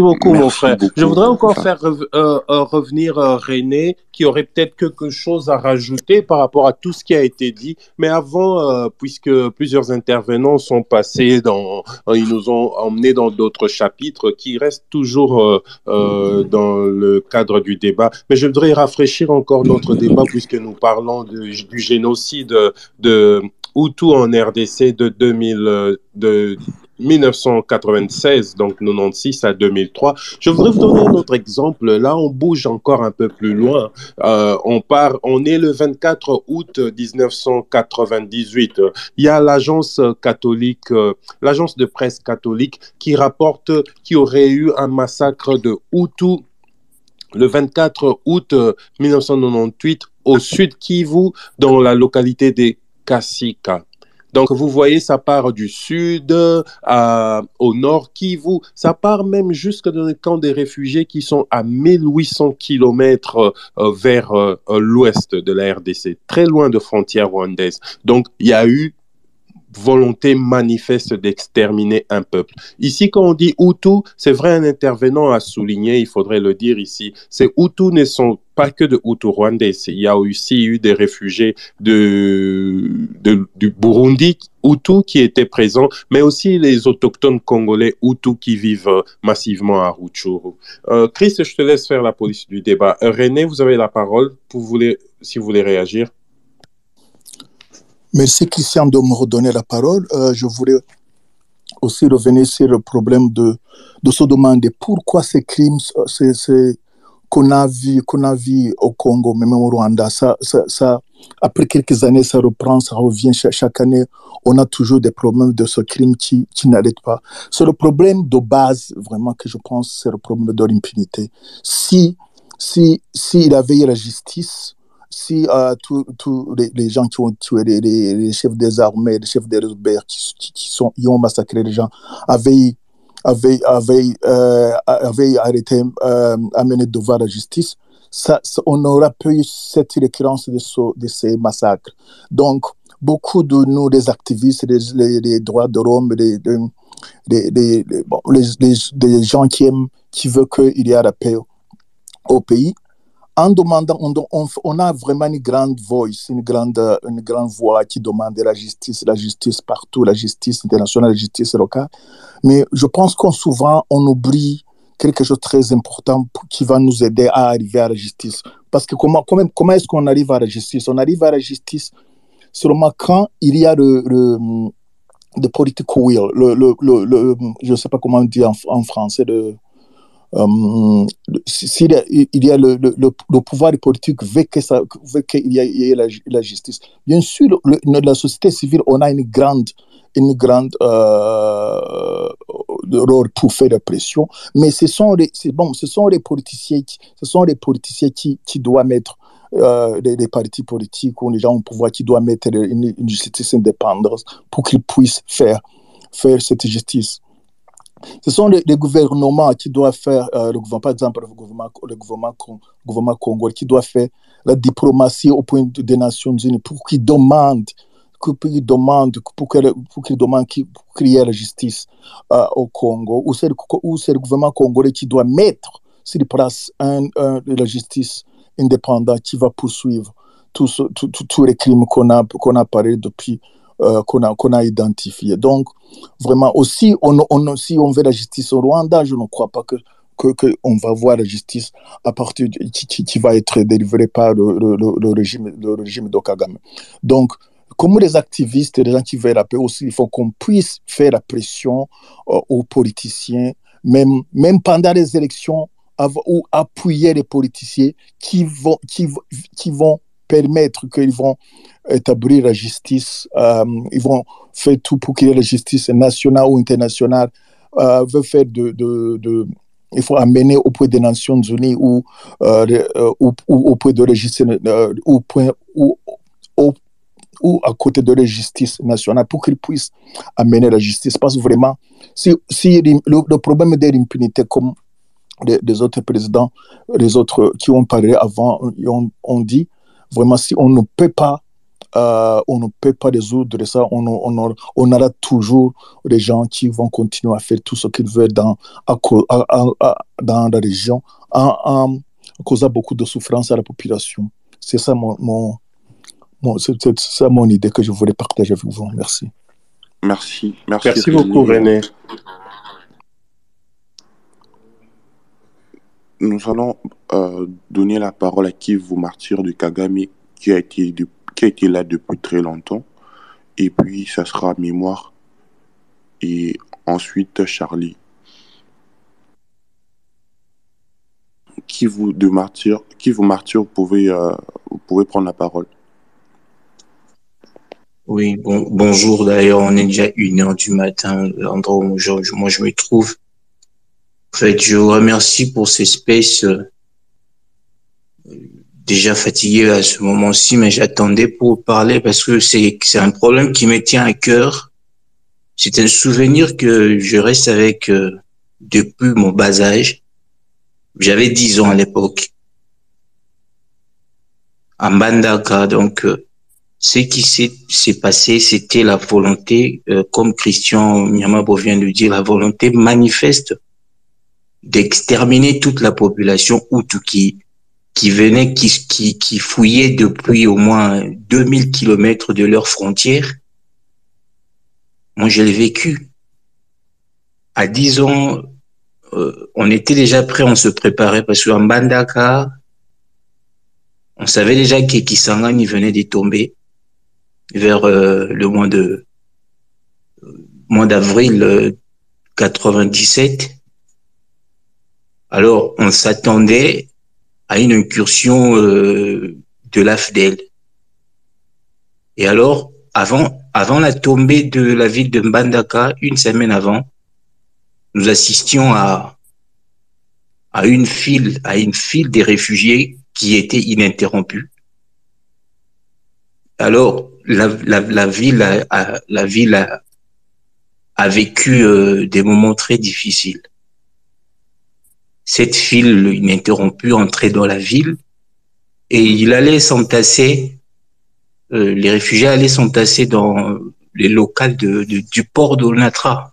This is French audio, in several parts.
beaucoup, mon frère. Je voudrais encore faire euh, euh, revenir euh, René, qui aurait peut-être quelque chose à rajouter par rapport à tout ce qui a été dit. Mais avant, puisque plusieurs intervenants sont passés dans, ils nous ont emmenés dans d'autres chapitres qui restent toujours dans le cadre du débat. Mais je voudrais rafraîchir encore notre débat puisque nous parlons du génocide de Hutu en RDC de 2000, de 1996, donc 96 à 2003. Je voudrais vous donner un autre exemple. Là, on bouge encore un peu plus loin. Euh, on part, on est le 24 août 1998. Il y a l'agence catholique, euh, l'agence de presse catholique qui rapporte qu'il y aurait eu un massacre de Hutus le 24 août 1998 au sud Kivu, dans la localité des Kassika. Donc, vous voyez, ça part du sud au nord Kivu. Ça part même jusque dans les camps des réfugiés qui sont à 1800 km euh, vers euh, l'ouest de la RDC, très loin de frontières rwandaises. Donc, il y a eu volonté manifeste d'exterminer un peuple. Ici, quand on dit Hutu, c'est vrai, un intervenant a souligné, il faudrait le dire ici, ces Hutus ne sont pas que de Hutu rwandais, il y a aussi eu des réfugiés du Burundi Hutu qui étaient présents, mais aussi les autochtones congolais Hutu qui vivent euh, massivement à Rutshuru. Euh, Chris, je te laisse faire la police du débat. Euh, René, vous avez la parole pour si vous voulez réagir. Merci Christian de me redonner la parole. Euh, je voulais aussi revenir sur le problème de, de se demander pourquoi ces crimes qu'on a vu qu'on a vu au Congo, même au Rwanda, ça, ça, après quelques années, ça reprend, ça revient chaque, année. On a toujours des problèmes de ce crime qui, qui n'arrête pas. C'est le problème de base, vraiment, que je pense, c'est le problème de l'impunité. Si, si, si il avait la justice, si euh, tous les, gens qui ont tué les, chefs des armées, les chefs des rebelles qui, ont massacré les gens avaient, avaient, avaient, euh, arrêté, euh, amené devant la justice, ça, on n'aurait pas eu cette récurrence de, ces massacres. Donc, beaucoup de nous, les activistes, les, les droits de l'homme, les, les, bon, gens qui aiment, qui veulent qu'il y ait la paix au pays, en demandant, on, a vraiment une grande voix, une grande, une grande voix qui demande la justice, la justice partout, la justice internationale, la justice locale. Mais je pense qu'on souvent, on oublie quelque chose de très important qui va nous aider à arriver à la justice. Parce que comment, comment, comment est-ce qu'on arrive à la justice? On arrive à la justice seulement quand il y a le, le, political will, le, le, je ne sais pas comment on dit en, en français, le, euh, s'il il y a le, le, le, pouvoir politique veut qu'il y ait la, justice. Bien sûr, la société civile, on a une grande, une grande euh, rôle pour faire la pression, mais ce sont les, bon, ce sont les politiciens, qui, ce sont les politiciens qui, qui doivent mettre euh, les, partis politiques ou les gens au pouvoir qui doivent mettre une, une justice indépendante pour qu'ils puissent faire, faire cette justice. Ce sont les, gouvernements qui doivent faire, euh, le gouvernement, par exemple, le gouvernement, le gouvernement, gouvernement congolais qui doit faire la diplomatie au point des Nations Unies pour qu'ils demandent pour qu'ils demandent pour qu'il pour demande qu'il ait la justice euh, au Congo. Ou c'est le gouvernement congolais qui doit mettre sur place un, la justice indépendante qui va poursuivre tous tous les crimes qu'on a qu'on a parlé depuis euh, qu'on a, qu'on a identifié. Donc, vraiment, aussi, on, on, si on veut la justice au Rwanda, je ne crois pas que qu'on va voir la justice à partir qui, qui, va être délivrée par le, le, régime, le régime de. Donc, comme les activistes, les gens qui veulent la paix aussi, il faut qu'on puisse faire la pression euh, aux politiciens, même, même pendant les élections, ou appuyer les politiciens qui vont, qui, qui vont permettre qu'ils vont établir la justice, euh, ils vont faire tout pour qu'il y ait la justice nationale ou internationale, euh, faire de, il faut amener au point des Nations Unies ou, euh, ou, au point de la justice, ou, ou, ou à côté de la justice nationale pour qu'ils puissent amener la justice. Parce que vraiment, si, si le, problème de l'impunité, comme les, autres présidents, les autres qui ont parlé avant, ont, ont dit, vraiment, si on ne peut pas euh, on ne peut pas résoudre ça. On, on, on, aura toujours des gens qui vont continuer à faire tout ce qu'ils veulent dans, dans la région en, causant beaucoup de souffrance à la population. C'est ça mon, mon, c'est, ça mon idée que je voulais partager avec vous. Merci. Merci. Merci, Merci beaucoup, René. Nous allons euh, donner la parole à Kivu Martyr de Kagame, qui a, été, qui a été là depuis très longtemps. Et puis, ça sera mémoire. Et ensuite, Charlie. Qui vous de martyr, euh, vous pouvez prendre la parole. Oui, bon, bonjour. D'ailleurs, on est déjà une heure du matin, l'endroit où je, moi je me trouve. Fait, je vous remercie pour ces spaces. Euh, déjà fatigué à ce moment-ci, mais j'attendais pour parler parce que c'est un problème qui me tient à cœur. C'est un souvenir que je reste avec euh, depuis mon bas âge. J'avais 10 ans à l'époque. En Bandaka, donc euh, ce qui s'est passé, c'était la volonté, comme Christian Miyamabo vient de dire, la volonté manifeste d'exterminer toute la population Hutu qui venait, qui, qui, qui fouillait depuis au moins 2000 kilomètres de leurs frontières. Moi, je l'ai vécu. À 10 ans, euh, on était déjà prêt, on se préparait parce qu'en Bandaka, on savait déjà que Kisangani venait de tomber vers euh, le mois de mois d'avril 97. Alors, on s'attendait à une incursion euh, de l'AFDEL. Et alors, avant, avant la tombée de la ville de Mbandaka, une semaine avant, nous assistions à, à une file, à une file des réfugiés qui était ininterrompue. Alors, la, ville, a, la ville a, a vécu euh, des moments très difficiles cette file ininterrompue entrait dans la ville et il allait s'entasser, euh, les réfugiés allaient s'entasser dans les locales du port d'Olnatra.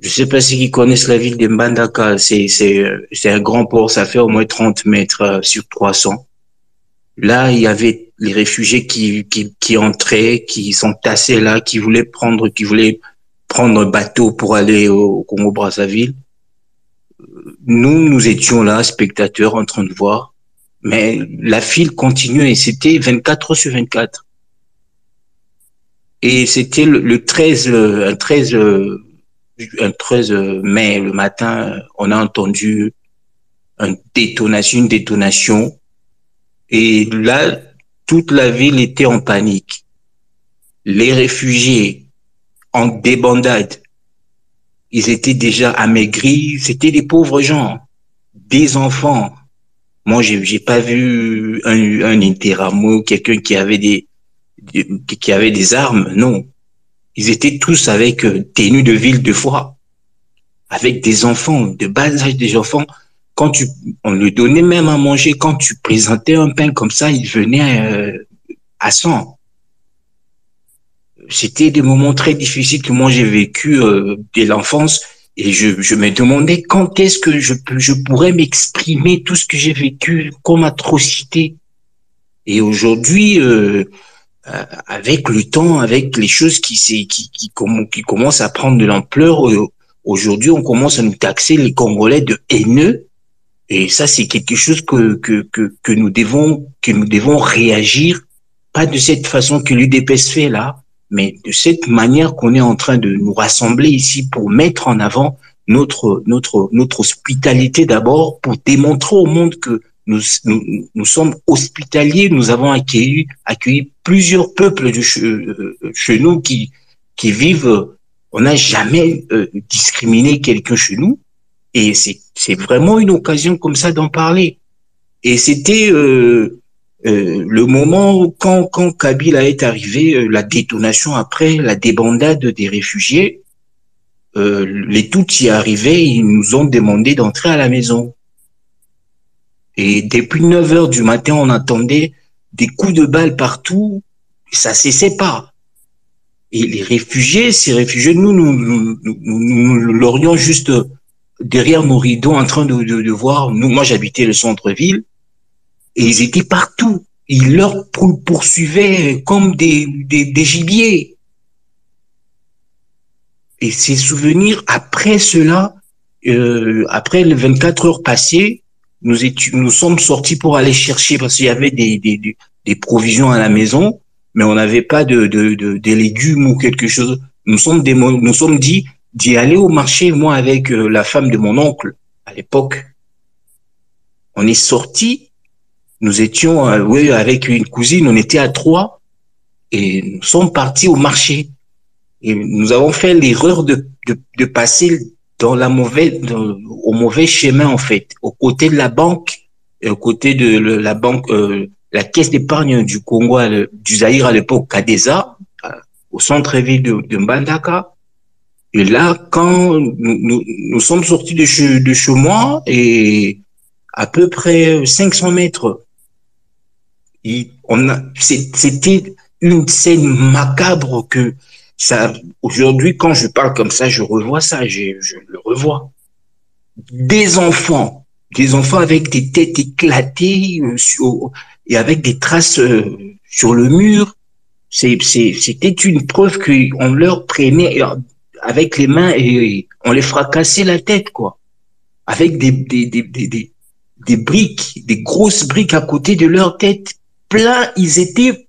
Je sais pas si ils connaissent la ville de Mbandaka, c'est un grand port, ça fait au moins 30 mètres euh, sur 300. Là, il y avait les réfugiés qui, qui, qui entraient, qui s'entassaient là, qui voulaient prendre, qui voulaient prendre un bateau pour aller au Congo-Brazzaville nous, nous étions là, spectateurs, en train de voir, mais la file continuait et c'était 24 heures sur 24. Et c'était le, 13, un 13, un 13 mai, le matin, on a entendu une détonation, une détonation. Et là, toute la ville était en panique. Les réfugiés en débandade, ils étaient déjà amaigris, c'était des pauvres gens, des enfants. Moi, j'ai, j'ai pas vu un, un interamo, quelqu'un qui avait des, qui avait des armes, non. Ils étaient tous avec euh, tenues de ville de foi, avec des enfants, de bas âge des enfants. Quand tu, on lui donnait même à manger, quand tu présentais un pain comme ça, il venait euh, à sang c'était des moments très difficiles que moi j'ai vécu euh, dès l'enfance et je, je me demandais quand est-ce que je, je pourrais m'exprimer tout ce que j'ai vécu comme atrocité. Et aujourd'hui, euh, euh avec le temps, avec les choses qui, qui, qui, qui commencent à prendre de l'ampleur, euh, aujourd'hui on commence à nous taxer les Congolais de haineux. Et ça, c'est quelque chose que, que, que, que nous devons que nous devons réagir, pas de cette façon que l'UDPS fait là, mais de cette manière qu'on est en train de nous rassembler ici pour mettre en avant notre notre notre hospitalité d'abord pour démontrer au monde que nous, nous, nous, sommes hospitaliers, nous avons accueilli, accueilli plusieurs peuples de euh, chez, nous qui, qui vivent, on n'a jamais euh, discriminé quelqu'un chez nous, et c'est vraiment une occasion comme ça d'en parler. Et c'était euh, euh, le moment quand, quand Kabila est arrivé, euh, la détonation après la débandade des réfugiés, euh, les Tutsis arrivaient, ils nous ont demandé d'entrer à la maison. Et depuis 9 heures du matin, on entendait des coups de balles partout, ça cessait pas. Et les réfugiés, ces réfugiés, nous, nous, nous, nous, l'aurions juste derrière nos rideaux en train de, de, de voir. Nous, moi, j'habitais le centre-ville et ils étaient partout. Ils leur poursuivaient comme des, des, des gibiers. Et ces souvenirs, après cela, euh, après les 24 heures passées, nous, étions, nous sommes sortis pour aller chercher parce qu'il y avait des, des, des, provisions à la maison, mais on n'avait pas de, de, de, des légumes ou quelque chose. Nous sommes, des, nous sommes dit d'y aller au marché, moi avec euh, la femme de mon oncle à l'époque. On est sortis, nous étions euh, oui, avec une cousine, on était à trois et nous sommes partis au marché. Et nous avons fait l'erreur de, de, de, passer dans la mauvaise, au mauvais chemin en fait, au côté de la banque, au côté de la banque, euh, la caisse d'épargne du Congo, du Zaïre à l'époque, Kadeza, euh, au centre-ville de, de Mbandaka. Et là, quand nous, nous, nous sommes sortis de chez, de chez moi et à peu près 500 mètres, c'était une scène macabre que ça, aujourd'hui, quand je parle comme ça, je revois ça, je, je le revois. Des enfants, des enfants avec des têtes éclatées euh, sur, et avec des traces euh, sur le mur. C'était une preuve qu'on leur prenait avec les mains et on les fracassait la tête, quoi. Avec des, des, des, des, des briques, des grosses briques à côté de leur tête. Plein, ils étaient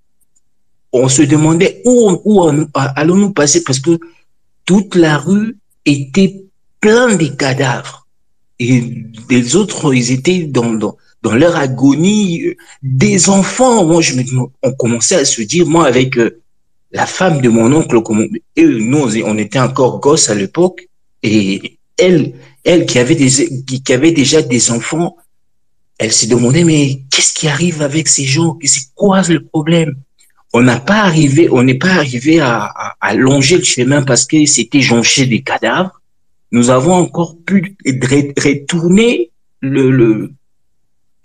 on se demandait où, où allons-nous passer parce que toute la rue était pleine de cadavres. Et les autres, ils étaient dans, dans, dans leur agonie. Des enfants, moi, je me, on commençait à se dire, moi, avec euh, la femme de mon oncle, et nous, on était encore gosses à l'époque, et elle, elle qui avait des, qui avait déjà des enfants, elle s'est demandé, mais qu'est-ce qui arrive avec ces gens? C'est quoi le problème? on n'a pas arrivé, on n'est pas arrivé à, longer le chemin parce que c'était jonché des cadavres. Nous avons encore pu retourner le,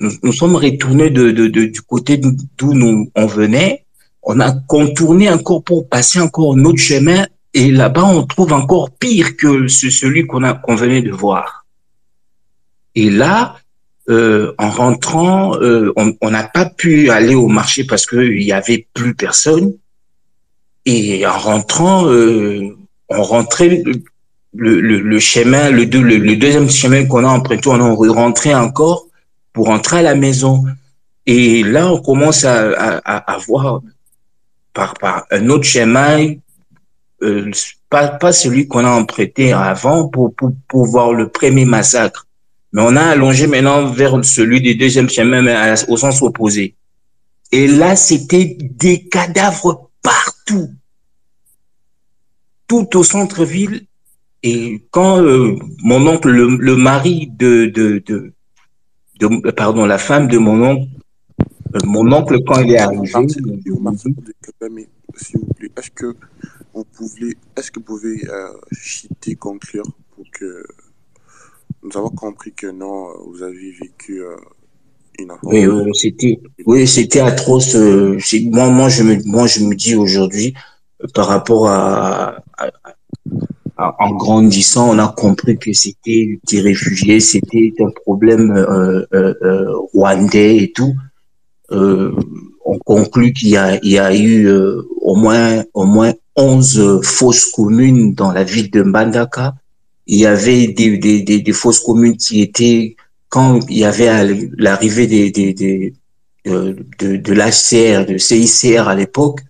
nous, nous, sommes retournés de, de du côté d'où nous on venait. On a contourné encore pour passer encore notre chemin et là-bas on trouve encore pire que ce, celui qu'on a qu'on venait de voir. Et là, euh, en rentrant, euh, on n'a pas pu aller au marché parce qu'il y avait plus personne. Et en rentrant, euh, on rentrait le, chemin, le, deux, le, deuxième chemin qu'on a emprunté, on a rentré encore pour rentrer à la maison. Et là, on commence à, à, voir par, un autre chemin, pas, pas celui qu'on a emprunté avant pour, pour, pour voir le premier massacre. Mais on a allongé maintenant vers celui du deuxième chemin, mais au sens opposé. Et là, c'était des cadavres partout. Tout au centre-ville. Et quand euh, mon oncle, le, le mari de, de, de, de, pardon, la femme de mon oncle, euh, mon oncle, quand il est arrivé. S'il vous plaît, est-ce que vous pouvez, est-ce que vous pouvez euh, citer, conclure pour que nous avons compris que non, vous avez vécu euh, une Oui, oui c'était, oui, c'était atroce. Euh, moi, moi, je me, moi, je me dis aujourd'hui, euh, par rapport à, à, à, en grandissant, on a compris que c'était des réfugiés, c'était un problème euh, euh, rwandais et tout. on conclut qu'il y a, il y a eu au moins, au moins 11 fausses communes dans la ville de Mbandaka il y avait des, des, des, des fausses communes qui étaient, quand il y avait l'arrivée des, des, des, de, de, de l'HCR, de CICR à l'époque,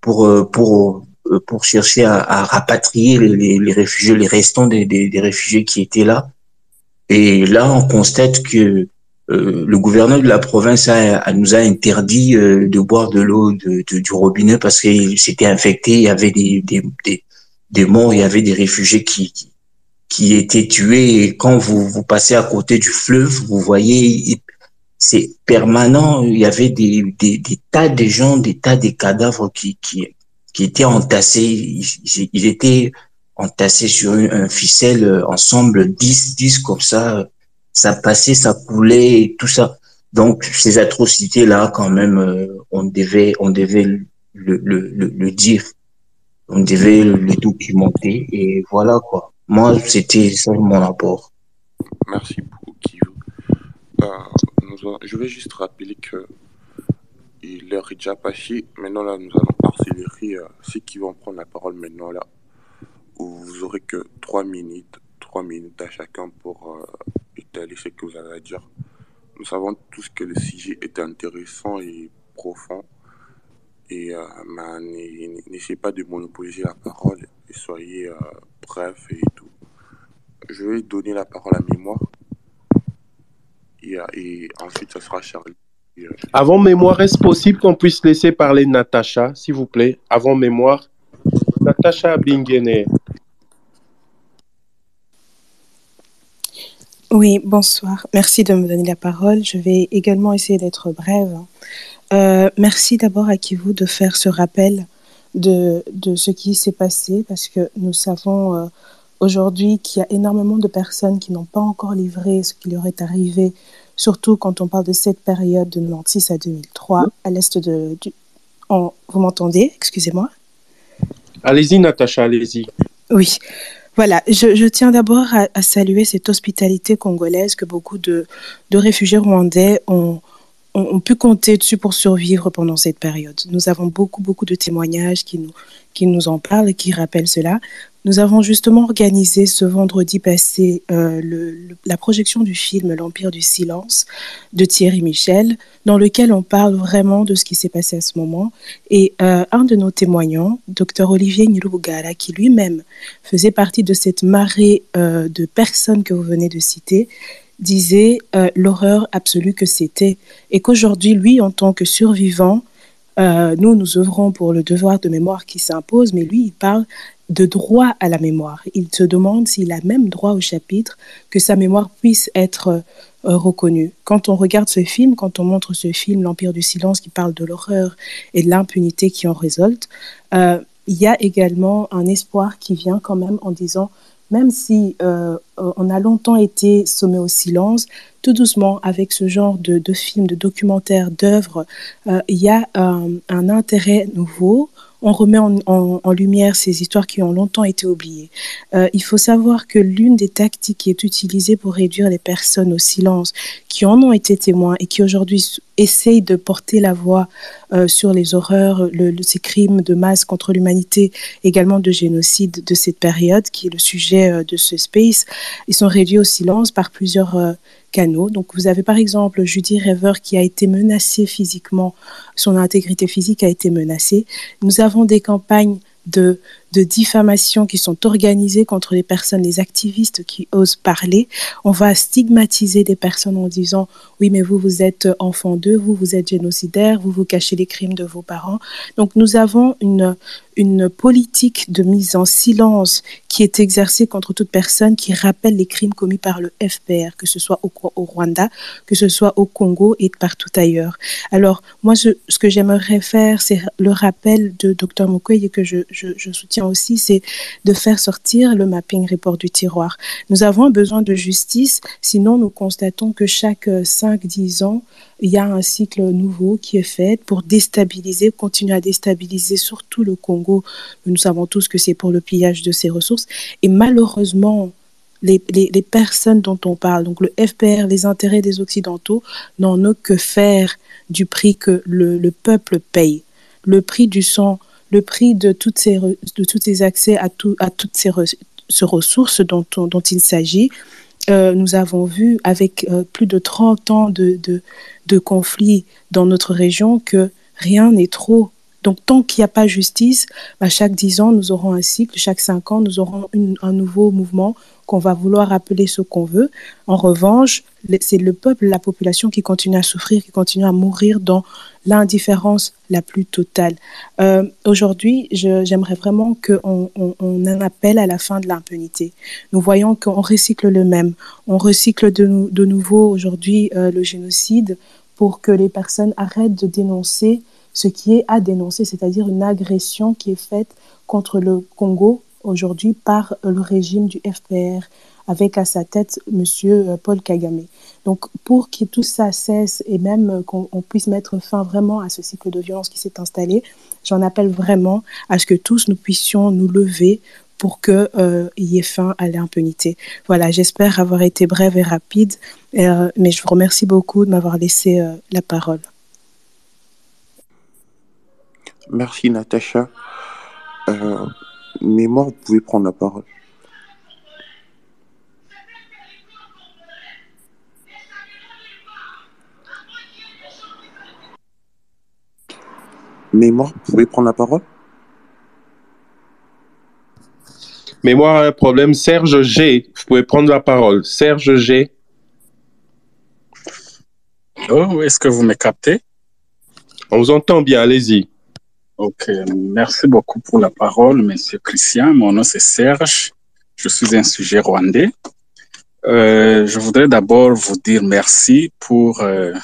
pour, euh, pour, euh, pour chercher à, à rapatrier les, les, réfugiés, les restants des, des, des, réfugiés qui étaient là. Et là, on constate que euh, le gouverneur de la province a, nous a interdit euh, de boire de l'eau de, de, du robinet parce qu'il s'était infecté, il y avait des, des, des, des morts, il y avait des réfugiés qui, qui qui étaient tués. Et quand vous, vous passez à côté du fleuve, vous voyez, c'est permanent. Il y avait des, des, tas de gens, des tas de cadavres qui, qui, qui étaient entassés. Ils, ils étaient entassés sur un ficelle ensemble, 10, 10 comme ça. Ça passait, ça coulait, tout ça. Donc, ces atrocités-là, quand même, euh, on devait, on devait le, le, le, dire. On devait le documenter et voilà quoi. Moi, c'était mon apport. Merci beaucoup, Kivu. Euh, je vais juste rappeler que l'heure est déjà passée. Maintenant, là, nous allons accélérer euh, ceux qui vont prendre la parole maintenant, là. Vous aurez que trois minutes, trois minutes à chacun pour euh, étaler ce que vous avez à dire. Nous savons tous que le sujet est intéressant et profond. Et euh, n'essayez pas de monopoliser la parole et soyez euh, bref et. Je vais donner la parole à Mémoire. Et, et ensuite, ça sera Charlie. Euh, Avant mémoire, est-ce possible qu'on puisse laisser parler Natacha, s'il vous plaît? Avant mémoire. Natacha Bingene. Oui, bonsoir. Merci de me donner la parole. Je vais également essayer d'être brève. Euh, merci d'abord à Kivu de faire ce rappel de, de ce qui s'est passé parce que nous savons euh, aujourd'hui qu'il y a énormément de personnes qui n'ont pas encore livré ce qui leur est arrivé, surtout quand on parle de cette période de 96 à 2003 à l'est de... Du... vous m'entendez? Excusez-moi. Allez-y, Natacha, allez-y. Oui. Voilà, je, je tiens d'abord à, à, saluer cette hospitalité congolaise que beaucoup de, de réfugiés rwandais ont, ont, pu compter dessus pour survivre pendant cette période. Nous avons beaucoup, beaucoup de témoignages qui nous, qui nous en parlent et qui rappellent cela. Nous avons justement organisé ce vendredi passé euh, la projection du film L'Empire du silence de Thierry Michel, dans lequel on parle vraiment de ce qui s'est passé à ce moment. Et euh, un de nos témoignants, Dr Olivier Nirugara, qui lui-même faisait partie de cette marée euh, de personnes que vous venez de citer, disait l'horreur absolue que c'était et qu'aujourd'hui, lui, en tant que survivant, nous, nous œuvrons pour le devoir de mémoire qui s'impose, mais lui, il parle de droit à la mémoire. Il se demande s'il a même droit au chapitre, que sa mémoire puisse être euh, reconnue. Quand on regarde ce film, quand on montre ce film, L'Empire du silence, qui parle de l'horreur et de l'impunité qui en résulte, euh, il y a également un espoir qui vient quand même en disant même si euh, on a longtemps été sommé au silence, tout doucement, avec ce genre de, de films, de documentaires, d'œuvres, il y a un, intérêt nouveau. On remet en, lumière ces histoires qui ont longtemps été oubliées. Euh, il faut savoir que l'une des tactiques qui est utilisée pour réduire les personnes au silence, qui en ont été témoins et qui aujourd'hui essayent de porter la voix euh, sur les horreurs, ces crimes de masse contre l'humanité, également de génocide de cette période, qui est le sujet euh, de ce space, ils sont réduits au silence par plusieurs euh, canaux. Donc vous avez par exemple Judy Rever qui a été menacée physiquement, son intégrité physique a été menacée. Nous avons des campagnes de, de diffamation qui sont organisées contre les personnes, les activistes qui osent parler. On va stigmatiser des personnes en disant oui mais vous vous êtes enfant d'eux, vous vous êtes génocidaire, vous vous cachez les crimes de vos parents. Donc nous avons une, une politique de mise en silence qui est exercée contre toute personne qui rappelle les crimes commis par le FPR, que ce soit au, au Rwanda, que ce soit au Congo et partout ailleurs. Alors moi ce que j'aimerais faire c'est le rappel de Dr Mukwege que je, je soutiens aussi, c'est de faire sortir le mapping report du tiroir. Nous avons besoin de justice, sinon nous constatons que chaque 5-10 ans, il y a un cycle nouveau qui est fait pour déstabiliser, continuer à déstabiliser surtout le Congo. Nous savons tous que c'est pour le pillage de ses ressources. Et malheureusement, les, les, les, personnes dont on parle, donc le FPR, les intérêts des Occidentaux, n'en ont que faire du prix que le, le peuple paye. Le prix du sang le prix de ces, de tous ces accès à, tout, à toutes ces, re, ces ressources dont, il s'agit. Euh, nous avons vu avec euh, plus de 30 ans de, de, conflits dans notre région que rien n'est trop. Donc tant qu'il n'y a pas justice, à chaque 10 ans, nous aurons un cycle, chaque 5 ans, nous aurons un nouveau mouvement qu'on va vouloir appeler ce qu'on veut. En revanche, c'est le peuple, la population qui continue à souffrir, qui continue à mourir dans l'indifférence la plus totale. Euh, Aujourd'hui, j'aimerais vraiment qu'on on, on en appelle à la fin de l'impunité. Nous voyons qu'on recycle le même. On recycle de, de nouveau aujourd'hui euh, le génocide pour que les personnes arrêtent de dénoncer ce qui est à dénoncer, c'est-à-dire une agression qui est faite contre le Congo aujourd'hui par le régime du FPR avec à sa tête Monsieur Paul Kagame. Donc, pour que tout ça cesse et même qu'on puisse mettre fin vraiment à ce cycle de violence qui s'est installé, j'en appelle vraiment à ce que tous nous puissions nous lever pour qu'il euh, y ait fin à l'impunité. Voilà, j'espère avoir été brève et rapide, euh, mais je vous remercie beaucoup de m'avoir laissé euh, la parole. Merci Natacha. Mémoire, vous pouvez prendre la parole. Mémoire, vous pouvez prendre la parole Mémoire a un problème. Serge G, vous pouvez prendre la parole. Serge G. Oh, est-ce que vous me captez? On vous entend bien, allez-y. Ok, merci beaucoup pour la parole, Monsieur Christian. Mon nom c'est Serge. Je suis un sujet rwandais. Euh, je voudrais d'abord vous dire merci pour euh,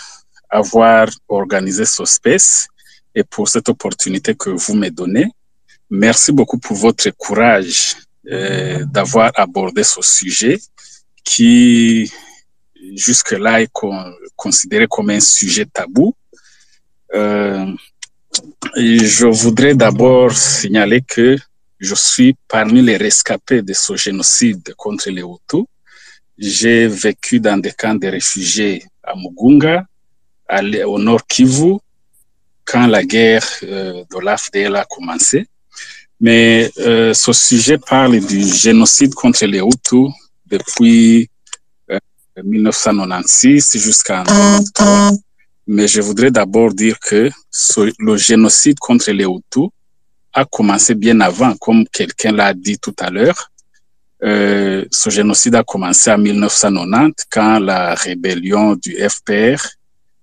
avoir organisé ce space et pour cette opportunité que vous me donnez. Merci beaucoup pour votre courage euh, d'avoir abordé ce sujet qui jusque-là est con- considéré comme un sujet tabou. Euh, je voudrais d'abord signaler que je suis parmi les rescapés de ce génocide contre les Hutus. J'ai vécu dans des camps de réfugiés à Mugunga, au nord Kivu, quand la guerre euh, de l'AFDL a commencé. Mais euh, ce sujet parle du génocide contre les Hutus depuis euh, 1996 jusqu'en 2003. Mais je voudrais d'abord dire que le génocide contre les Hutus a commencé bien avant, comme quelqu'un l'a dit tout à l'heure. Euh, ce génocide a commencé en 1990 quand la rébellion du FPR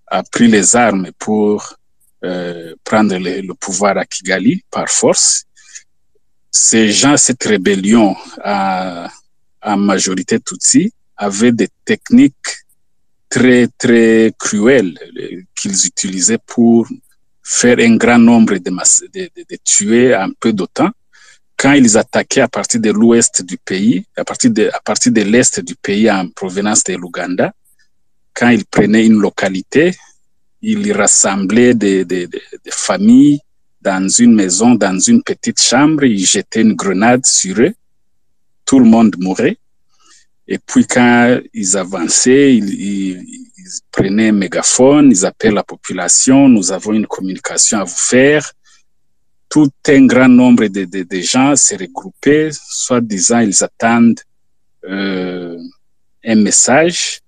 a pris les armes pour euh, prendre le, le pouvoir à Kigali par force. Ces gens, cette rébellion à, à majorité Tutsi, avaient des techniques très, très cruelles euh, qu'ils utilisaient pour faire un grand nombre de, mass- de, tués en peu de temps. Quand ils attaquaient à partir de l'ouest du pays, à partir de, de l'est du pays en provenance de l'Ouganda, quand ils prenaient une localité, ils rassemblaient des, des familles dans une maison, dans une petite chambre, ils jetaient une grenade sur eux, tout le monde mourait. Et puis quand ils avançaient, ils, prenaient un mégaphone, ils appellent la population, nous avons une communication à vous faire. Tout un grand nombre de, de, gens se regroupaient, soit disant ils attendent euh, un message,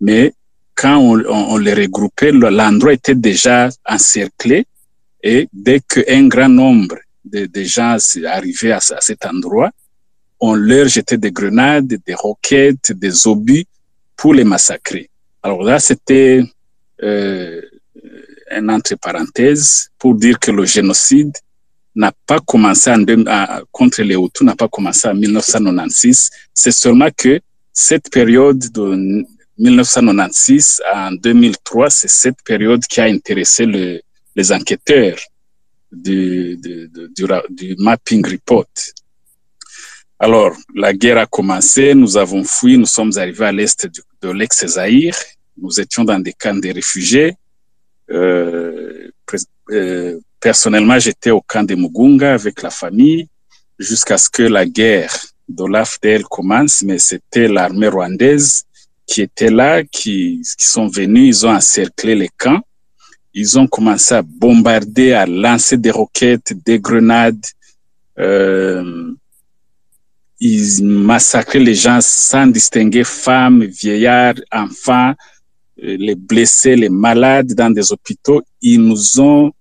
mais quand on, les regroupait, le- l'endroit était déjà encerclé et dès qu'un grand nombre de, de gens s'est arrivé à, à cet endroit, on leur jetait des grenades, des roquettes, des obus pour les massacrer. Alors là, c'était euh, un entre parenthèses pour dire que le génocide n'a pas commencé à- contre les Hutus, n'a pas commencé en 1996. C'est seulement que cette période de 1996 en 2003, c'est cette période qui a intéressé le- les enquêteurs du mapping report. Alors, la guerre a commencé, nous avons fui, nous sommes arrivés à l'est de l'ex-Zaïre, nous étions dans des camps de réfugiés. Euh, euh, personnellement, j'étais au camp de Mugunga avec la famille jusqu'à ce que la guerre de l'AFDL commence, mais c'était l'armée rwandaise qui était là, qui, qui sont venus, ils ont encerclé les camps, ils ont commencé à bombarder, à lancer des roquettes, des grenades, euh, ils massacraient les gens sans distinguer femmes, vieillards, enfants, euh, les blessés, les malades dans des hôpitaux. Ils nous ont,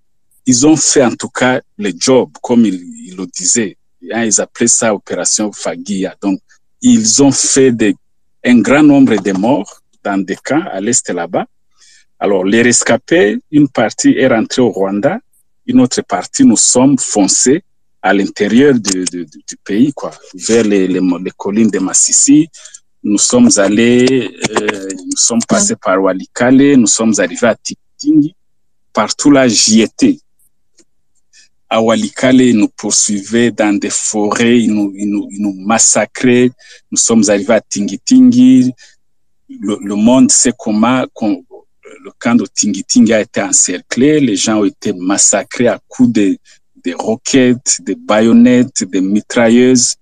ils ont fait en tout cas le job, comme ils, le disaient. Hein, Ils appelaient ça opération Fagia. Donc, ils ont fait des, un grand nombre de morts dans des camps à l'est là-bas. Alors, les rescapés, une partie est rentrée au Rwanda, une autre partie, nous sommes foncés à l'intérieur du, du, pays, quoi, vers les, les, collines de Massissi. Nous sommes allés, euh, nous sommes passés par Walikale, nous sommes arrivés à Tingi. Partout là, j'y étais. à Walikale, ils nous poursuivaient dans des forêts, ils nous, ils nous, ils nous massacraient. Nous sommes arrivés à Tingitingi. Le, le monde sait comment le camp de Tingitingi a été encerclé. Les gens ont été massacrés à coups de, des roquettes, des baïonnettes, des mitrailleuses.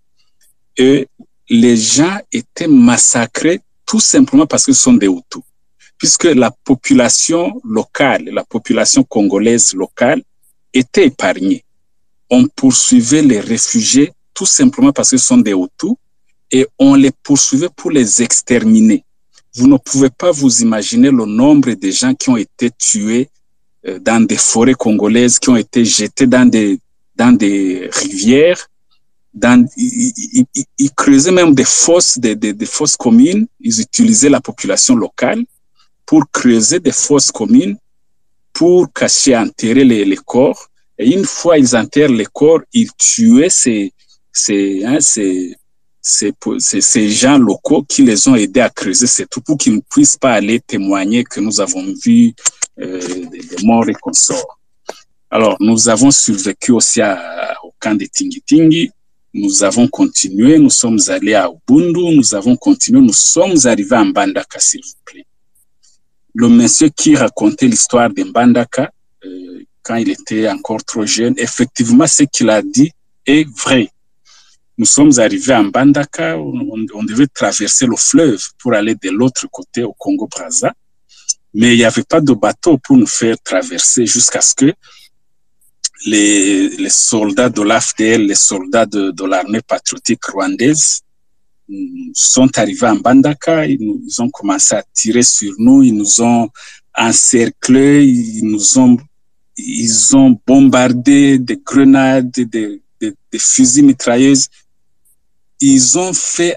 Et les gens étaient massacrés tout simplement parce ce sont des Hutus. Puisque la population locale, la population congolaise locale était épargnée. On poursuivait les réfugiés tout simplement parce ce sont des Hutus et on les poursuivait pour les exterminer. Vous ne pouvez pas vous imaginer le nombre de gens qui ont été tués dans des forêts congolaises, qui ont été jetés dans des, dans des rivières, ils, creusaient même des fosses, des, des, fosses communes. Ils utilisaient la population locale pour creuser des fosses communes pour cacher, enterrer les, corps. Et une fois ils enterrent les corps, ils tuaient ces, ces, hein, ces, ces gens locaux qui les ont aidés à creuser ces trous pour qu'ils ne puissent pas aller témoigner que nous avons vu euh, des, morts et consorts. Alors, nous avons survécu aussi au camp de Tingi-Tingi. Nous avons continué, nous sommes allés à Ubundu, nous avons continué, nous sommes arrivés à Mbandaka, s'il vous plaît. Le monsieur qui racontait l'histoire de Mbandaka, euh, quand il était encore trop jeune, effectivement, ce qu'il a dit est vrai. Nous sommes arrivés à Mbandaka, on, on- on devait traverser le fleuve pour aller de l'autre côté au Congo-Brazza, mais il n'y avait pas de bateau pour nous faire traverser jusqu'à ce que les, soldats de l'AFDL, les soldats de, de l'armée patriotique rwandaise mm, sont arrivés à Mbandaka, ils, ont commencé à tirer sur nous, ils nous ont encerclés, ils nous ont, ils ont bombardé des grenades, des, des fusils mitrailleuses. Ils ont fait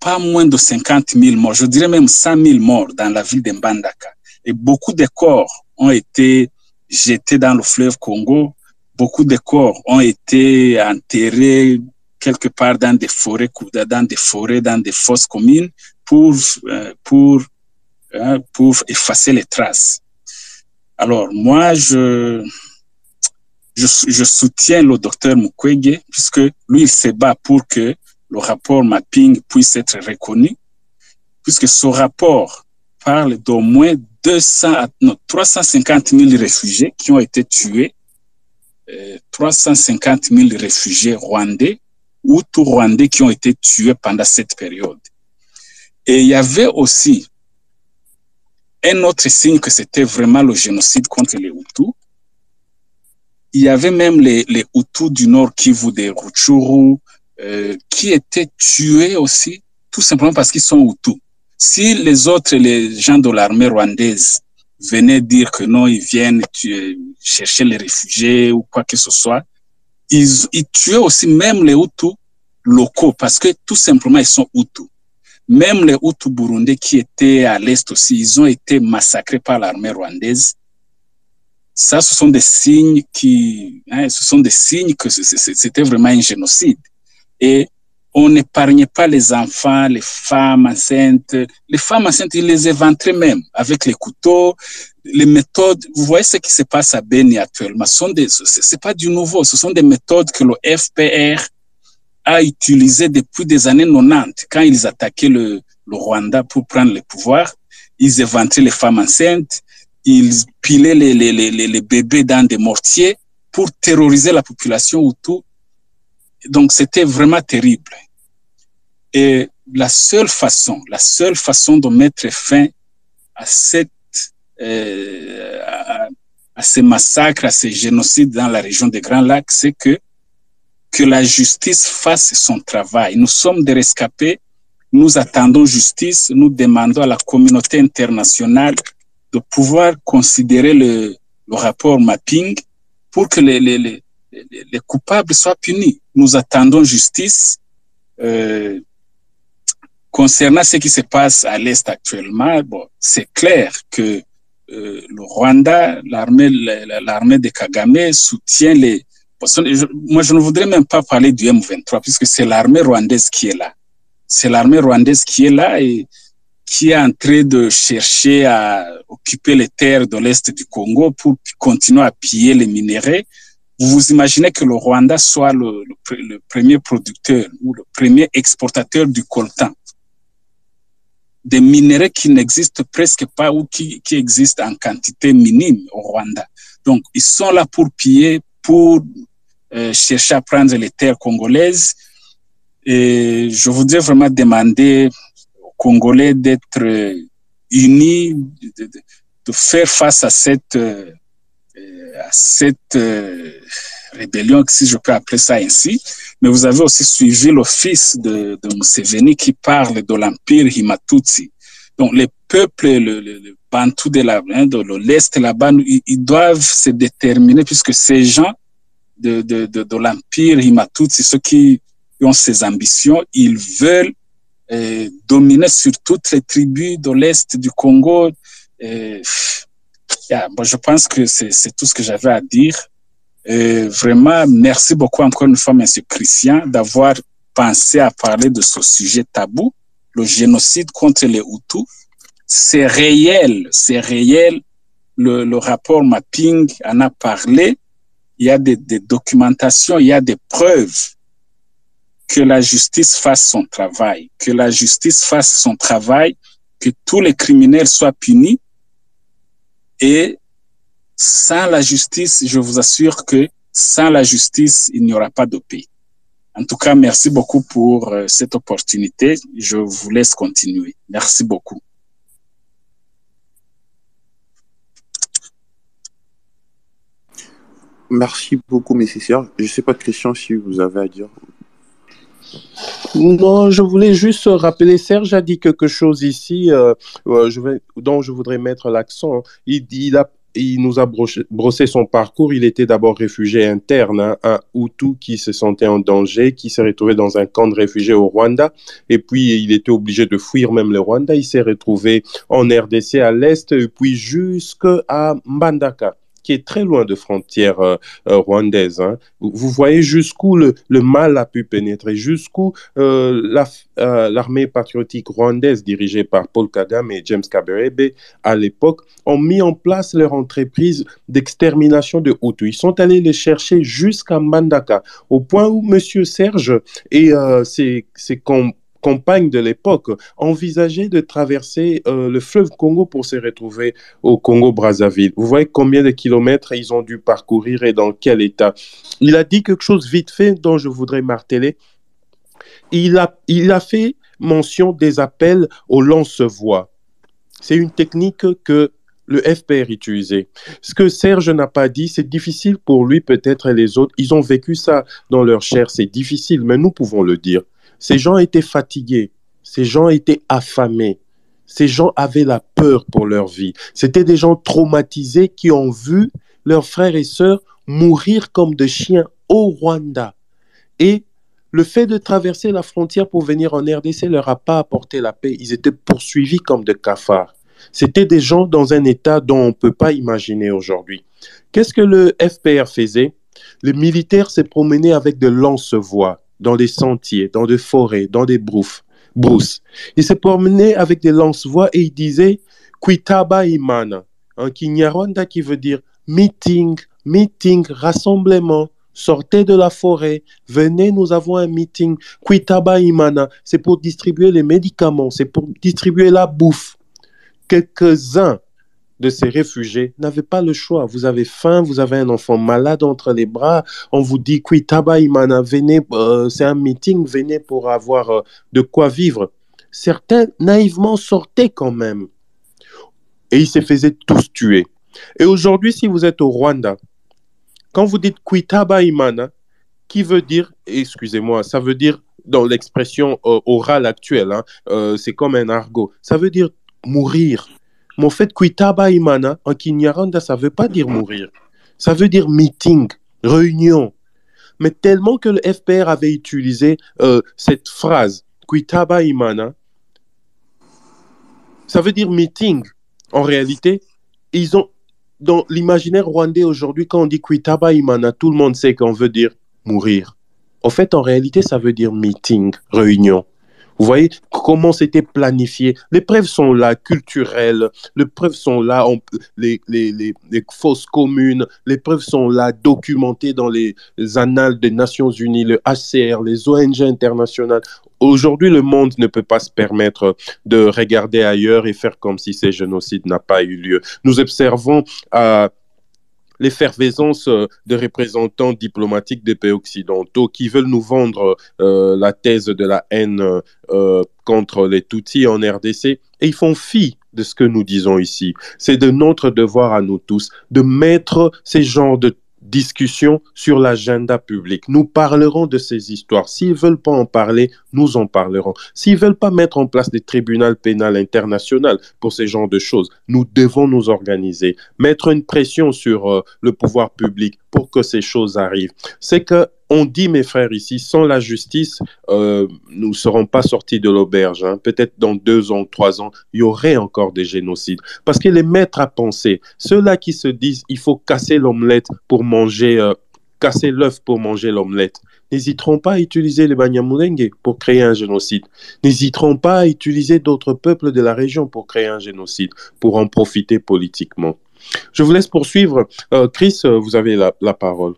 pas moins de 50 000 morts, je dirais même 100 000 morts dans la ville de Mbandaka. Et beaucoup de corps ont été jetés dans le fleuve Congo. Beaucoup de corps ont été enterrés quelque part dans des forêts, dans des forêts, dans des fosses communes pour, euh, pour, euh, pour effacer les traces. Alors, moi, je, je, je soutiens le docteur Mukwege puisque lui, il se bat pour que le rapport mapping puisse être reconnu, puisque ce rapport parle d'au moins 200, non, 350 000 réfugiés qui ont été tués, euh, 350 000 réfugiés rwandais ou tout rwandais qui ont été tués pendant cette période. Et il y avait aussi un autre signe que c'était vraiment le génocide contre les Hutus. Il y avait même les, les Hutus du Nord Kivu, des Rutshuru, euh, qui étaient tués aussi, tout simplement parce qu'ils sont Hutus. Si les autres, les gens de l'armée rwandaise, venaient dire que non, ils viennent tuer, chercher les réfugiés ou quoi que ce soit, ils, ils tuaient aussi même les Hutus locaux parce que tout simplement ils sont Hutus. Même les Hutus burundais qui étaient à l'est aussi, ils ont été massacrés par l'armée rwandaise. Ça, ce sont des signes qui, hein, ce sont des signes que c'était vraiment un génocide. Et on n'épargnait pas les enfants, les femmes enceintes. Les femmes enceintes, ils les éventraient même avec les couteaux, les méthodes. Vous voyez ce qui se passe à Beni actuellement. Ce c'est pas du nouveau. Ce sont des méthodes que le FPR a utilisées depuis des années 90. Quand ils attaquaient le, le Rwanda pour prendre le pouvoir, ils éventraient les femmes enceintes, ils pilaient les, les, les, les bébés dans des mortiers pour terroriser la population Hutu. Donc, c'était vraiment terrible. Et la seule façon, la seule façon de mettre fin à cette, euh, à, ces massacres, à ces génocides dans la région des Grands Lacs, c'est que, que la justice fasse son travail. Nous sommes des rescapés, nous attendons justice, nous demandons à la communauté internationale de pouvoir considérer le, le rapport mapping pour que les, les, les, les coupables soient punis. Nous attendons justice. Euh, concernant ce qui se passe à l'Est actuellement, bon, c'est clair que euh, le Rwanda, l'armée, l'armée de Kagame soutient les. Moi, je ne voudrais même pas parler du M23 puisque c'est l'armée rwandaise qui est là. C'est l'armée rwandaise qui est là et qui est en train de chercher à occuper les terres de l'Est du Congo pour continuer à piller les minéraux vous vous imaginez que le Rwanda soit le, le premier producteur ou le premier exportateur du coltan, des minéraux qui n'existent presque pas ou qui, qui existent en quantité minime au Rwanda. Donc, ils sont là pour piller, pour euh, chercher à prendre les terres congolaises. Et je voudrais vraiment demander aux Congolais d'être unis, de, faire face à cette, euh, à cette euh, rébellion, si je peux appeler ça ainsi. Mais vous avez aussi suivi l'office de, de Museveni qui parle de l'empire Himatutsi. Donc, les peuples, le, le, Bantou de hein, l'Est là-bas, ils, doivent se déterminer puisque ces gens de, l'empire Himatutsi, ceux qui ont ces ambitions, ils veulent euh, dominer sur toutes les tribus de l'Est du Congo. Euh, bon, je pense que c'est tout ce que j'avais à dire. Euh, vraiment, merci beaucoup encore une fois, Monsieur Christian, d'avoir pensé à parler de ce sujet tabou, le génocide contre les Hutus. C'est réel, c'est réel. Le, le, rapport mapping en a parlé. Il y a des, des, documentations, il y a des preuves que la justice fasse son travail, que la justice fasse son travail, que tous les criminels soient punis. Et sans la justice, je vous assure que sans la justice, il n'y aura pas de paix. En tout cas, merci beaucoup pour euh, cette opportunité. Je vous laisse continuer. Merci beaucoup. Merci beaucoup, mes sœurs. Je ne sais pas, Christian, si vous avez à dire. Non, je voulais juste rappeler, Serge a dit quelque chose ici euh, je vais, dont je voudrais mettre l'accent. Il, il, a, il nous a brossé son parcours. Il était d'abord réfugié interne, hein, un Hutu qui se sentait en danger, qui s'est retrouvé dans un camp de réfugiés au Rwanda. Et puis, il était obligé de fuir même le Rwanda. Il s'est retrouvé en RDC à l'est, et puis jusqu'à Mbandaka qui est très loin de frontières euh, euh, rwandaises. Hein. Vous voyez jusqu'où le, mal a pu pénétrer, jusqu'où euh, l'armée la, patriotique rwandaise dirigée par Paul Kagame et James Kaberebe à l'époque ont mis en place leur entreprise d'extermination de Hutus. Ils sont allés les chercher jusqu'à Mbandaka, au point où Monsieur Serge et ses, ses compagne de l'époque envisageait de traverser euh, le fleuve Congo pour se retrouver au Congo-Brazzaville. Vous voyez combien de kilomètres ils ont dû parcourir et dans quel état. Il a dit quelque chose vite fait dont je voudrais marteler. Il a, il a fait mention des appels au lance-voix. C'est une technique que le FPR utilisait. Ce que Serge n'a pas dit, c'est difficile pour lui, peut-être, et les autres. Ils ont vécu ça dans leur chair, c'est difficile, mais nous pouvons le dire. Ces gens étaient fatigués, ces gens étaient affamés, ces gens avaient la peur pour leur vie. C'était des gens traumatisés qui ont vu leurs frères et sœurs mourir comme des chiens au Rwanda. Et le fait de traverser la frontière pour venir en RDC leur a pas apporté la paix. Ils étaient poursuivis comme des cafards. C'était des gens dans un état dont on ne peut pas imaginer aujourd'hui. Qu'est-ce que le FPR faisait? Les militaires s'est promenaient avec de lance-voix dans des sentiers, dans des forêts, dans des brousses. Il se promenait avec des lance-voix et il disait Kuitaba Imana, en Kinyarwanda qui veut dire meeting, meeting, rassemblement. Sortez de la forêt, venez, nous avons un meeting. Kuitaba Imana, c'est pour distribuer les médicaments, c'est pour distribuer la bouffe. Quelques-uns de ces réfugiés n'avaient pas le choix. Vous avez faim, vous avez un enfant malade entre les bras, on vous dit Kuitaba Imana, venez, euh, c'est un meeting, venez pour avoir euh, de quoi vivre. Certains naïvement sortaient quand même. Et ils se faisaient tous tuer. Et aujourd'hui, si vous êtes au Rwanda, quand vous dites Kuitaba Imana, qui veut dire, excusez-moi, ça veut dire dans l'expression euh, orale actuelle, hein, c'est comme un argot, ça veut dire mourir. En fait, Kuitaba Imana, en Kinyaranda, ça veut pas dire mourir. Ça veut dire meeting, réunion. Mais tellement que le FPR avait utilisé euh, cette phrase, Kuitaba Imana, ça veut dire meeting. En réalité, ils ont, dans l'imaginaire rwandais aujourd'hui, quand on dit Kuitaba Imana, tout le monde sait qu'on veut dire mourir. En fait, en réalité, ça veut dire meeting, réunion. Vous voyez comment c'était planifié. Les preuves sont là, culturelles. Les preuves sont là, les, les, communes. Les preuves sont là, documentées dans les, annales des Nations Unies, le HCR, les ONG internationales. Aujourd'hui, le monde ne peut pas se permettre de regarder ailleurs et faire comme si ces génocides n'ont pas eu lieu. Nous observons à l'effervescence euh, de représentants diplomatiques des pays occidentaux qui veulent nous vendre euh, la thèse de la haine euh, contre les Tutsis en RDC et ils font fi de ce que nous disons ici. C'est de notre devoir à nous tous de mettre ces genres de discussion sur l'agenda public. Nous parlerons de ces histoires. S'ils veulent pas en parler, nous en parlerons. S'ils veulent pas mettre en place des tribunaux pénals internationaux pour ces genres de choses, nous devons nous organiser, mettre une pression sur euh, le pouvoir public pour que ces choses arrivent. C'est que on dit, mes frères, ici, sans la justice, euh, nous ne serons pas sortis de l'auberge. Hein. Peut-être dans deux ans, trois ans, il y aurait encore des génocides. Parce que les maîtres à penser, ceux-là qui se disent, il faut casser l'omelette pour manger, euh, casser l'œuf pour manger l'omelette, n'hésiteront pas à utiliser les Banyamulenge pour créer un génocide. N'hésiteront pas à utiliser d'autres peuples de la région pour créer un génocide, pour en profiter politiquement. Je vous laisse poursuivre. Euh, Chris, vous avez la parole.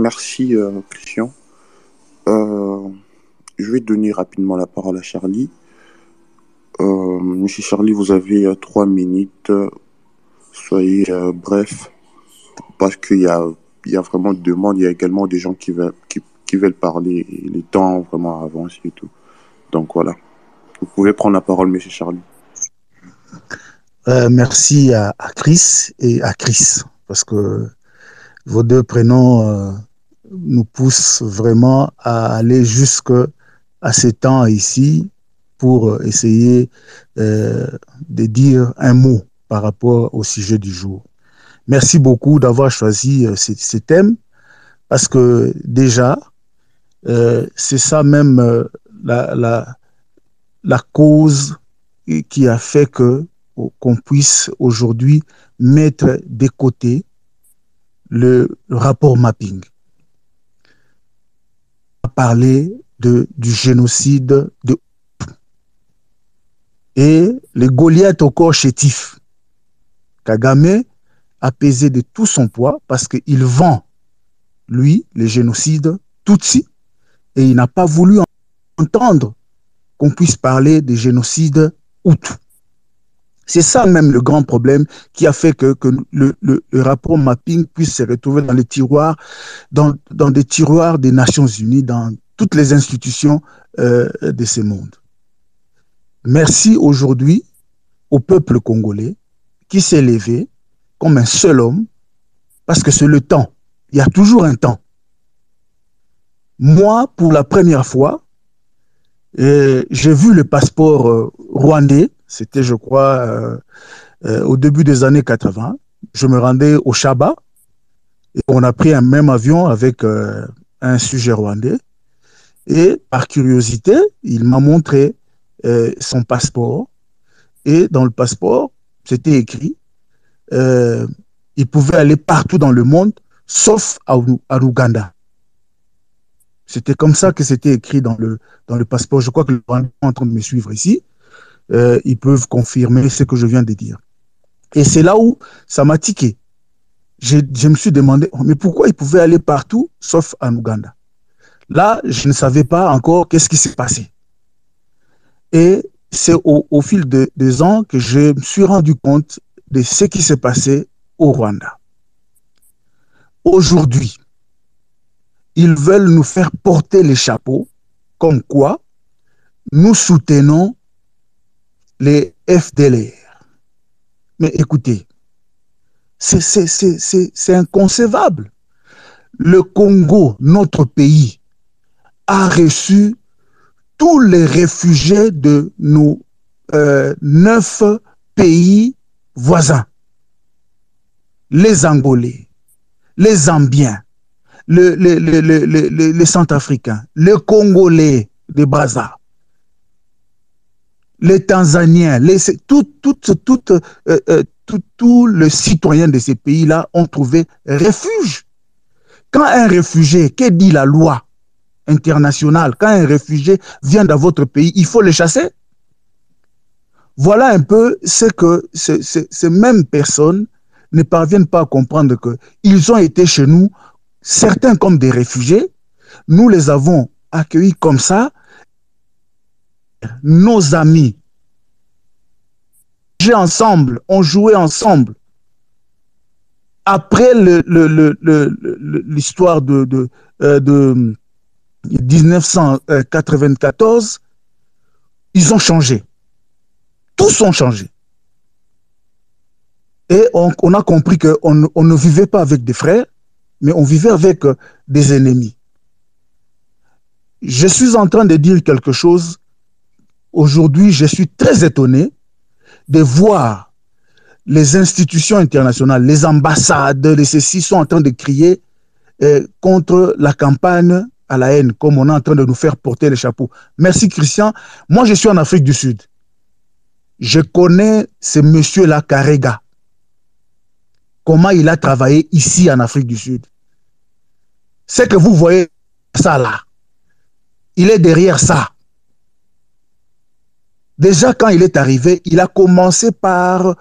Merci, euh, Christian. Euh, je vais donner rapidement la parole à Charlie. Euh, Monsieur Charlie, vous avez trois minutes. Soyez bref, parce qu'il y a, y a vraiment de demandes. Il y a également des gens qui veulent, qui, veulent parler. Les temps vraiment avancé et tout. Donc voilà. Vous pouvez prendre la parole, Monsieur Charlie. merci à, Chris et à Chris, parce que vos deux prénoms nous pousse vraiment à aller jusque à ces temps ici pour essayer euh, de dire un mot par rapport au sujet du jour. Merci beaucoup d'avoir choisi euh, ces, thèmes parce que déjà, euh, c'est ça même la, la, la, cause qui a fait que qu'on puisse aujourd'hui mettre de côté le rapport mapping parler du génocide de et les Goliaths au corps chétif. Kagame a pesé de tout son poids parce qu'il vend, lui, les génocides Tutsi, et il n'a pas voulu entendre qu'on puisse parler des génocides Hutu. C'est ça même le grand problème qui a fait que, le, rapport mapping puisse se retrouver dans les tiroirs, dans, dans des tiroirs des Nations Unies, dans toutes les institutions euh, de ce monde. Merci aujourd'hui au peuple congolais qui s'est levé comme un seul homme, parce que c'est le temps. Il y a toujours un temps. Moi, pour la première fois, euh, j'ai vu le passeport euh, rwandais c'était, je crois, euh, euh, au début des années 80. Je me rendais au Chaba et on a pris un même avion avec euh, un sujet rwandais. Et par curiosité, il m'a montré son passeport. Et dans le passeport, c'était écrit, il pouvait aller partout dans le monde, sauf à, à Ouganda. C'était comme ça que c'était écrit dans le, dans le passeport. Je crois que le Rwanda est en train de me suivre ici euh, ils peuvent confirmer ce que je viens de dire. Et c'est là où ça m'a tiqué. Je, me suis demandé, mais pourquoi ils pouvaient aller partout sauf en Ouganda? Là, je ne savais pas encore qu'est-ce qui s'est passé. Et c'est au, fil de, des ans que je me suis rendu compte de ce qui s'est passé au Rwanda. Aujourd'hui, ils veulent nous faire porter les chapeaux, comme quoi nous soutenons les FDLR. Mais écoutez, c'est inconcevable. Le Congo, notre pays, a reçu tous les réfugiés de nos euh, neuf pays voisins. Les Angolais, les Zambiens, les, les, les, les Centrafricains, les Congolais de Brazza, les Tanzaniens, les, tout, euh, euh, tous les citoyens de ces pays-là ont trouvé refuge. Quand un réfugié, que dit la loi international, quand un réfugié vient dans votre pays, il faut le chasser. Voilà un peu ce que ces, mêmes personnes ne parviennent pas à comprendre qu'ils ont été chez nous, certains comme des réfugiés, nous les avons accueillis comme ça, nos amis, j'ai ensemble, on jouait ensemble. Après l'histoire de, de, de 1994, ils ont changé. Tous ont changé. Et on, a compris qu'on on ne vivait pas avec des frères, mais on vivait avec des ennemis. Je suis en train de dire quelque chose. Aujourd'hui, je suis très étonné de voir les institutions internationales, les ambassades, les ceci sont en train de crier euh, contre la campagne à la haine, comme on est en train de nous faire porter les chapeaux. Merci Christian. Moi, je suis en Afrique du Sud. Je connais ce monsieur-là, Karega. Comment il a travaillé ici en Afrique du Sud. C'est que vous voyez ça là. Il est derrière ça. Déjà, quand il est arrivé, il a commencé par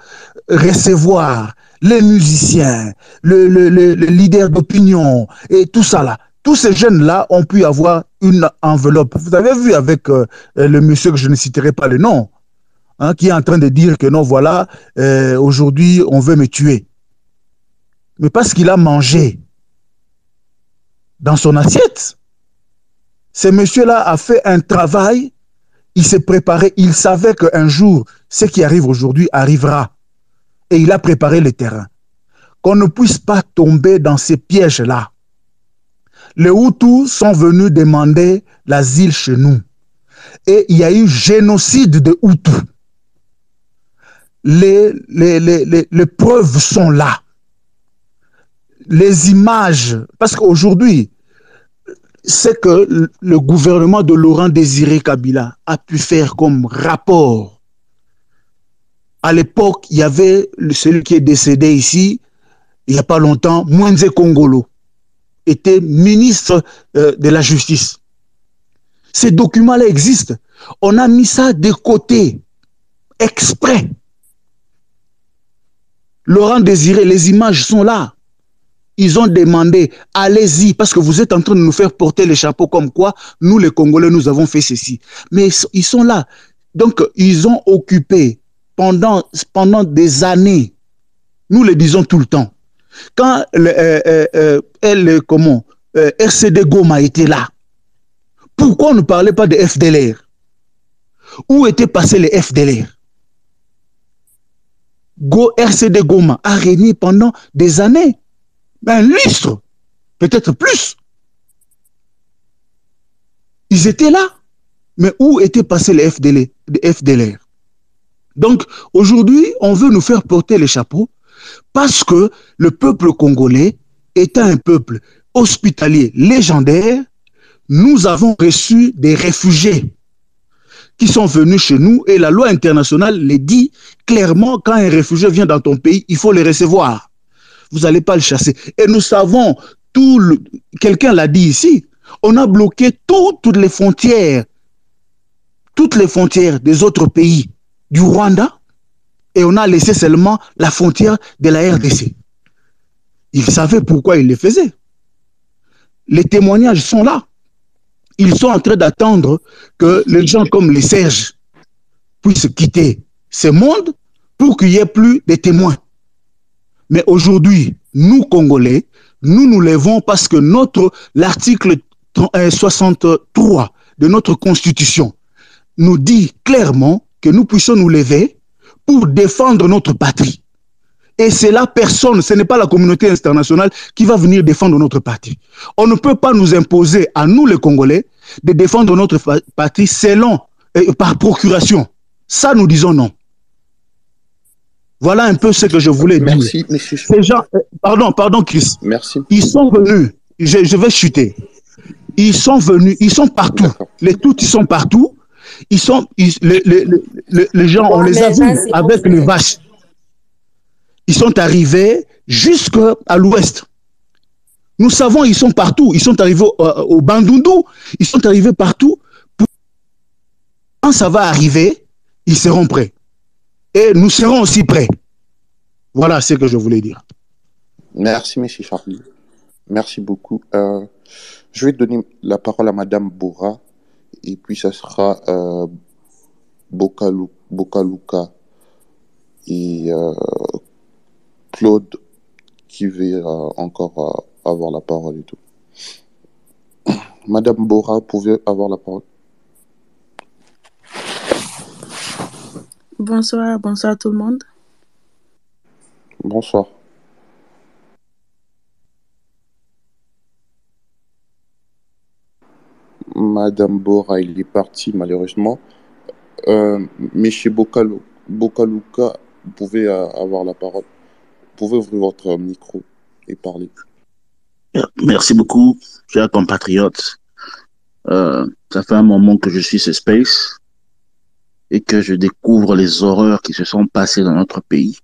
recevoir les musiciens, le, le, le, le leader d'opinion et tout ça là. Tous ces jeunes-là ont pu avoir une enveloppe. Vous avez vu avec euh, le monsieur que je ne citerai pas le nom, hein, qui est en train de dire que non, voilà, euh, aujourd'hui, on veut me tuer. Mais parce qu'il a mangé dans son assiette. Ce monsieur-là a fait un travail il s'est préparé, il savait qu'un jour, ce qui arrive aujourd'hui arrivera. Et il a préparé le terrain. Qu'on ne puisse pas tomber dans ces pièges-là. Les Hutus sont venus demander l'asile chez nous. Et il y a eu génocide de Hutus. Les, preuves sont là. Les images, parce qu'aujourd'hui, c'est que le gouvernement de Laurent Désiré Kabila a pu faire comme rapport. À l'époque, il y avait celui qui est décédé ici, il n'y a pas longtemps, Mwenze Kongolo, était ministre euh, de la Justice. Ces documents-là existent. On a mis ça de côté, exprès. Laurent Désiré, les images sont là ils ont demandé, allez-y, parce que vous êtes en train de nous faire porter les chapeaux comme quoi nous, les Congolais, nous avons fait ceci. Mais ils sont là. Donc, ils ont occupé pendant, pendant des années, nous le disons tout le temps, quand le, euh, euh, euh comment, RCD Goma était là, pourquoi on ne parlait pas de FDLR Où étaient passés les FDLR Go, RCD Goma a régné pendant des années un lustre, peut-être plus. Ils étaient là. Mais où étaient passés les FDL, les FDLR Donc aujourd'hui, on veut nous faire porter les chapeaux parce que le peuple congolais étant un peuple hospitalier légendaire, nous avons reçu des réfugiés qui sont venus chez nous et la loi internationale les dit clairement quand un réfugié vient dans ton pays, il faut les recevoir vous n'allez pas le chasser. Et nous savons, tout quelqu'un l'a dit ici, on a bloqué tout, toutes les frontières, toutes les frontières des autres pays du Rwanda, et on a laissé seulement la frontière de la RDC. Ils savaient pourquoi ils le faisaient. Les témoignages sont là. Ils sont en train d'attendre que les gens comme les Serges puissent quitter ce monde pour qu'il n'y ait plus de témoins. Mais aujourd'hui, nous, Congolais, nous nous levons parce que notre, l'article 63 de notre Constitution nous dit clairement que nous puissions nous lever pour défendre notre patrie. Et c'est la personne, ce n'est pas la communauté internationale qui va venir défendre notre patrie. On ne peut pas nous imposer à nous les Congolais de défendre notre patrie selon, euh, par procuration. Ça, nous disons non. Voilà un peu ce que je voulais Merci, dire. Monsieur. Ces gens, euh, pardon, pardon, Chris. Merci. Ils sont venus. Je, je, vais chuter. Ils sont venus. Ils sont partout. Les tous, ils sont partout. Ils sont. Ils, les, les, les, les, gens, on les a vus avec les vaches. Ils sont arrivés jusqu'à l'ouest. Nous savons, ils sont partout. Ils sont arrivés au, au Bandundu, ils sont arrivés partout. Quand ça va arriver, ils seront prêts. Et nous serons aussi prêts. Voilà ce que je voulais dire. Merci, M. Charlie. Merci beaucoup. Euh, je vais donner la parole à Madame Bora et puis ça sera euh, Bokalou, Bokaluka et euh, Claude qui va encore euh, avoir la parole et tout. Madame Bora, pouvez avoir la parole. Bonsoir, bonsoir tout le monde. Bonsoir. Madame Bora, il est parti malheureusement. Euh, Bokaluka, vous pouvez euh, avoir la parole. Vous pouvez ouvrir votre micro et parler. Merci beaucoup, chers compatriotes. Euh, ça fait un moment que je suis ce space et que je découvre les horreurs qui se sont passées dans notre pays.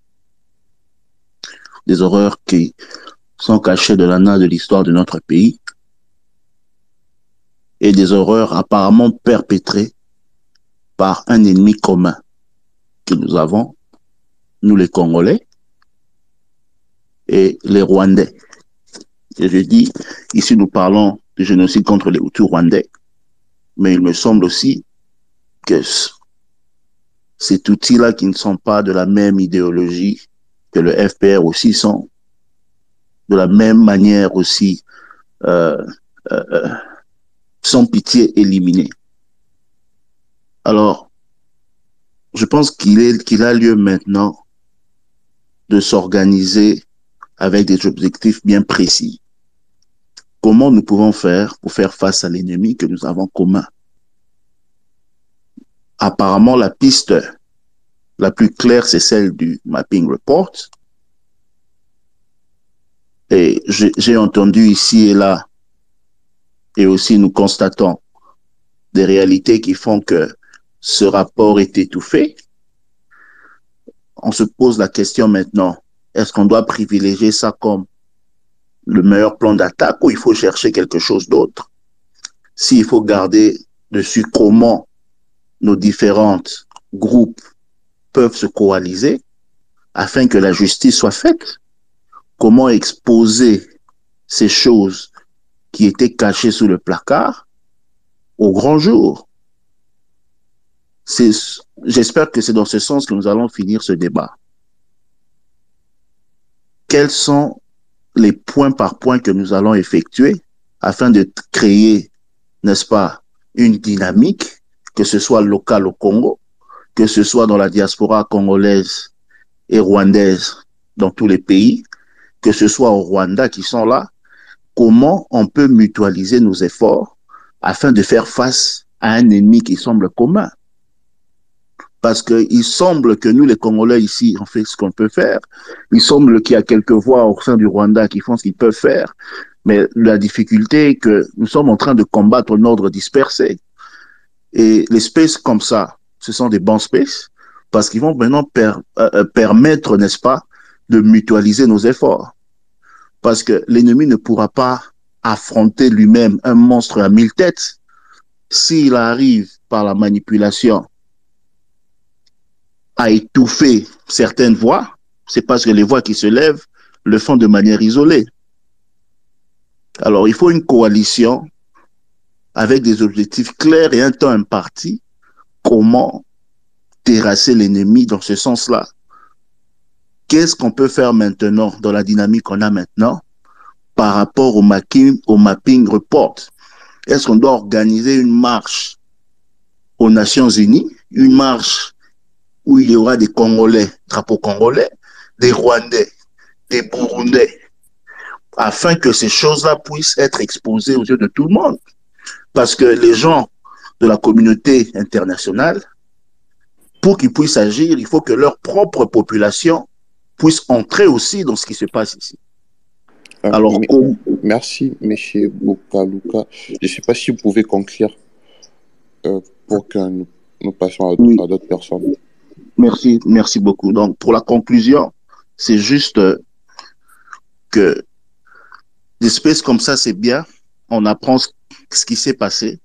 Des horreurs qui sont cachées de l'ana de l'histoire de notre pays et des horreurs apparemment perpétrées par un ennemi commun que nous avons, nous les Congolais et les Rwandais. Et je dis, ici nous parlons de génocide contre les Hutus rwandais, mais il me semble aussi que cet outil-là qui ne sont pas de la même idéologie que le FPR aussi sont de la même manière aussi euh, euh, sans pitié éliminés. Alors, je pense qu'il est qu'il a lieu maintenant de s'organiser avec des objectifs bien précis. Comment nous pouvons faire pour faire face à l'ennemi que nous avons commun? Apparemment, la piste la plus claire, c'est celle du mapping report. Et j'ai entendu ici et là, et aussi nous constatons des réalités qui font que ce rapport est étouffé. On se pose la question maintenant, est-ce qu'on doit privilégier ça comme le meilleur plan d'attaque ou il faut chercher quelque chose d'autre? S'il faut garder dessus comment nos différents groupes peuvent se coaliser afin que la justice soit faite, comment exposer ces choses qui étaient cachées sous le placard au grand jour? J'espère que c'est dans ce sens que nous allons finir ce débat. Quels sont les points par points que nous allons effectuer afin de créer, n'est-ce pas, une dynamique, que ce soit local au Congo, que ce soit dans la diaspora congolaise et rwandaise dans tous les pays, que ce soit au Rwanda qui sont là, comment on peut mutualiser nos efforts afin de faire face à un ennemi qui semble commun? Parce qu'il semble que nous, les Congolais ici, on fait ce qu'on peut faire. Il semble qu'il y a quelques voix au sein du Rwanda qui font ce qu'ils peuvent faire. Mais la difficulté est que nous sommes en train de combattre un ordre dispersé. Et les spaces comme ça, ce sont des bons spaces parce qu'ils vont maintenant euh, euh, permettre, n'est-ce pas, de mutualiser nos efforts parce que l'ennemi ne pourra pas affronter lui-même un monstre à mille têtes s'il arrive par la manipulation à étouffer certaines voix, c'est parce que les voix qui se lèvent le font de manière isolée. Alors, il faut une coalition avec des objectifs clairs et un temps imparti. Comment terrasser l'ennemi dans ce sens-là? Qu'est-ce qu'on peut faire maintenant dans la dynamique qu'on a maintenant par rapport au mapping, report? Est-ce qu'on doit organiser une marche aux Nations Unies, une marche où il y aura des Congolais, drapeaux congolais, des Rwandais, des Burundais, afin que ces choses-là puissent être exposées aux yeux de tout le monde? Parce que les gens de la communauté internationale, pour qu'ils puissent agir, il faut que leur propre population puisse entrer aussi dans ce qui se passe ici. Euh, Alors, Merci, M. Bukaluka. Je ne sais pas si vous pouvez conclure euh, pour que nous, passions à, d'autres personnes. Merci, merci beaucoup. Donc, pour la conclusion, c'est juste que des spaces comme ça, c'est bien. On apprend ce, qui s'est passé.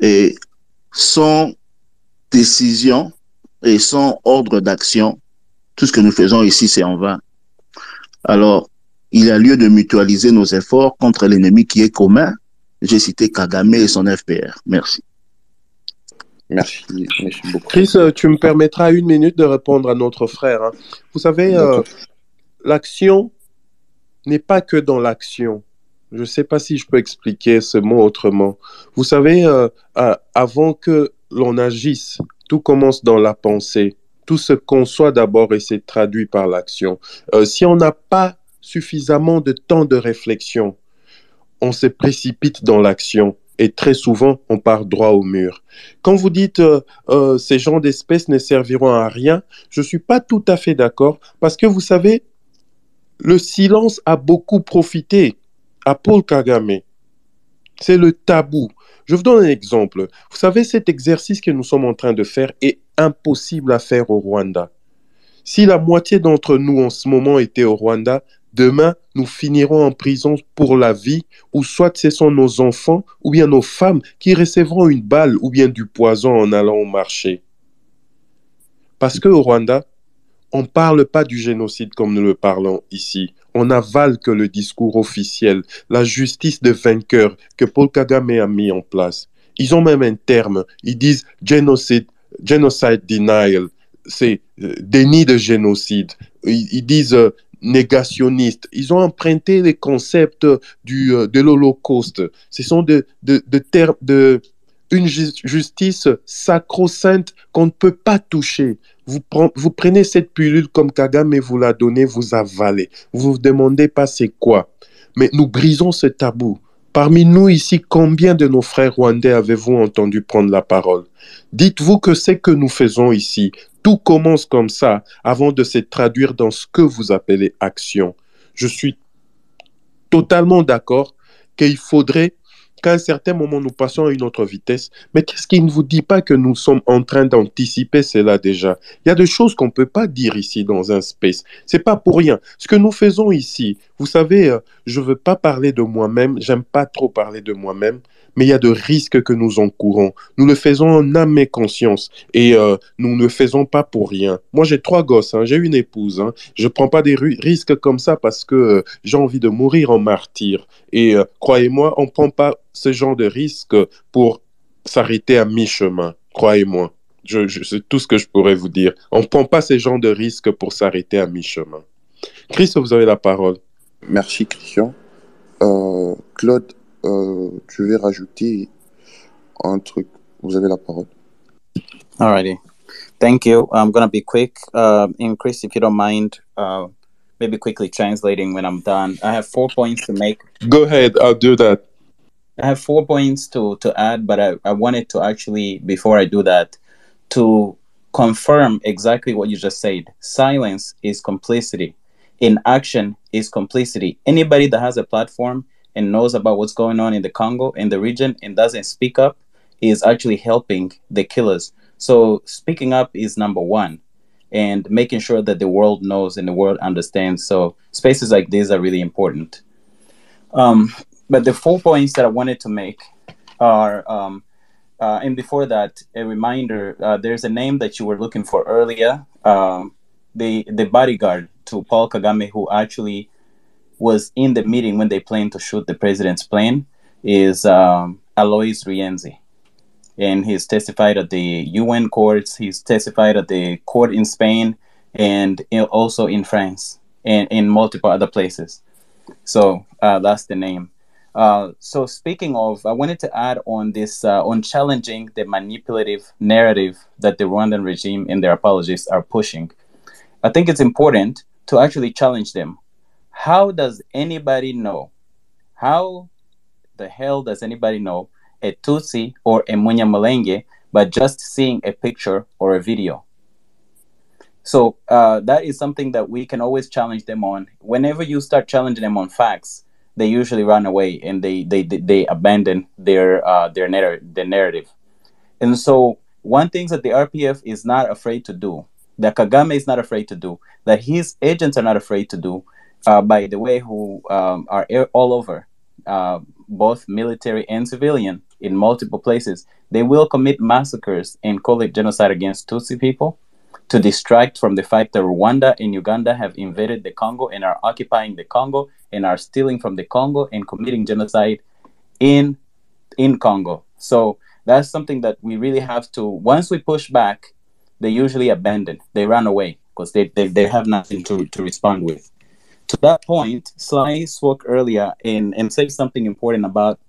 Et sans décision et sans ordre d'action, tout ce que nous faisons ici, c'est en vain. Alors, il y a lieu de mutualiser nos efforts contre l'ennemi qui est commun. J'ai cité Kagame et son FPR. Merci. Merci, merci beaucoup. Chris, euh, tu me permettras une minute de répondre à notre frère. hein. Vous savez, euh, l'action n'est pas que dans l'action. Je ne sais pas si je peux expliquer ce mot autrement. Vous savez, euh, euh, avant que l'on agisse, tout commence dans la pensée. Tout se conçoit d'abord et c'est traduit par l'action. Euh, si on n'a pas suffisamment de temps de réflexion, on se précipite dans l'action et très souvent on part droit au mur. Quand vous dites euh, ces gens d'espèces ne serviront à rien, je ne suis pas tout à fait d'accord parce que vous savez, le silence a beaucoup profité à Paul Kagame. C'est le tabou. Je vous donne un exemple. Vous savez, cet exercice que nous sommes en train de faire est impossible à faire au Rwanda. Si la moitié d'entre nous en ce moment étaient au Rwanda, demain, nous finirons en prison pour la vie, ou soit ce sont nos enfants ou bien nos femmes qui recevront une balle ou bien du poison en allant au marché. Parce qu'au Rwanda, on ne parle pas du génocide comme nous le parlons ici. On avale que le discours officiel, la justice de vainqueur que Paul Kagame a mis en place. Ils ont même un terme. Ils disent génocide, genocide denial. C'est euh, déni de génocide. Ils, disent euh, négationniste. Ils ont emprunté les concepts du, euh, de l'Holocauste. Ce sont de, de, de termes de une ju- justice sacro-sainte qu'on ne peut pas toucher. Vous, pren- vous prenez cette pilule comme Kagame vous l'a donnée, vous avalez. Vous vous demandez pas c'est quoi. Mais nous brisons ce tabou. Parmi nous ici, combien de nos frères rwandais avez-vous entendu prendre la parole? Dites-vous que c'est que nous faisons ici. Tout commence comme ça avant de se traduire dans ce que vous appelez action. Je suis totalement d'accord qu'il faudrait qu'à un certain moment nous passions à une autre vitesse. Mais qu'est-ce qui ne vous dit pas que nous sommes en train d'anticiper cela déjà? Il y a des choses qu'on ne peut pas dire ici dans un space. C'est pas pour rien. Ce que nous faisons ici, vous savez, euh, je veux pas parler de moi-même, j'aime pas trop parler de moi-même, mais il y a de risques que nous encourons. Nous le faisons en âme et conscience et euh, nous ne faisons pas pour rien. Moi, j'ai trois gosses, hein, j'ai une épouse. Hein. Je prends pas des risques comme ça parce que euh, j'ai envie de mourir en martyr. Et euh, croyez-moi, on prend pas ce genre de risque pour s'arrêter à mi-chemin. Croyez-moi. C'est tout ce que je pourrais vous dire. On ne prend pas ce genre de risque pour s'arrêter à mi-chemin. Christ, vous avez la parole. Merci, Christian. Claude, euh, tu veux rajouter un truc Vous avez la parole. Alrighty. Thank you. I'm gonna be quick. Uh, and Chris, if you don't mind, uh, maybe quickly translating when I'm done. I have four points to make. Go ahead, I'll do that. I have four points to to add, but I, I wanted to actually before I do that to confirm exactly what you just said. Silence is complicity. Inaction is complicity. Anybody that has a platform and knows about what's going on in the Congo in the region and doesn't speak up is actually helping the killers. So speaking up is number one and making sure that the world knows and the world understands. So spaces like these are really important. Um, but the four points that I wanted to make are, um, uh, and before that, a reminder: uh, there's a name that you were looking for earlier, um, the the bodyguard to Paul Kagame, who actually was in the meeting when they planned to shoot the president's plane, is um, Alois Rienzi, and he's testified at the UN courts. He's testified at the court in Spain and also in France and in multiple other places. So uh, that's the name. Uh, so speaking of, I wanted to add on this uh, on challenging the manipulative narrative that the Rwandan regime and their apologists are pushing. I think it's important to actually challenge them. How does anybody know? How the hell does anybody know a Tutsi or a Munya Malenge by just seeing a picture or a video? So uh, that is something that we can always challenge them on. Whenever you start challenging them on facts, they usually run away and they they they, they abandon their uh, their narr- their narrative. And so one thing that the RPF is not afraid to do, that Kagame is not afraid to do, that his agents are not afraid to do, uh, by the way, who um, are all over, uh, both military and civilian, in multiple places. They will commit massacres and call it genocide against Tutsi people to distract from the fact that Rwanda and Uganda have invaded the Congo and are occupying the Congo and are stealing from the Congo and committing genocide in in Congo. So that's something that we really have to once we push back, they usually abandon. They run away because they, they, they have nothing to, to respond with. To that point, Sly spoke earlier and, and said something important about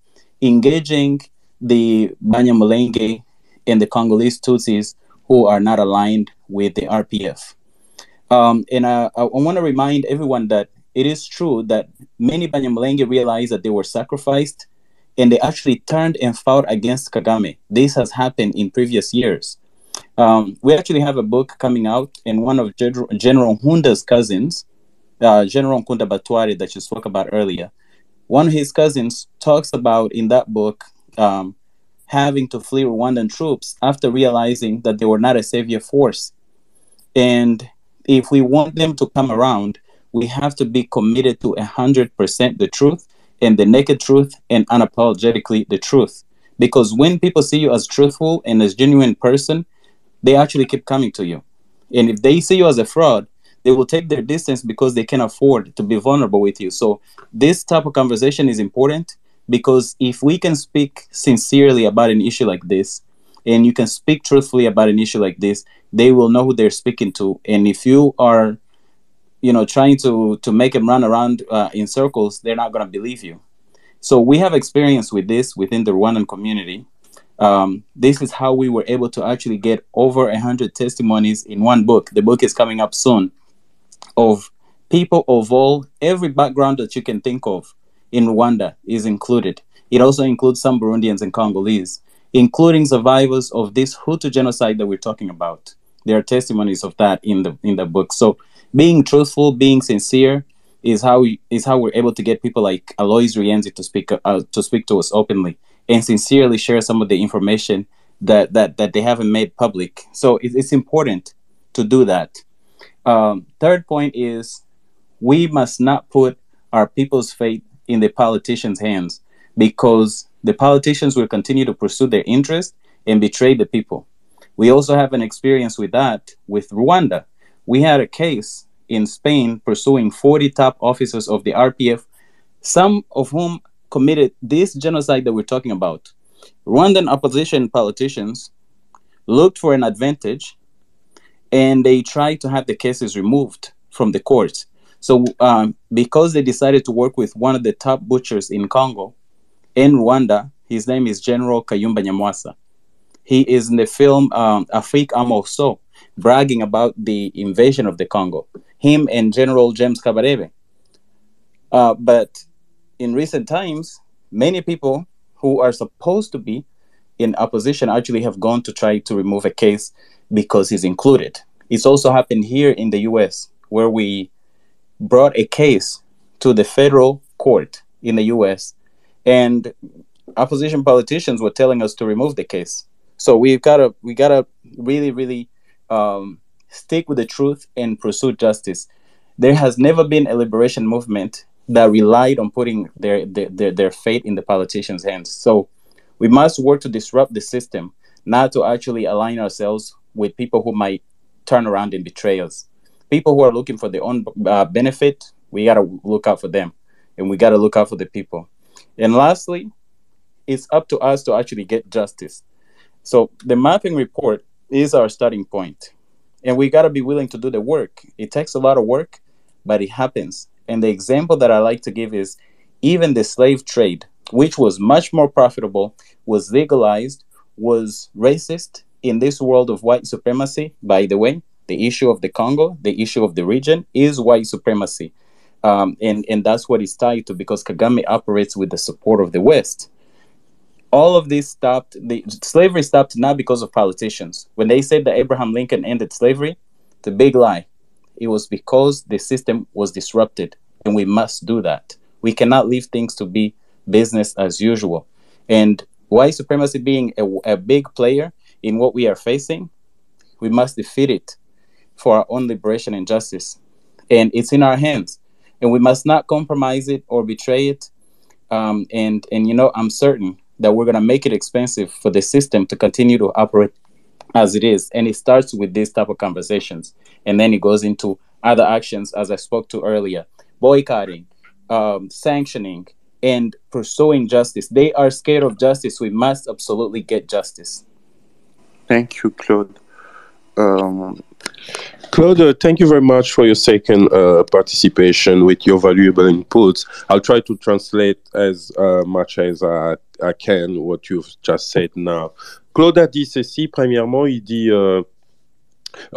engaging the Banyamulenge and the Congolese Tutsis who are not aligned with the RPF. Um, and I, I want to remind everyone that it is true that many Banyamulenge realized that they were sacrificed and they actually turned and fought against Kagame. This has happened in previous years. Um, we actually have a book coming out, and one of General, General Hunda's cousins, uh, General Nkunda Batwari, that you spoke about earlier, one of his cousins talks about in that book um, having to flee Rwandan troops after realizing that they were not a savior force. And if we want them to come around, we have to be committed to 100% the truth and the naked truth and unapologetically the truth. Because when people see you as truthful and as genuine person, they actually keep coming to you. And if they see you as a fraud, they will take their distance because they can afford to be vulnerable with you. So this type of conversation is important because if we can speak sincerely about an issue like this, and you can speak truthfully about an issue like this, they will know who they're speaking to. And if you are, you know, trying to to make them run around uh, in circles, they're not going to believe you. So we have experience with this within the Rwandan community. Um, this is how we were able to actually get over a hundred testimonies in one book. The book is coming up soon of people of all every background that you can think of in Rwanda is included. It also includes some Burundians and Congolese, including survivors of this Hutu genocide that we're talking about. There are testimonies of that in the in the book. So being truthful, being sincere is how we, is how we're able to get people like Alois Rienzi to speak uh, to speak to us openly and sincerely share some of the information that that that they haven't made public. So it, it's important to do that. Um, third point is we must not put our people's faith in the politicians' hands because the politicians will continue to pursue their interest and betray the people. We also have an experience with that with Rwanda. We had a case in Spain pursuing 40 top officers of the RPF, some of whom committed this genocide that we're talking about. Rwandan opposition politicians looked for an advantage and they tried to have the cases removed from the courts. So, um, because they decided to work with one of the top butchers in Congo, in Rwanda, his name is General Kayumba Nyamwasa. He is in the film um, Afrique Amoso, bragging about the invasion of the Congo. Him and General James Kabarebe. Uh, but in recent times, many people who are supposed to be in opposition actually have gone to try to remove a case because he's included. It's also happened here in the US, where we brought a case to the federal court in the US and opposition politicians were telling us to remove the case. So we've got to we got to really really um, stick with the truth and pursue justice. There has never been a liberation movement that relied on putting their their, their, their fate in the politicians' hands. So we must work to disrupt the system, not to actually align ourselves with people who might turn around and betray us people who are looking for their own uh, benefit, we got to look out for them and we got to look out for the people. And lastly, it's up to us to actually get justice. So the mapping report is our starting. And we got to be willing to do the work. It takes a lot of work, but it happens. And the example that I like to give is even the slave trade, which was much more profitable, was legalized, was racist in this world of white supremacy, by the way the issue of the Congo, the issue of the region is white supremacy. Um, and, and that's what it's tied to because Kagame operates with the support of the West. All of this stopped, the slavery stopped not because of politicians. When they said that Abraham Lincoln ended slavery, the big lie. It was because the system was disrupted, and we must do that. We cannot leave things to be business as usual. And white supremacy being a, a big player in what we are facing, we must defeat it for our own liberation and justice. And it's in our hands. and we must not compromise it or betray it. Um, and and you know, I'm certain that we're gonna make it expensive for the system to continue to operate as it is. And it starts with this type of conversations, and then it goes into other actions, as I spoke to earlier, boycotting, um, sanctioning, and pursuing justice. They are scared of justice. We must absolutely get justice. Thank you, Claude. Um, Claude, uh, thank you very much for your second uh, participation with your valuable inputs. I'll try to translate as uh, much as I, I, can what you've just said now. Claude a dit ceci. Premièrement, il dit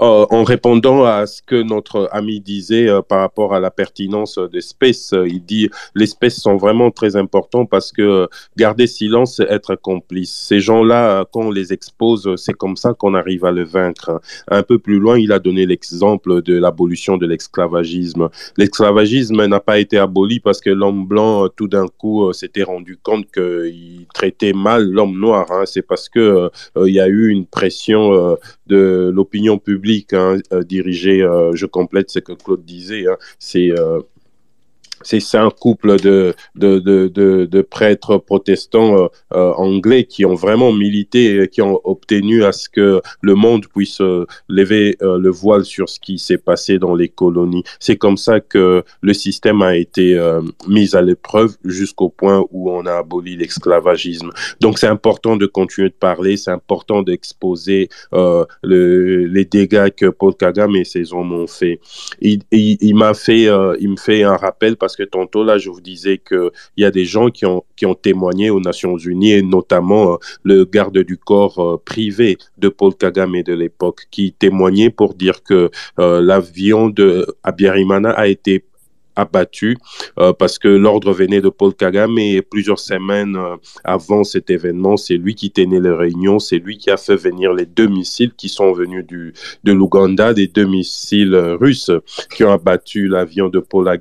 euh, Euh, en répondant à ce que notre ami disait euh, par rapport à la pertinence d'espèces, euh, il dit l'espèce sont vraiment très importants parce que garder silence, c'est être complice. Ces gens-là, quand on les expose, c'est comme ça qu'on arrive à le vaincre. Un peu plus loin, il a donné l'exemple de l'abolition de l'esclavagisme. L'esclavagisme n'a pas été aboli parce que l'homme blanc, tout d'un coup, s'était rendu compte qu'il traitait mal l'homme noir. Hein. C'est parce que il y a eu une pression de l'opinion publique hein, euh, dirigée, euh, je complète ce que Claude disait, hein, c'est c'est un couple de, de, de, prêtres protestants euh, euh, anglais qui ont vraiment milité et qui ont obtenu à ce que le monde puisse euh, lever le voile sur ce qui s'est passé dans les colonies. C'est comme ça que le système a été mis à l'épreuve jusqu'au point où on a aboli l'esclavagisme. Donc c'est important de continuer de parler, c'est important d'exposer le, les dégâts que Paul Kagame et ses hommes ont fait. Il, il, m'a fait, il me fait un rappel parce que tantôt, là, je vous disais qu'il y a des gens qui ont, qui ont témoigné aux Nations Unies, et notamment euh, le garde du corps euh, privé de Paul Kagame de l'époque, qui témoignait pour dire que euh, l'avion de Abiyarimana a été abattu euh, parce que l'ordre venait de Paul Kagame et plusieurs semaines euh, avant cet événement, c'est lui qui tenait les réunions, c'est lui qui a fait venir les deux missiles qui sont venus de l'Ouganda, des deux missiles russes qui ont abattu l'avion de Paul Kagame.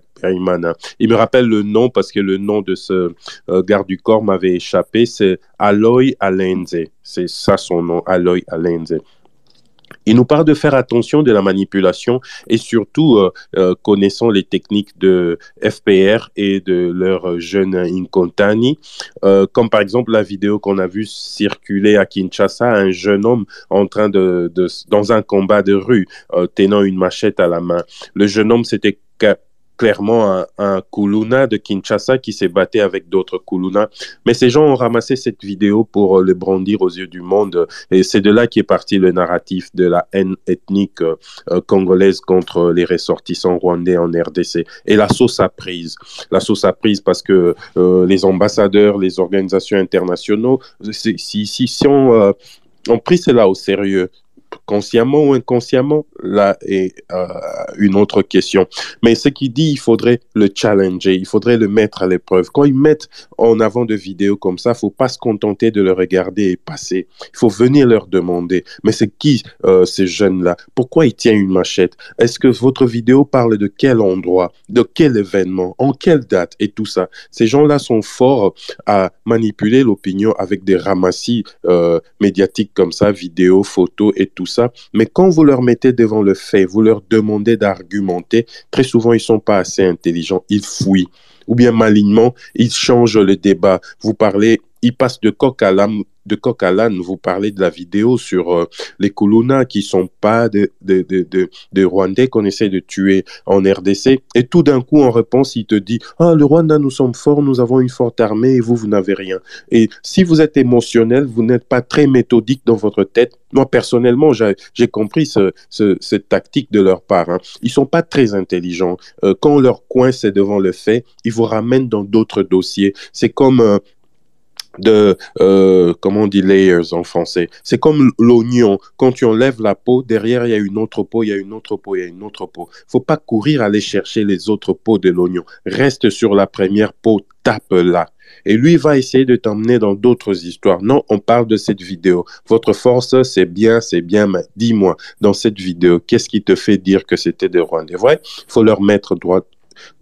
Il me rappelle le nom parce que le nom de ce euh, garde du corps m'avait échappé, c'est Aloy Alenze. C'est ça son nom, Aloy Alenze. Il nous parle de faire attention de la manipulation et surtout euh, euh, connaissant les techniques de FPR et de leur jeune Incontani, euh, comme par exemple la vidéo qu'on a vue circuler à Kinshasa, un jeune homme en train de, dans un combat de rue, tenant une machette à la main. Le jeune homme s'était clairement un, un Kuluna de Kinshasa qui s'est battu avec d'autres Kuluna. Mais ces gens ont ramassé cette vidéo pour euh, le brandir aux yeux du monde. Et c'est de là qu'est parti le narratif de la haine ethnique euh, euh, congolaise contre les ressortissants rwandais en RDC. Et la sauce a prise. La sauce a prise parce que les ambassadeurs, les organisations internationaux, si, si, on, on pris cela au sérieux consciemment ou inconsciemment, là est euh, une autre question. Mais ce qu'il dit, il faudrait le challenger, il faudrait le mettre à l'épreuve. Quand ils mettent en avant de vidéos comme ça, faut pas se contenter de le regarder et passer. Il faut venir leur demander, mais c'est qui euh, ces jeunes-là? Pourquoi ils tiennent une machette? Est-ce que votre vidéo parle de quel endroit? De quel événement? En quelle date? Et tout ça. Ces gens-là sont forts à manipuler l'opinion avec des ramassis euh, médiatiques comme ça, vidéos, photos et tout ça. Mais quand vous leur mettez devant le fait, vous leur demandez d'argumenter, très souvent, ils sont pas assez intelligents, ils fuient. Ou bien malignement, ils changent le débat. Vous parlez, ils passent de coq à l'âme de coq à l'âne, vous parlez de la vidéo sur euh, les Kuluna qui sont pas de, de, de, de, Rwandais qu'on essaie de tuer en RDC. Et tout d'un coup, en réponse, il te dit Ah, le Rwanda, nous sommes forts, nous avons une forte armée et vous, vous n'avez rien. Et si vous êtes émotionnel, vous n'êtes pas très méthodique dans votre tête. Moi, personnellement, j'ai compris ce, cette tactique de leur part. Hein. Ils sont pas très intelligents. Euh, quand leur coin c'est devant le fait, ils vous ramènent dans d'autres dossiers. C'est comme euh, de, euh, comment on dit layers en français. C'est comme l'oignon. Quand tu enlèves la peau, derrière, il y a une autre peau, il y a une autre peau, il y a une autre peau. faut pas courir aller chercher les autres peaux de l'oignon. Reste sur la première peau, tape là. Et lui va essayer de t'emmener dans d'autres histoires. Non, on parle de cette vidéo. Votre force, c'est bien, c'est bien, mais dis-moi, dans cette vidéo, qu'est-ce qui te fait dire que c'était des Rwandais? Vrai? Faut leur mettre droit,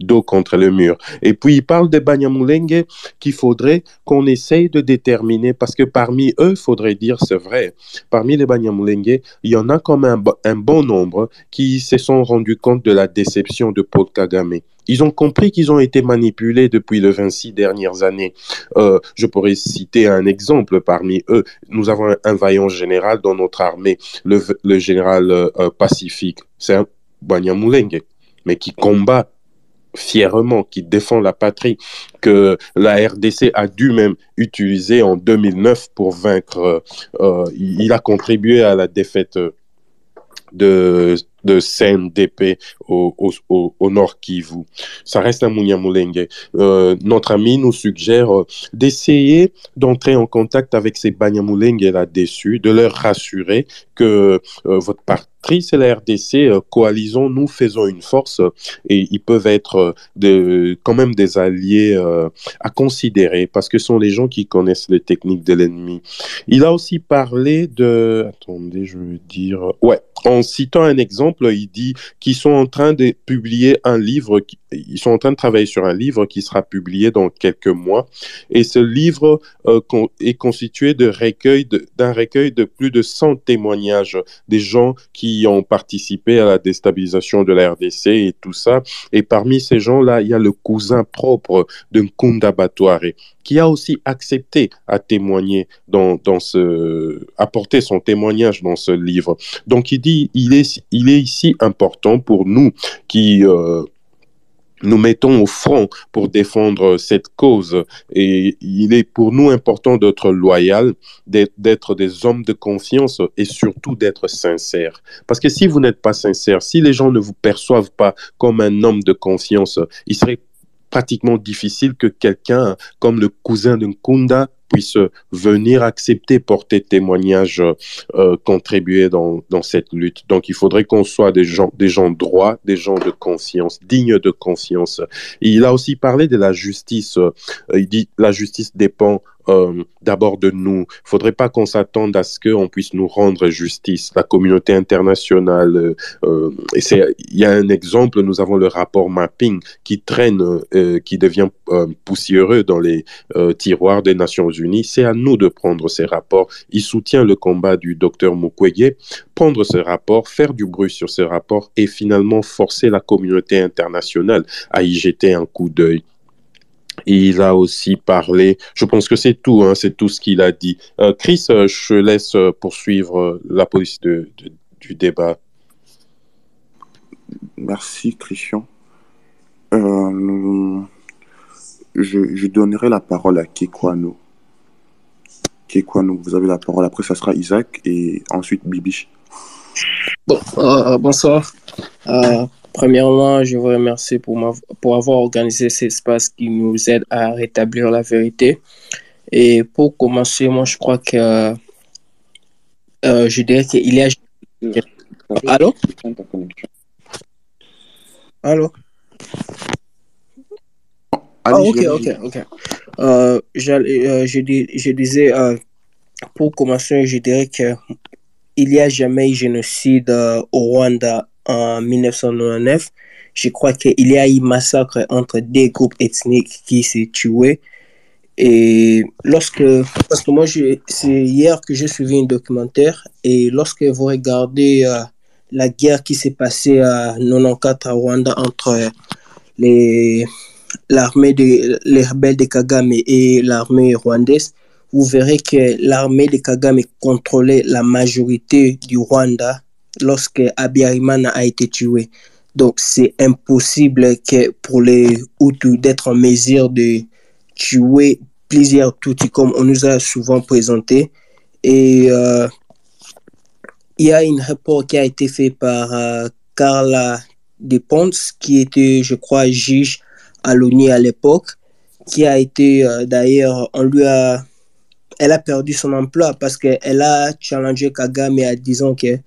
dos contre le mur. Et puis, il parle des Banyamulenge qu'il faudrait qu'on essaye de déterminer, parce que parmi eux, il faudrait dire, c'est vrai, parmi les Banyamulenge, il y en a comme un, un bon nombre qui se sont rendus compte de la déception de Paul Kagame. Ils ont compris qu'ils ont été manipulés depuis les 26 dernières années. Euh, je pourrais citer un exemple parmi eux. Nous avons un, vaillant général dans notre armée, le, le général euh, Pacifique. C'est un Banyamulenge, mais qui combat fièrement, qui défend la patrie, que la RDC a dû même utiliser en 2009 pour vaincre. Euh, il a contribué à la défaite de, de CNDP au, au, au, nord Kivu. Ça reste un Munyamulenge. Euh, notre ami nous suggère euh, d'essayer d'entrer en contact avec ces Banyamulenge là-dessus, de leur rassurer que euh, votre parti, c'est la RDC, coalisons, nous faisons une force et ils peuvent être de, quand même des alliés à considérer parce que ce sont les gens qui connaissent les techniques de l'ennemi. Il a aussi parlé de... Attendez, je veux dire... Ouais, en citant un exemple, il dit qu'ils sont en train de publier un livre, ils sont en train de travailler sur un livre qui sera publié dans quelques mois. Et ce livre euh, est constitué de recueil d'un recueil de plus de 100 témoignages des gens qui ont participé à la déstabilisation de la RDC et tout ça. Et parmi ces gens-là, il y a le cousin propre de Nkunda Batouare qui a aussi accepté à témoigner dans, dans ce, apporter son témoignage dans ce livre. Donc il dit, il est, il est ici important pour nous qui euh, nous mettons au front pour défendre cette cause. Et il est pour nous important d'être loyal, d'être des hommes de confiance et surtout d'être sincères. Parce que si vous n'êtes pas sincère, si les gens ne vous perçoivent pas comme un homme de confiance, il serait pratiquement difficile que quelqu'un comme le cousin de Nkunda puisse venir accepter, porter témoignage, euh, contribuer dans, dans cette lutte. Donc, il faudrait qu'on soit des gens, des gens droits, des gens de confiance, dignes de confiance. Et il a aussi parlé de la justice. Euh, il dit la justice dépend euh, d'abord de nous. Il faudrait pas qu'on s'attende à ce qu'on puisse nous rendre justice. La communauté internationale, euh, c'est, il y a un exemple, nous avons le rapport mapping qui traîne, euh, qui devient euh, poussiéreux dans les euh, tiroirs des Nations Unies. C'est à nous de prendre ces rapports. Il soutient le combat du docteur Mukwege, prendre ce rapport, faire du bruit sur ce rapport et finalement forcer la communauté internationale à y jeter un coup d'œil. Il a aussi parlé, je pense que c'est tout, hein, c'est tout ce qu'il a dit. Euh, Chris, euh, je laisse poursuivre la police de, de, du débat. Merci, Christian. Euh, je, je, donnerai la parole à Kekwano. Kekwano, vous avez la parole. Après, ça sera Isaac et ensuite Bibiche. Bon, bonsoir. Premièrement, je vous remercie pour, pour avoir organisé cet espace qui nous aide à rétablir la vérité. Et pour commencer, moi, je crois que euh, je dirais qu'il y a. Allô? Allô? Ah, ok, ok, ok. Euh, je, euh, je, je, disais, euh, pour commencer, je dirais qu'il n'y a jamais eu génocide au Rwanda en 1999, je crois qu'il y a eu massacre entre des groupes ethniques qui s'est tué. Et lorsque, parce que moi, c'est hier que j'ai suivi un documentaire, et lorsque vous regardez euh, la guerre qui s'est passée à 94 à Rwanda entre les l'armée de les rebelles de Kagame et l'armée rwandaise, vous verrez que l'armée de Kagame contrôlait la majorité du Rwanda lorsque Abiyarimana a été tué. Donc, c'est impossible que pour les Hutus d'être en mesure de tuer plusieurs Tutsis comme on nous a souvent présenté. Et euh, il y a un rapport qui a été fait par euh, Carla De qui était, je crois, juge à l'ONU à l'époque, qui a été, euh, d'ailleurs, on lui a, elle a perdu son emploi parce qu'elle a challengé Kagame en disant que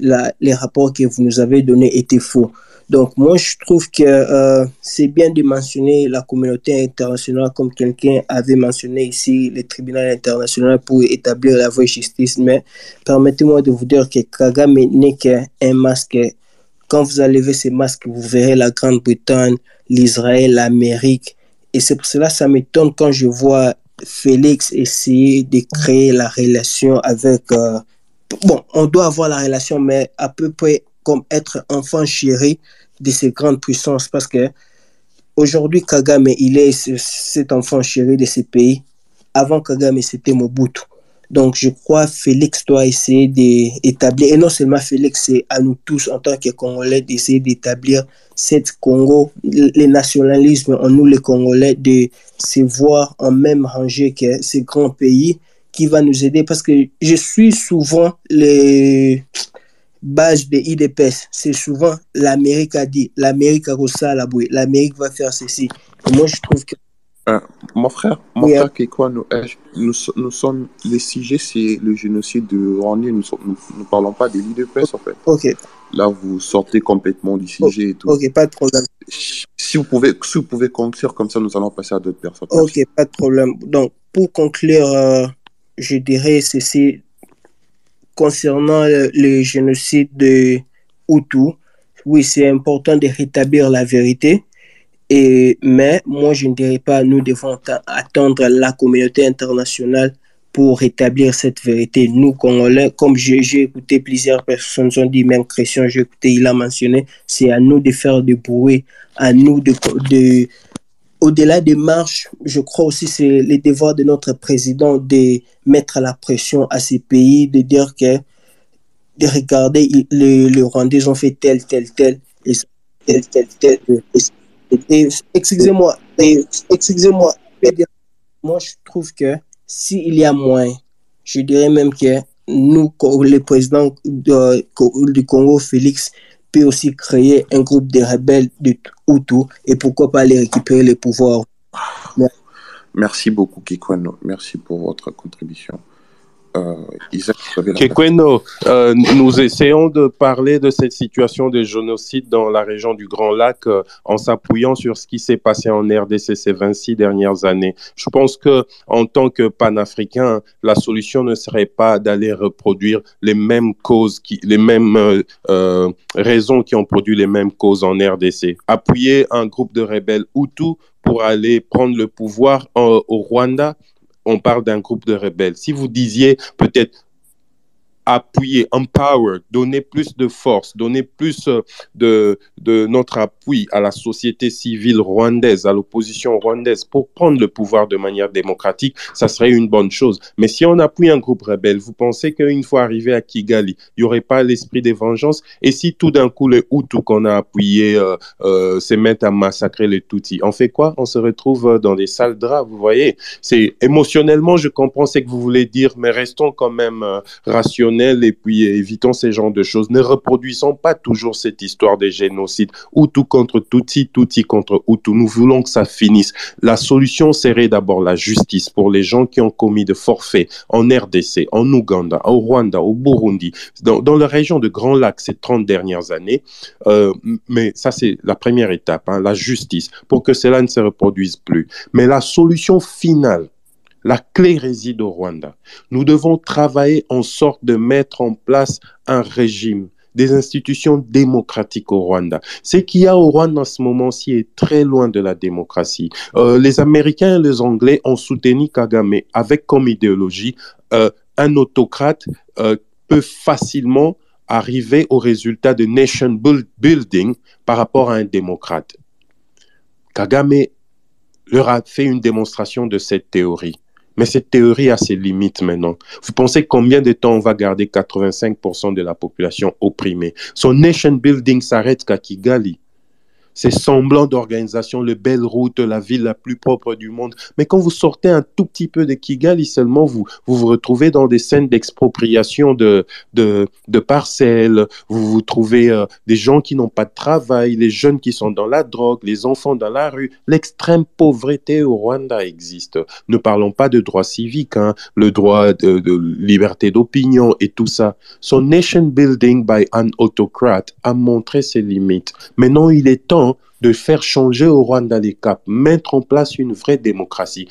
les rapports que vous nous avez donnés étaient faux. Donc moi, je trouve que euh, c'est bien de mentionner la communauté internationale comme quelqu'un avait mentionné ici, le tribunal international pour établir la vraie justice. Mais permettez-moi de vous dire que Kagame n'est qu'un masque quand vous enlevez ces masques, vous verrez la Grande-Bretagne, l'Israël, l'Amérique. Et c'est pour cela que ça m'étonne quand je vois Félix essayer de créer la relation avec... euh, bon, on doit avoir la relation, mais à peu près comme être enfant chéri de ces grandes puissances. Parce que aujourd'hui, Kagame, il est ce- cet enfant chéri de ces pays. Avant Kagame, c'était Mobutu. Donc, je crois Félix doit essayer d'établir, et non seulement Félix, c'est à nous tous en tant que Congolais d'essayer d'établir cette Congo, le nationalisme en nous les Congolais, de se voir en même rangée que ces grands pays qui va nous aider parce que je suis souvent les bases de IDPS. C'est souvent l'Amérique a dit, l'Amérique a reçu la bouée, l'Amérique va faire ceci. Et moi, je trouve que Euh, mon frère, mon Oui, frère hein. Kekwa, nous, euh, nous, nous sommes, les sujets, c'est le génocide de Rwanda, nous ne parlons pas de l'IDPS en fait. Ok, Là, vous sortez complètement du sujet et tout. ok, pas de problème. Si vous pouvez, si vous pouvez conclure comme ça, nous allons passer à d'autres personnes. Ok, pas de problème. Donc, pour conclure, euh, je dirais ceci concernant le, génocide de Hutu. Oui, c'est important de rétablir la vérité. Et, mais moi, je ne dirais pas nous devons attendre la communauté internationale pour rétablir cette vérité. Nous, Congolais, comme j'ai écouté plusieurs personnes ont dit, même Christian, j'ai écouté, il a mentionné, c'est à nous de faire du bruit, à nous de au-delà des marches, je crois aussi c'est le devoir de notre président de mettre la pression à ces pays, de dire que de regarder les, les Rwandais ont fait tel, tel, tel, et tel, tel, tel. Excusez-moi, excusez-moi, moi je trouve que s'il y a moins, je dirais même que nous, le président du Congo, Félix, peut aussi créer un groupe de rebelles de Hutu et pourquoi pas aller récupérer les pouvoirs. Merci beaucoup, Kikwano. Merci pour votre contribution. Kekweno, euh, nous essayons de parler de cette situation de génocide dans la région du Grand Lac euh, en s'appuyant sur ce qui s'est passé en RDC ces 26 dernières années. Je pense que en tant que panafricain, la solution ne serait pas d'aller reproduire les mêmes causes, les mêmes euh, euh, raisons qui ont produit les mêmes causes en RDC. Appuyer un groupe de rebelles Hutus pour aller prendre le pouvoir euh, au Rwanda, on parle d'un groupe de rebelles. Si vous disiez peut-être appuyer, empower, donner plus de force, donner plus euh, de, de notre appui à la société civile rwandaise, à l'opposition rwandaise pour prendre le pouvoir de manière démocratique, ça serait une bonne chose. Mais si on appuie un groupe rebelle, vous pensez qu'une fois arrivé à Kigali, il n'y aurait pas l'esprit de vengeance Et si tout d'un coup, les Hutus qu'on a appuyés euh, euh, se mettent à massacrer les Tutsis, on fait quoi? On se retrouve dans des sales draps, vous voyez? C'est émotionnellement, je comprends ce que vous voulez dire, mais restons quand même rationnels et puis évitons ces genres de choses. Ne reproduisons pas toujours cette histoire des génocides. Hutu contre Tutsi, Tutsi contre Hutu. Nous voulons que ça finisse. La solution serait d'abord la justice pour les gens qui ont commis de forfaits en RDC, en Ouganda, au Rwanda, au Burundi, dans, dans la région de Grand Lac ces 30 dernières années. Euh, mais ça, c'est la première étape, hein, la justice, pour que cela ne se reproduise plus. Mais la solution finale, la clé réside au Rwanda. Nous devons travailler en sorte de mettre en place un régime, des institutions démocratiques au Rwanda. Ce qu'il y a au Rwanda en ce moment-ci est très loin de la démocratie. Euh, les Américains et les Anglais ont soutenu Kagame avec comme idéologie euh, un autocrate euh, peut facilement arriver au résultat de nation building par rapport à un démocrate. Kagame leur a fait une démonstration de cette théorie. Mais cette théorie a ses limites maintenant. Vous pensez combien de temps on va garder 85% de la population opprimée? Son nation building s'arrête qu'à Kigali. Ces semblants d'organisation, le belle route, la ville la plus propre du monde. Mais quand vous sortez un tout petit peu de Kigali seulement, vous vous, vous retrouvez dans des scènes d'expropriation de, de, parcelles. Vous vous trouvez euh, des gens qui n'ont pas de travail, les jeunes qui sont dans la drogue, les enfants dans la rue. L'extrême pauvreté au Rwanda existe. Ne parlons pas de droits civiques, hein, le droit de liberté d'opinion et tout ça. Son nation building by an autocrat a montré ses limites. Maintenant, il est temps de faire changer au Rwanda les caps, mettre en place une vraie démocratie.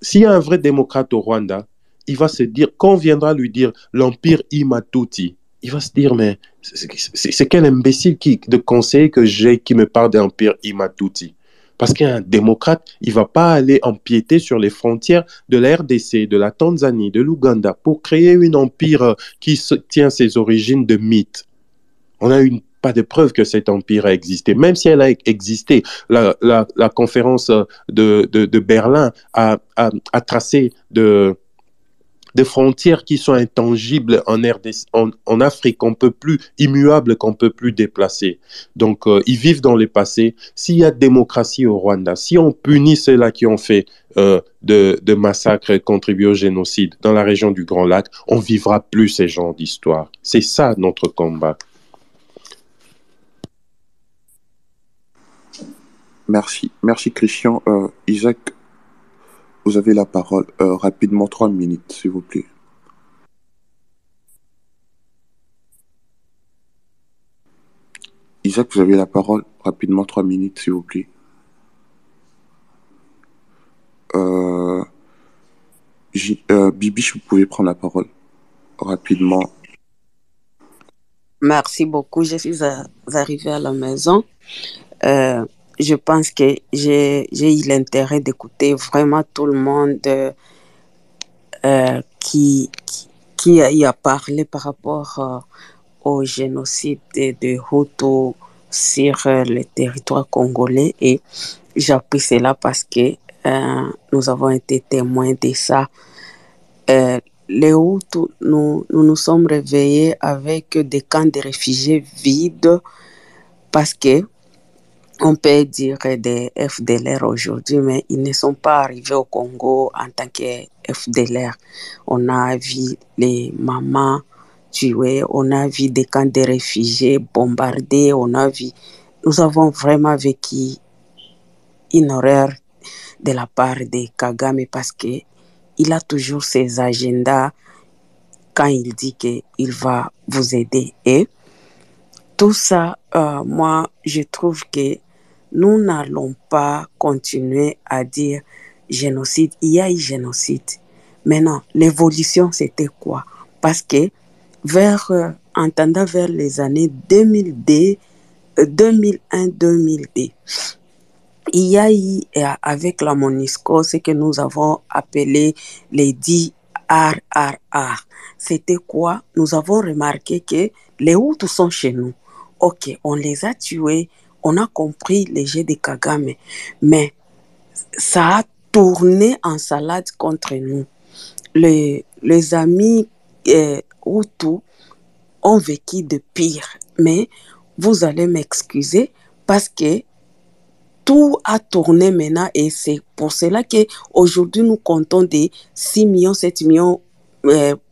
S'il y a un vrai démocrate au Rwanda, il va se dire, quand viendra lui dire l'empire Imatuti, il va se dire, mais c'est quel imbécile qui, de conseiller que j'ai qui me parle d'empire Imatuti? Parce qu'un démocrate, il va pas aller empiéter sur les frontières de la RDC, de la Tanzanie, de l'Ouganda pour créer un empire qui tient ses origines de mythes. On n'a une pas de preuve que cet empire a existé, même si elle a existé. La, la, conférence de, de, de Berlin a, a, tracé de, des frontières qui sont intangibles en, en, Afrique, qu'on peut plus, immuables, qu'on peut plus déplacer. Donc, euh, ils vivent dans le passé. S'il y a démocratie au Rwanda, si on punit ceux-là qui ont fait euh, de, de massacres et contribué au génocide dans la région du Grand Lac, on vivra plus ces genres d'histoires. C'est ça notre combat. Merci, merci Christian. Euh, Isaac, vous avez la parole. Euh, rapidement, trois minutes, s'il vous plaît. Isaac, vous avez la parole. Rapidement, trois minutes, s'il vous plaît. Euh, J- euh, Bibiche, vous pouvez prendre la parole. Rapidement. Merci beaucoup. Je suis arrivée à la maison. Je pense que j'ai eu l'intérêt d'écouter vraiment tout le monde euh, qui, a, parlé par rapport euh, au génocide de, Hutu sur euh, le territoire congolais. Et j'appuie cela parce que nous avons été témoins de ça. Les Hutus, nous, nous nous sommes réveillés avec des camps de réfugiés vides parce que on peut dire des FDLR aujourd'hui, mais ils ne sont pas arrivés au Congo en tant que FDLR. On a vu les mamans tuées, on a vu des camps de réfugiés bombardés, on a vu... Nous avons vraiment vécu une horreur de la part de Kagame parce que il a toujours ses agendas quand il dit qu'il va vous aider. Et tout ça, euh, moi, je trouve que nous n'allons pas continuer à dire génocide. Il y a eu génocide. Maintenant, l'évolution, c'était quoi? Parce que vers, euh, en tendant vers les années 2002, 2001-2002, il y a eu euh, avec la MONUSCO ce que nous avons appelé les 10 RRR. C'était quoi? Nous avons remarqué que les Hutus sont chez nous. Ok, on les a tués, on a compris les jets de Kagame, mais ça a tourné en salade contre nous. Les, les amis euh, Hutus ont vécu de pire, mais vous allez m'excuser parce que tout a tourné maintenant et c'est pour cela que aujourd'hui nous comptons des 6 millions, 7 millions,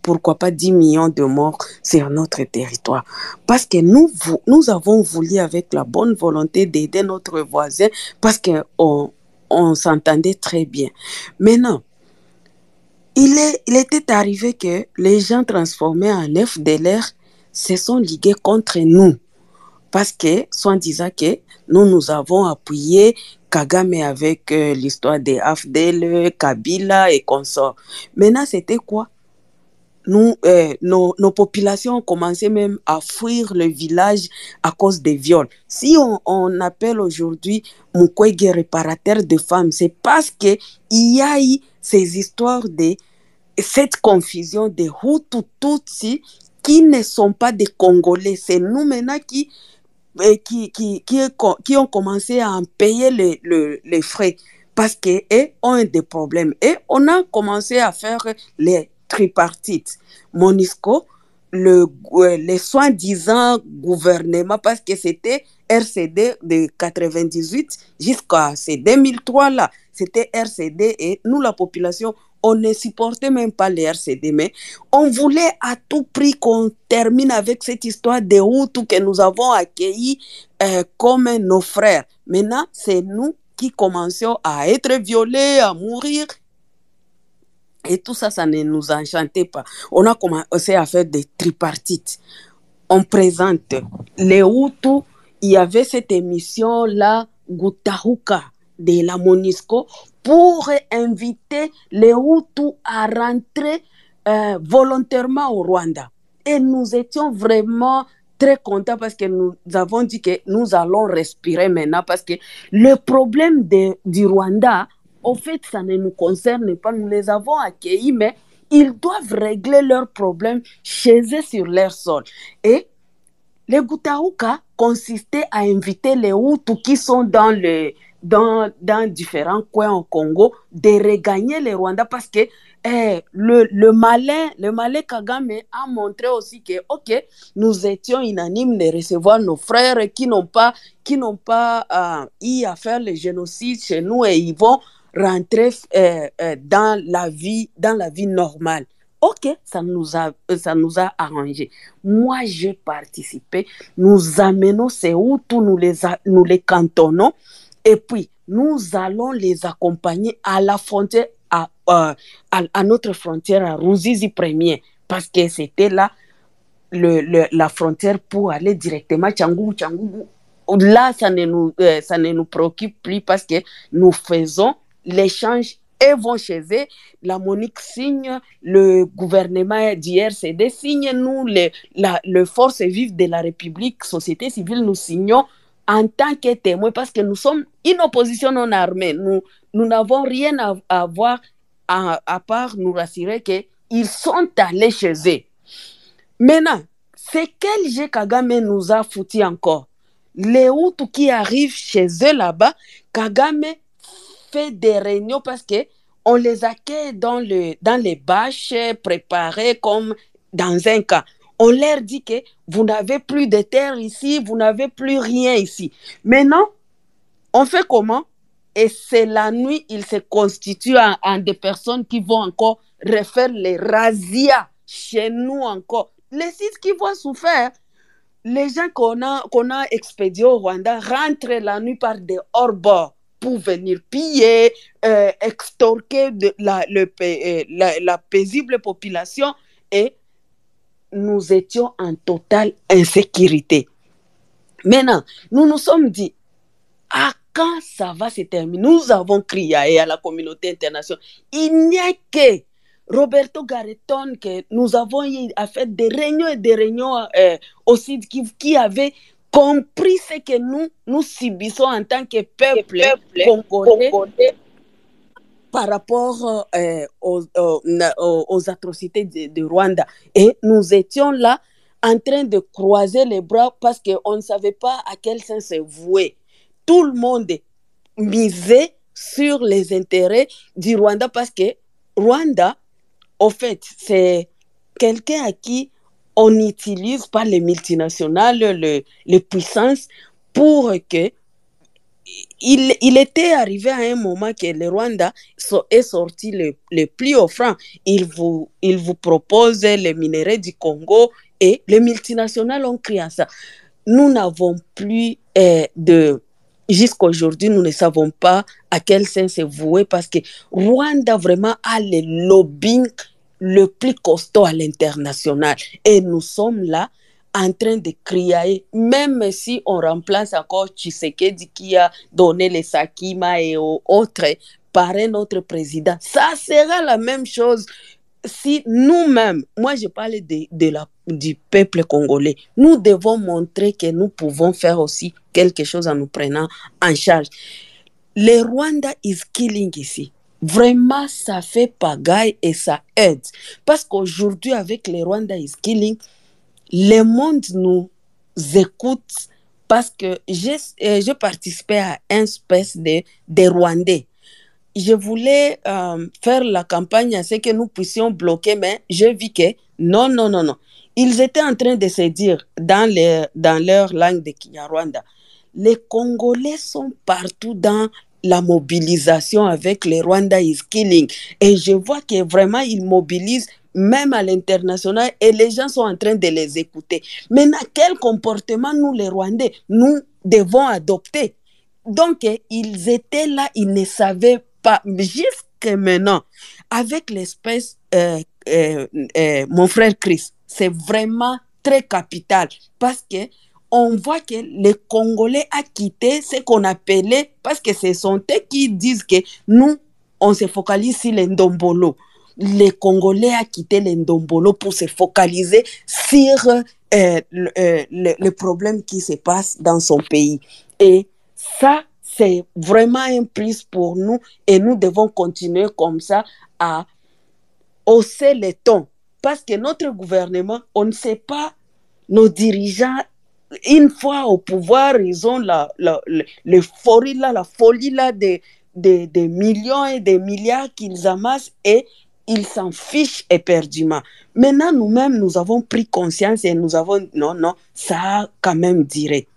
pourquoi pas 10 millions de morts sur notre territoire. Parce que nous, nous avons voulu avec la bonne volonté d'aider notre voisin parce qu'on on, s'entendait très bien. Maintenant, il, est, il était arrivé que les gens transformés en FDLR se sont ligués contre nous parce que, soit disant que nous, nous avons appuyé Kagame avec euh, l'histoire des AFDL, Kabila et consorts. Maintenant, c'était quoi? Nous, euh, nos, populations ont commencé même à fuir le village à cause des viols. Si on, appelle aujourd'hui Mukwege réparateur de femmes, c'est parce qu'il y a eu ces histoires de cette confusion des Hutu Tutsi qui ne sont pas des Congolais. C'est nous maintenant qui qui, qui, qui, qui, ont commencé à en payer les, les, les frais parce qu'ils ont des problèmes. Et on a commencé à faire les tripartites. Monisco, le, les soi-disant gouvernement, parce que c'était RCD de 98 jusqu'à ces 2003-là, c'était RCD et nous, la population, on ne supportait même pas les RCD, mais on voulait à tout prix qu'on termine avec cette histoire de Hutus que nous avons accueillis euh, comme nos frères. Maintenant, c'est nous qui commencions à être violés, à mourir. Et tout ça, ça ne nous enchantait pas. On a commencé à faire des tripartites. On présente les Hutus. Il y avait cette émission-là, Gutahuka, de la Monisco, pour inviter les Hutus à rentrer euh, volontairement au Rwanda. Et nous étions vraiment très contents parce que nous avons dit que nous allons respirer maintenant parce que le problème de, du Rwanda, au fait, ça ne nous concerne pas. Nous les avons accueillis, mais ils doivent régler leurs problèmes chez eux sur leur sol. Et les Gutaouka consistaient à inviter les Hutus qui sont dans, le, dans, dans différents coins au Congo de regagner les Rwandais parce que eh, le, le, malin, le malin Kagame a montré aussi que, OK, nous étions unanimes de recevoir nos frères qui n'ont pas, qui pas euh, eu à faire le génocide chez nous et ils vont rentrer euh, euh, dans la vie dans la vie normale. Ok, ça nous a ça nous a arrangé. Moi, j'ai participé. Nous amenons ces Hutus, nous les nous les cantonnons et puis nous allons les accompagner à la frontière à, euh, à, notre frontière à Ruzizi premier parce que c'était là le, le, la frontière pour aller directement à Tchangougou, Tchangougou. Là, ça ne, nous, euh, ça ne nous préoccupe plus parce que nous faisons l'échange et vont chez eux. La Monique signe, le gouvernement d'IRCD signe, nous, les, la, le force vive de la République, société civile, nous signons en tant que témoins parce que nous sommes une opposition non armée. Nous nous n'avons rien à, voir à, à, part nous rassurer qu'ils sont allés chez eux. Maintenant, c'est quel G Kagame nous a foutu encore Les Hutus qui arrivent chez eux là-bas, Kagame fait des réunions parce que on les accueille dans, le, dans les bâches préparées comme dans un cas. On leur dit que vous n'avez plus de terre ici, vous n'avez plus rien ici. Maintenant, on fait comment? Et c'est la nuit, ils se constituent en, en, des personnes qui vont encore refaire les razzias chez nous encore. Les sites qui vont souffrir, les gens qu'on a, qu'on a expédiés au Rwanda rentrent la nuit par des hors-bords pour venir piller, euh, extorquer euh, la, paisible population et nous étions en totale insécurité. Maintenant, nous nous sommes dit, ah, quand ça va se terminer, nous avons crié à la communauté internationale, il n'y a que Roberto Garreton que nous avons eu à faire des réunions et des réunions euh, aussi qui, avaient compris ce que nous, nous subissons en tant que peuple, peuple congolais, congolais par rapport euh, aux, aux, aux, atrocités de, de, Rwanda. Et nous étions là en train de croiser les bras parce qu'on ne savait pas à quel sens se vouer. Tout le monde misait sur les intérêts du Rwanda parce que Rwanda, au fait, c'est quelqu'un à qui on utilise pas les multinationales, le, les puissances, pour que il, il, était arrivé à un moment que le Rwanda est sorti le, le, plus offrant. Il vous, il vous propose les minéraux du Congo et les multinationales ont crié à ça. Nous n'avons plus euh, de... Jusqu'à aujourd'hui, nous ne savons pas à quel sens se vouer parce que Rwanda vraiment a le lobbying le plus costaud à l'international. Et nous sommes là en train de crier, même si on remplace encore Tshisekedi qui a donné les Sakima et autres par un autre président. Ça sera la même chose si nous-mêmes, moi je parle de, de la, du peuple congolais, nous devons montrer que nous pouvons faire aussi quelque chose en nous prenant en charge. Le Rwanda is killing ici. Vraiment, ça fait pagaille et ça aide. Parce qu'aujourd'hui, avec les Rwanda is killing, le monde nous écoute parce que j'ai euh, participé à un espèce de, de Rwandais. Je voulais euh, faire la campagne à ce que nous puissions bloquer, mais j'ai vu que non, non, non, non. Ils étaient en train de se dire dans, les, dans leur langue de Kinyarwanda, les Congolais sont partout dans la mobilisation avec les Rwanda is killing. Et je vois que vraiment ils mobilisent même à l'international et les gens sont en train de les écouter. Maintenant, quel comportement nous les Rwandais, nous devons adopter? Donc, ils étaient là, ils ne savaient pas. Jusqu'à maintenant, avec l'espèce, euh, euh, euh, mon frère Chris, c'est vraiment très capital parce que on voit que les Congolais a quitté ce qu'on appelait, parce que ce sont eux qui disent que nous, on se focalise sur les Ndombolo. les Congolais a quitté les pour se focaliser sur euh, euh, le, problème qui se passe dans son pays. Et ça, c'est vraiment un plus pour nous et nous devons continuer comme ça à hausser les tons. Parce que notre gouvernement, on ne sait pas, nos dirigeants, une fois au pouvoir, ils ont la, la, l'euphorie là, la folie là des, des, des millions et des milliards qu'ils amassent et ils s'en fichent éperdument. Maintenant, nous-mêmes, nous avons pris conscience et nous avons, non, non, ça a quand même duré.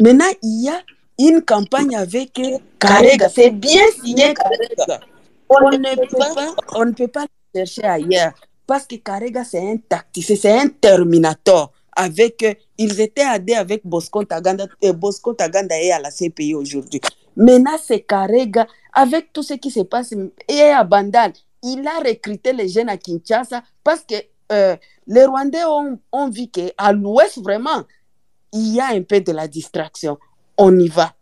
Maintenant, il y a une campagne avec Karega. C'est bien signé Karega. On ne peut pas, on ne peut pas chercher ailleurs parce que Karega, c'est un tacticien, c'est un terminator. Avec, ils étaient aidés avec Bosco Taganda, et Bosco Taganda est à la CPI aujourd'hui. Maintenant, c'est Karega, avec tout ce qui se passe, et à Bandal, il a recruté les jeunes à Kinshasa parce que euh, les Rwandais ont, ont vu qu'à l'ouest, vraiment, il y a un peu de la distraction. On y va.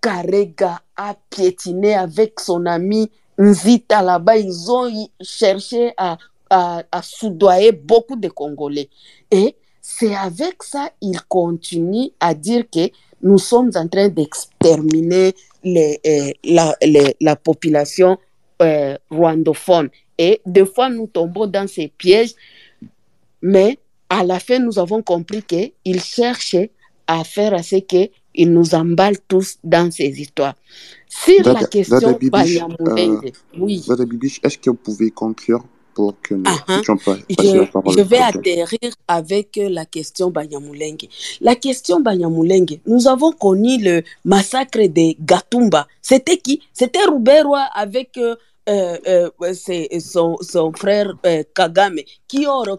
Karega a piétiné avec son ami Nzita là-bas. Ils ont cherché à, à, à soudoyer beaucoup de Congolais. Et c'est avec ça il continue à dire que nous sommes en train d'exterminer les, euh, la, les, la population euh, rwandophone. Et des fois, nous tombons dans ces pièges, mais à la fin, nous avons compris qu'il cherchait à faire à ce qu'il nous emballe tous dans ces histoires. Sur Dada, la question Dada Bibiche, Banyamulenge, euh, oui. Dada Bibiche, est-ce que vous pouvez conclure? Pour que nous puissions pas passer la Je, parole je vais atterrir avec euh, la question Banyamulenge. La question Banyamulenge, nous avons connu le massacre de Gatumba. C'était qui? C'était Ruberwa avec euh, euh, c'est son, frère euh, Kagame qui or-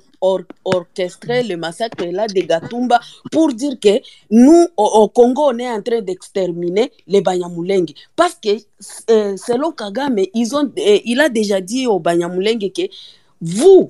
orchestré le massacre là de Gatumba pour dire que nous, au, au Congo, on est en train d'exterminer les Banyamulenge. Parce que selon Kagame, ils ont, il a déjà dit aux Banyamulenge que vous,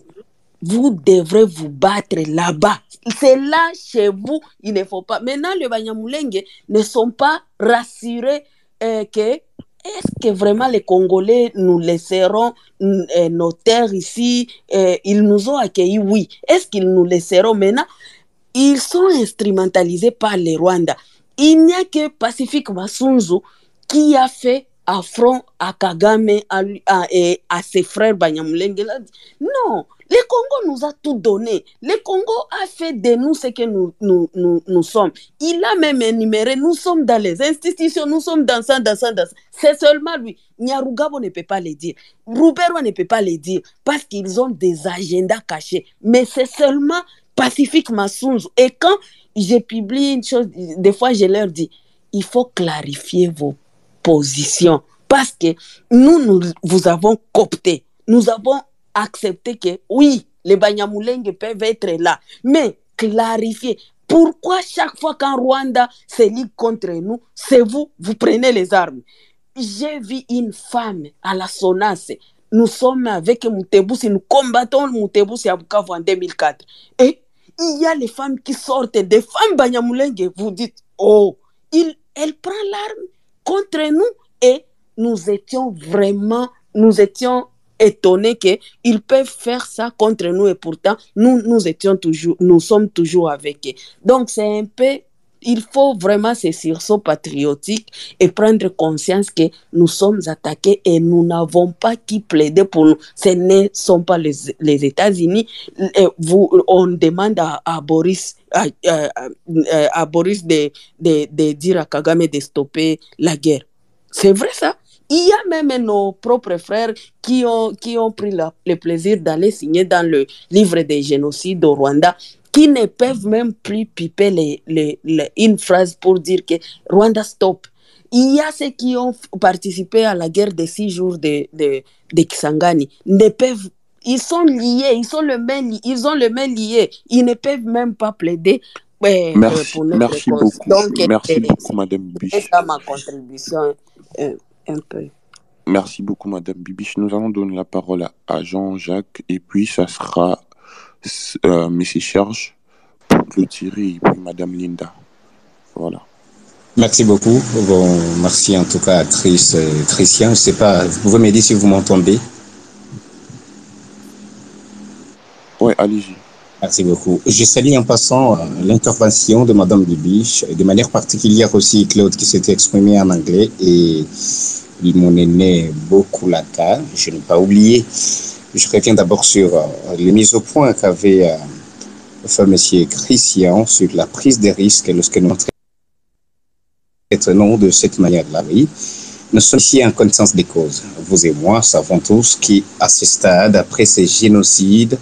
vous devrez vous battre là-bas. C'est là, chez vous, il ne faut pas. Maintenant, les Banyamulenge ne sont pas rassurés que est-ce que vraiment les Congolais nous laisseront euh, nos terres ici euh, Ils nous ont accueillis, oui. Est-ce qu'ils nous laisseront maintenant? Ils sont instrumentalisés par les Rwandais. Il n'y a que Pacifique Massunzu qui a fait affront à Kagame à, à- à ses frères Banyamulenge. Non, le Congo nous a tout donné. Le Congo a fait de nous ce que nous, nous, nous, sommes. Il a même énuméré, nous sommes dans les institutions, nous sommes dans ça, dans ça, dans ça. C'est seulement lui. Nyarugabo ne peut pas le dire. Ruberwa ne peut pas le dire parce qu'ils ont des agendas cachés. Mais c'est seulement Pacifique Massunzu. Et quand je publie une chose, des fois je leur dis, il faut clarifier vos positions parce que nous, nous vous avons coopté. Nous avons accepté que oui, les Banyamulenge peuvent être là, mais clarifier. Pourquoi chaque fois qu'un Rwanda se lie contre nous, c'est vous, vous prenez les armes J'ai vu une femme à la Sonace. Nous sommes avec Moutebusi, nous combattons Moutebusi à Bukavu en 2004. Et il y a les femmes qui sortent, des femmes Banyamulenge. Vous dites, oh, il, elle prend l'arme contre nous et nous étions vraiment, nous étions étonnés qu'ils peuvent faire ça contre nous et pourtant nous, nous étions toujours, nous sommes toujours avec eux. Donc c'est un peu, il faut vraiment ce sursaut patriotique et prendre conscience que nous sommes attaqués et nous n'avons pas qui plaider pour nous. Ce ne sont pas les, États-Unis. On demande à, Boris, à, Boris de, dire à Kagame de stopper la guerre. C'est vrai ça. Il y a même nos propres frères qui ont, pris le plaisir d'aller signer dans le livre des génocides au Rwanda, qui ne peuvent même plus piper les, les- les- une phrase pour dire que Rwanda stop. Il y a ceux qui ont participé à la guerre des six jours de, de, de Kisangani. Ne peuvent, ils sont liés, ils, sont le même, ils ont le même lié. Ils ne peuvent même pas plaider euh, euh, Merci, pour merci beaucoup. Donc, Merci euh, beaucoup, Madame c'est Bibiche. ça ma contribution euh, un peu. Merci beaucoup, Madame Bibiche. Nous allons donner la parole à Jean-Jacques et puis ça sera euh, Monsieur Serge pour clôturer et puis Madame Linda. Voilà. Merci beaucoup. Bon, merci en tout cas à Tris, euh, Tricia. Je sais pas, vous pouvez me dire si vous m'entendez. allez-y. Merci beaucoup. Je salue en passant euh, l'intervention de Madame Dubiche, de manière particulière aussi Claude qui s'était exprimé en anglais et mon aîné beaucoup Laka. Je n'ai pas oublié. Je reviens d'abord sur euh, les mises au point qu'avait euh, fait M. Christian sur la prise des risques lorsque nous traitons de cette manière-là. Oui. Nous sommes ici en connaissance des causes. Vous et moi savons tous qu'à ce stade, après ces génocides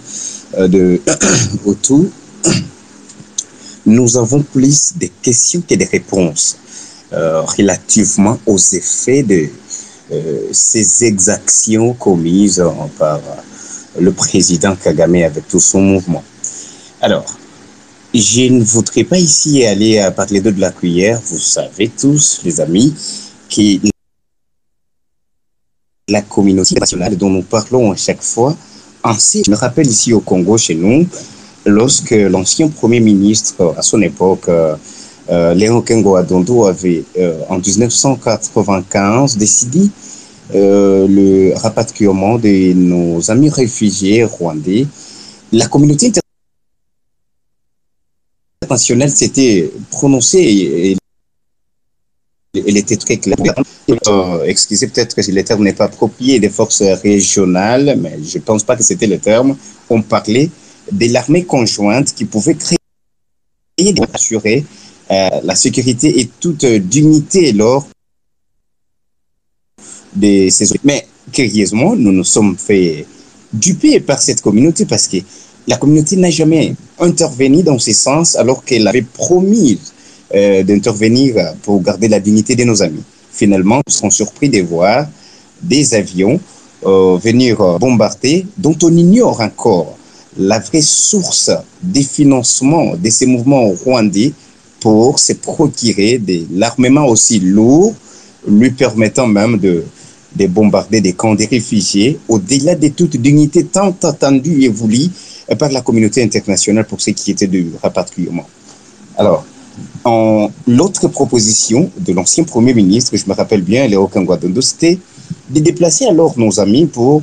euh, de autour, nous avons plus de questions que des réponses euh, relativement aux effets de ces exactions commises euh, par euh, le président Kagame avec tout son mouvement. Alors, je ne voudrais pas ici aller à parler de la cuillère. Vous savez tous, les amis, que la communauté nationale dont nous parlons à chaque fois, ainsi, je me rappelle ici au Congo, chez nous, lorsque l'ancien Premier ministre, à son époque, euh, euh, Léon Kengo Adondo avait, euh, en 1995, décidé euh, le rapatriement de nos amis réfugiés rwandais. La communauté internationale s'était prononcée et, elle était très claire. Euh, excusez peut-être que le terme n'est pas approprié des forces régionales, mais je ne pense pas que c'était le terme. On parlait de l'armée conjointe qui pouvait créer et assurer euh, la sécurité et toute dignité lors Mais curieusement, nous nous sommes fait duper par cette communauté parce que la communauté n'a jamais intervenu dans ce sens alors qu'elle avait promis euh, d'intervenir pour garder la dignité de nos amis. Finalement, nous sommes surpris de voir des avions euh, venir euh, bombarder dont on ignore encore la vraie source des financements de ces mouvements rwandais pour se procurer de l'armement aussi lourd, lui permettant même de, de bombarder des camps de réfugiés au-delà de toute dignité tant attendue et voulue par la communauté internationale pour ce qui était du rapatriement. Alors, en l'autre proposition de l'ancien Premier ministre, je me rappelle bien, Léo Kangwadondo, c'était de déplacer alors nos amis pour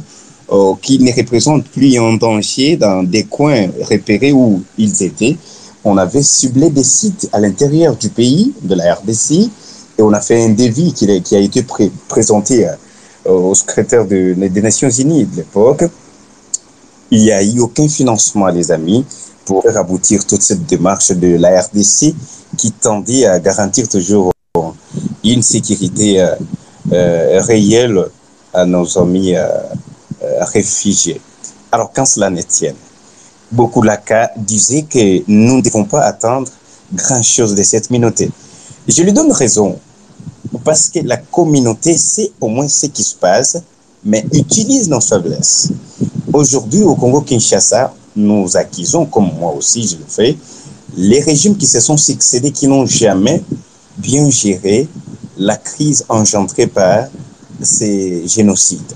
euh, qu'ils ne représentent plus un danger dans des coins repérés où ils étaient. On avait ciblé des sites à l'intérieur du pays, de la RDC, et on a fait un devis qui, a, été pré présenté euh, au secrétaire de, des Nations Unies de l'époque. Il n'y a eu aucun financement, les amis, pour aboutir toute cette démarche de la RDC qui tendait à garantir toujours une sécurité euh, euh, réelle à nos amis euh, réfugiés. Alors, quand cela ne tienne, beaucoup Laka disaient que nous ne devons pas attendre grand-chose de cette communauté. Je lui donne raison, parce que la communauté sait au moins ce qui se passe, mais utilise nos faiblesses. Aujourd'hui, au Congo-Kinshasa, nous acquisons, comme moi aussi je le fais, les régimes qui se sont succédés, qui n'ont jamais bien géré la crise engendrée par ces génocides.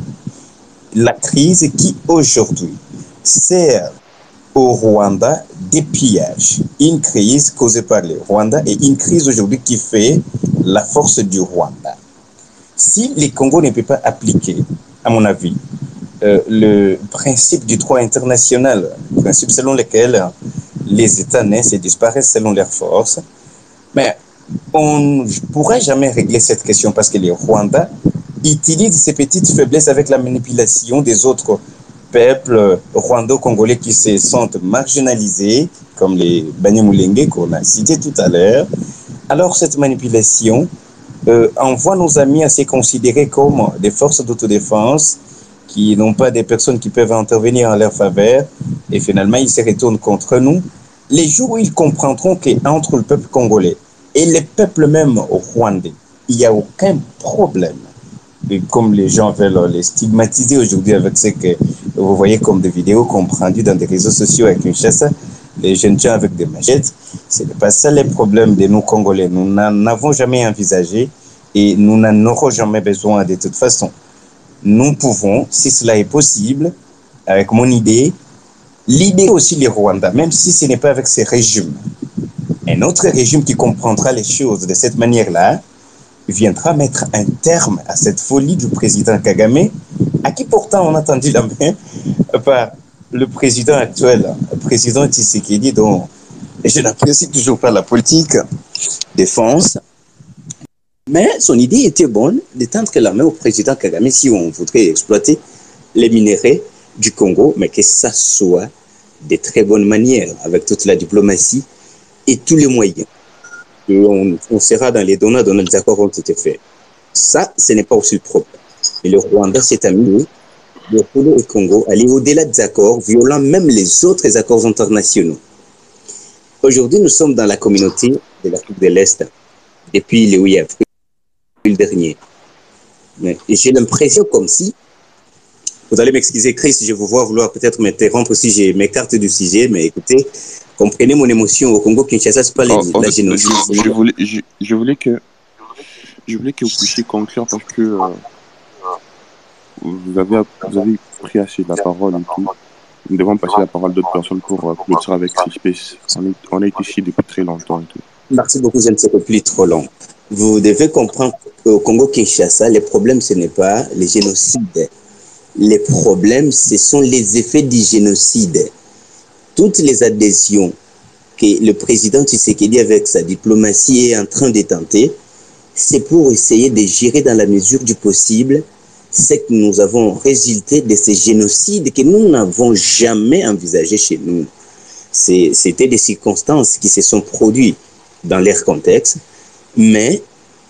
La crise qui aujourd'hui sert au Rwanda des pillages. Une crise causée par le Rwanda et une crise aujourd'hui qui fait la force du Rwanda. Si les Congo ne peut pas appliquer, à mon avis, euh, le principe du droit international, le principe selon lequel les États naissent et disparaissent selon leurs forces, mais on ne pourra jamais régler cette question parce que les Rwandais utilisent ces petites faiblesses avec la manipulation des autres peuples rwando-congolais qui se sentent marginalisés, comme les Banyamulenge qu'on a cités tout à l'heure. Alors cette manipulation euh, envoie nos amis à se considérer comme des forces d'autodéfense qui n'ont pas des personnes qui peuvent intervenir en leur faveur et finalement ils se retournent contre nous. Les jours où ils comprendront qu'entre le peuple congolais et le peuple même rwandais, il n'y a aucun problème. Comme les gens veulent les stigmatiser aujourd'hui avec ce que vous voyez comme des vidéos comprendues dans des réseaux sociaux avec une chasse, les jeunes gens avec des machettes, ce n'est pas ça le problème de nous Congolais. Nous n'en avons jamais envisagé et nous n'en aurons jamais besoin de toute façon. Nous pouvons, si cela est possible, avec mon idée, libérer aussi les Rwandais, même si ce n'est pas avec ces régimes. Un autre régime qui comprendra les choses de cette manière-là viendra mettre un terme à cette folie du président Kagame, à qui pourtant on a tendu la main par le président actuel, le président Tshisekedi, dont je n'apprécie toujours pas la politique défense, mais son idée était bonne de tendre la main au président Kagame si on voudrait exploiter les minéraux du Congo, mais que ça soit de très bonne manière, avec toute la diplomatie et tous les moyens. On, sera dans les donnants dont les accords ont été faits. Ça, ce n'est pas aussi le problème. Et le Rwanda s'est amusé, le Congo et Congo, aller au-delà des accords, violant même les autres accords internationaux. Aujourd'hui, nous sommes dans la communauté de l'Afrique de l'Est depuis le 8 avril dernier. J'ai l'impression comme si, vous allez m'excuser, Chris, je vous vois vouloir peut-être m'interrompre si j'ai m'écarte du sujet, mais écoutez, comprenez mon émotion au Congo Kinshasa, c'est pas Oh, les- en la fait, génocide. je, je voulais, je, je voulais que, je voulais que vous puissiez conclure parce que euh, vous avez, vous avez pris assez de la parole et tout. Nous devons passer la parole à d'autres personnes pour euh, clôturer avec ces spaces. On est, on est ici depuis très longtemps. Merci beaucoup, je ne serai plus trop long. Vous devez comprendre qu'au Congo-Kinshasa, le problème, ce n'est pas les génocides. Les problèmes, ce sont les effets du génocide. Toutes les adhésions que le président Tshisekedi, avec sa diplomatie, est en train de tenter, c'est pour essayer de gérer dans la mesure du possible ce que nous avons résulté de ces génocides que nous n'avons jamais envisagés chez nous. C'est- C'était des circonstances qui se sont produites dans leur contexte, mais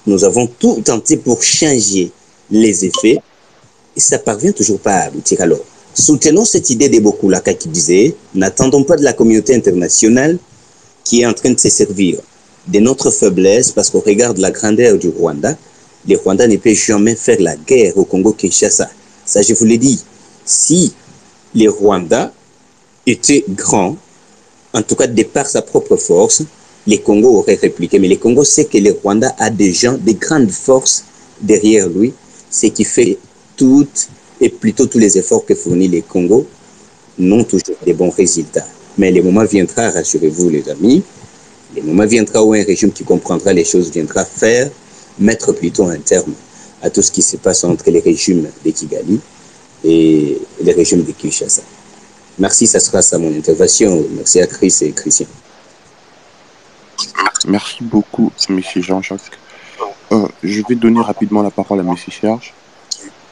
nous avons tout tenté pour changer les effets et ça parvient toujours pas à aboutir. Alors, soutenons cette idée de Bokulaka qui disait, n'attendons pas de la communauté internationale qui est en train de se servir de notre faiblesse parce qu'on regarde la grandeur du Rwanda. Le Rwanda ne peut jamais faire la guerre au Congo-Kinshasa. Ça, je vous l'ai dit. Si le Rwanda était grand, en tout cas de par sa propre force, les Congo auraient répliqué. Mais le Congo sait que le Rwanda a des gens, des grandes forces derrière lui, ce qui fait toutes et plutôt tous les efforts que fournit les Congo n'ont toujours des bons résultats. Mais le moment viendra, rassurez-vous les amis, le moment viendra où un régime qui comprendra les choses viendra faire, mettre plutôt un terme à tout ce qui se passe entre les régimes de Kigali et les régimes de Kinshasa. Merci, ça sera ça mon intervention. Merci à Chris et Christian. Merci beaucoup, Monsieur Jean-Jacques. Euh, je vais donner rapidement la parole à Monsieur Serge,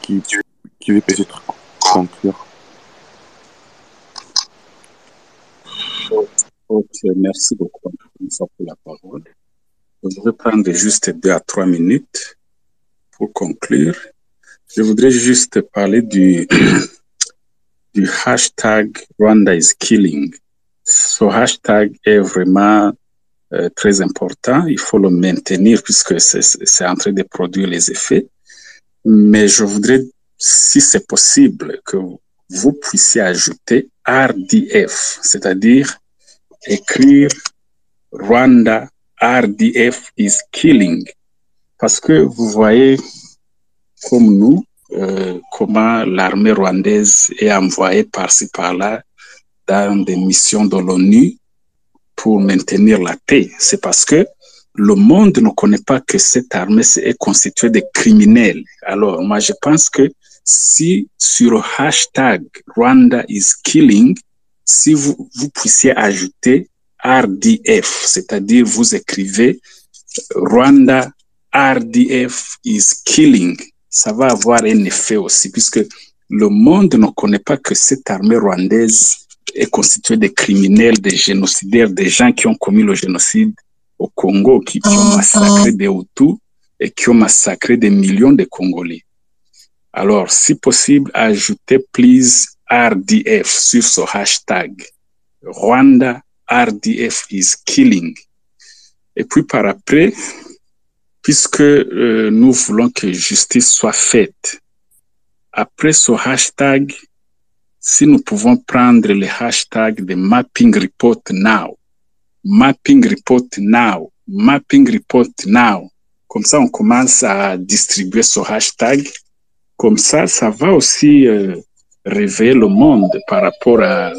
qui, qui va peut-être conclure. Ok, merci beaucoup pour la parole. Je vais prendre juste deux à trois minutes pour conclure. Je voudrais juste parler du, du hashtag Rwanda is killing. Ce hashtag est vraiment euh, très important. Il faut le maintenir puisque c'est en train de produire les effets. Mais je voudrais, si c'est possible, que vous puissiez ajouter RDF, c'est-à-dire écrire Rwanda RDF is killing. Parce que vous voyez, comme nous, euh, comment l'armée rwandaise est envoyée par-ci par-là dans des missions de l'ONU pour maintenir la paix. C'est parce que le monde ne connaît pas que cette armée est constituée de criminels. Alors, moi, je pense que si sur le hashtag Rwanda is killing, si vous, vous puissiez ajouter RDF, c'est-à-dire vous écrivez Rwanda RDF is killing, ça va avoir un effet aussi, puisque le monde ne connaît pas que cette armée rwandaise est constituée de criminels, de génocidaires, des gens qui ont commis le génocide au Congo, qui, qui ont massacré des Hutus et qui ont massacré des millions de Congolais. Alors, si possible, ajoutez please RDF sur ce hashtag. Rwanda RDF is killing. Et puis par après, puisque euh, nous voulons que justice soit faite, après ce hashtag, si nous pouvons prendre le hashtag de mapping report now, mapping report now, mapping report now, comme ça on commence à distribuer ce hashtag, comme ça ça va aussi euh, réveiller le monde par rapport à,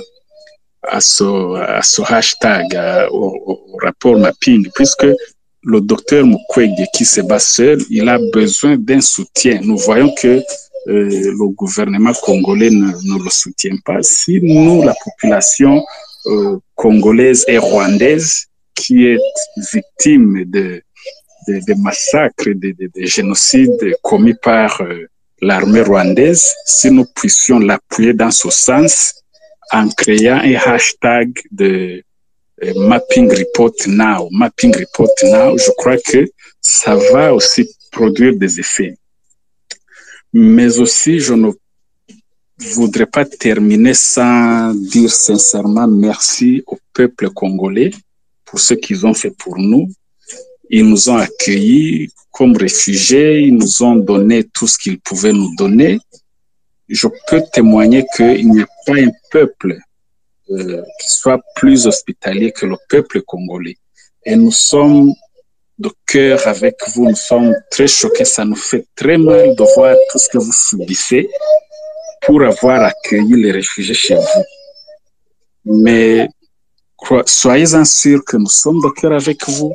à, ce, hashtag, à- au, rapport mapping, puisque le docteur Mukwege qui se bat seul, il a besoin d'un soutien. Nous voyons que euh, le gouvernement congolais ne, ne, le soutient pas, si nous, la population euh, congolaise et rwandaise, qui est victime de, de, de massacres, de, de, génocides commis par euh, l'armée rwandaise, si nous puissions l'appuyer dans ce sens en créant un hashtag de euh, Mapping Report Now, Mapping Report Now, je crois que ça va aussi produire des effets. Mais aussi, je ne voudrais pas terminer sans dire sincèrement merci au peuple congolais pour ce qu'ils ont fait pour nous. Ils nous ont accueillis comme réfugiés, ils nous ont donné tout ce qu'ils pouvaient nous donner. Je peux témoigner qu'il n'y a pas un peuple euh, qui soit plus hospitalier que le peuple congolais. Et nous sommes de cœur avec vous, nous sommes très choqués, ça nous fait très mal de voir tout ce que vous subissez pour avoir accueilli les réfugiés chez vous. Mais soyez-en sûrs que nous sommes de cœur avec vous.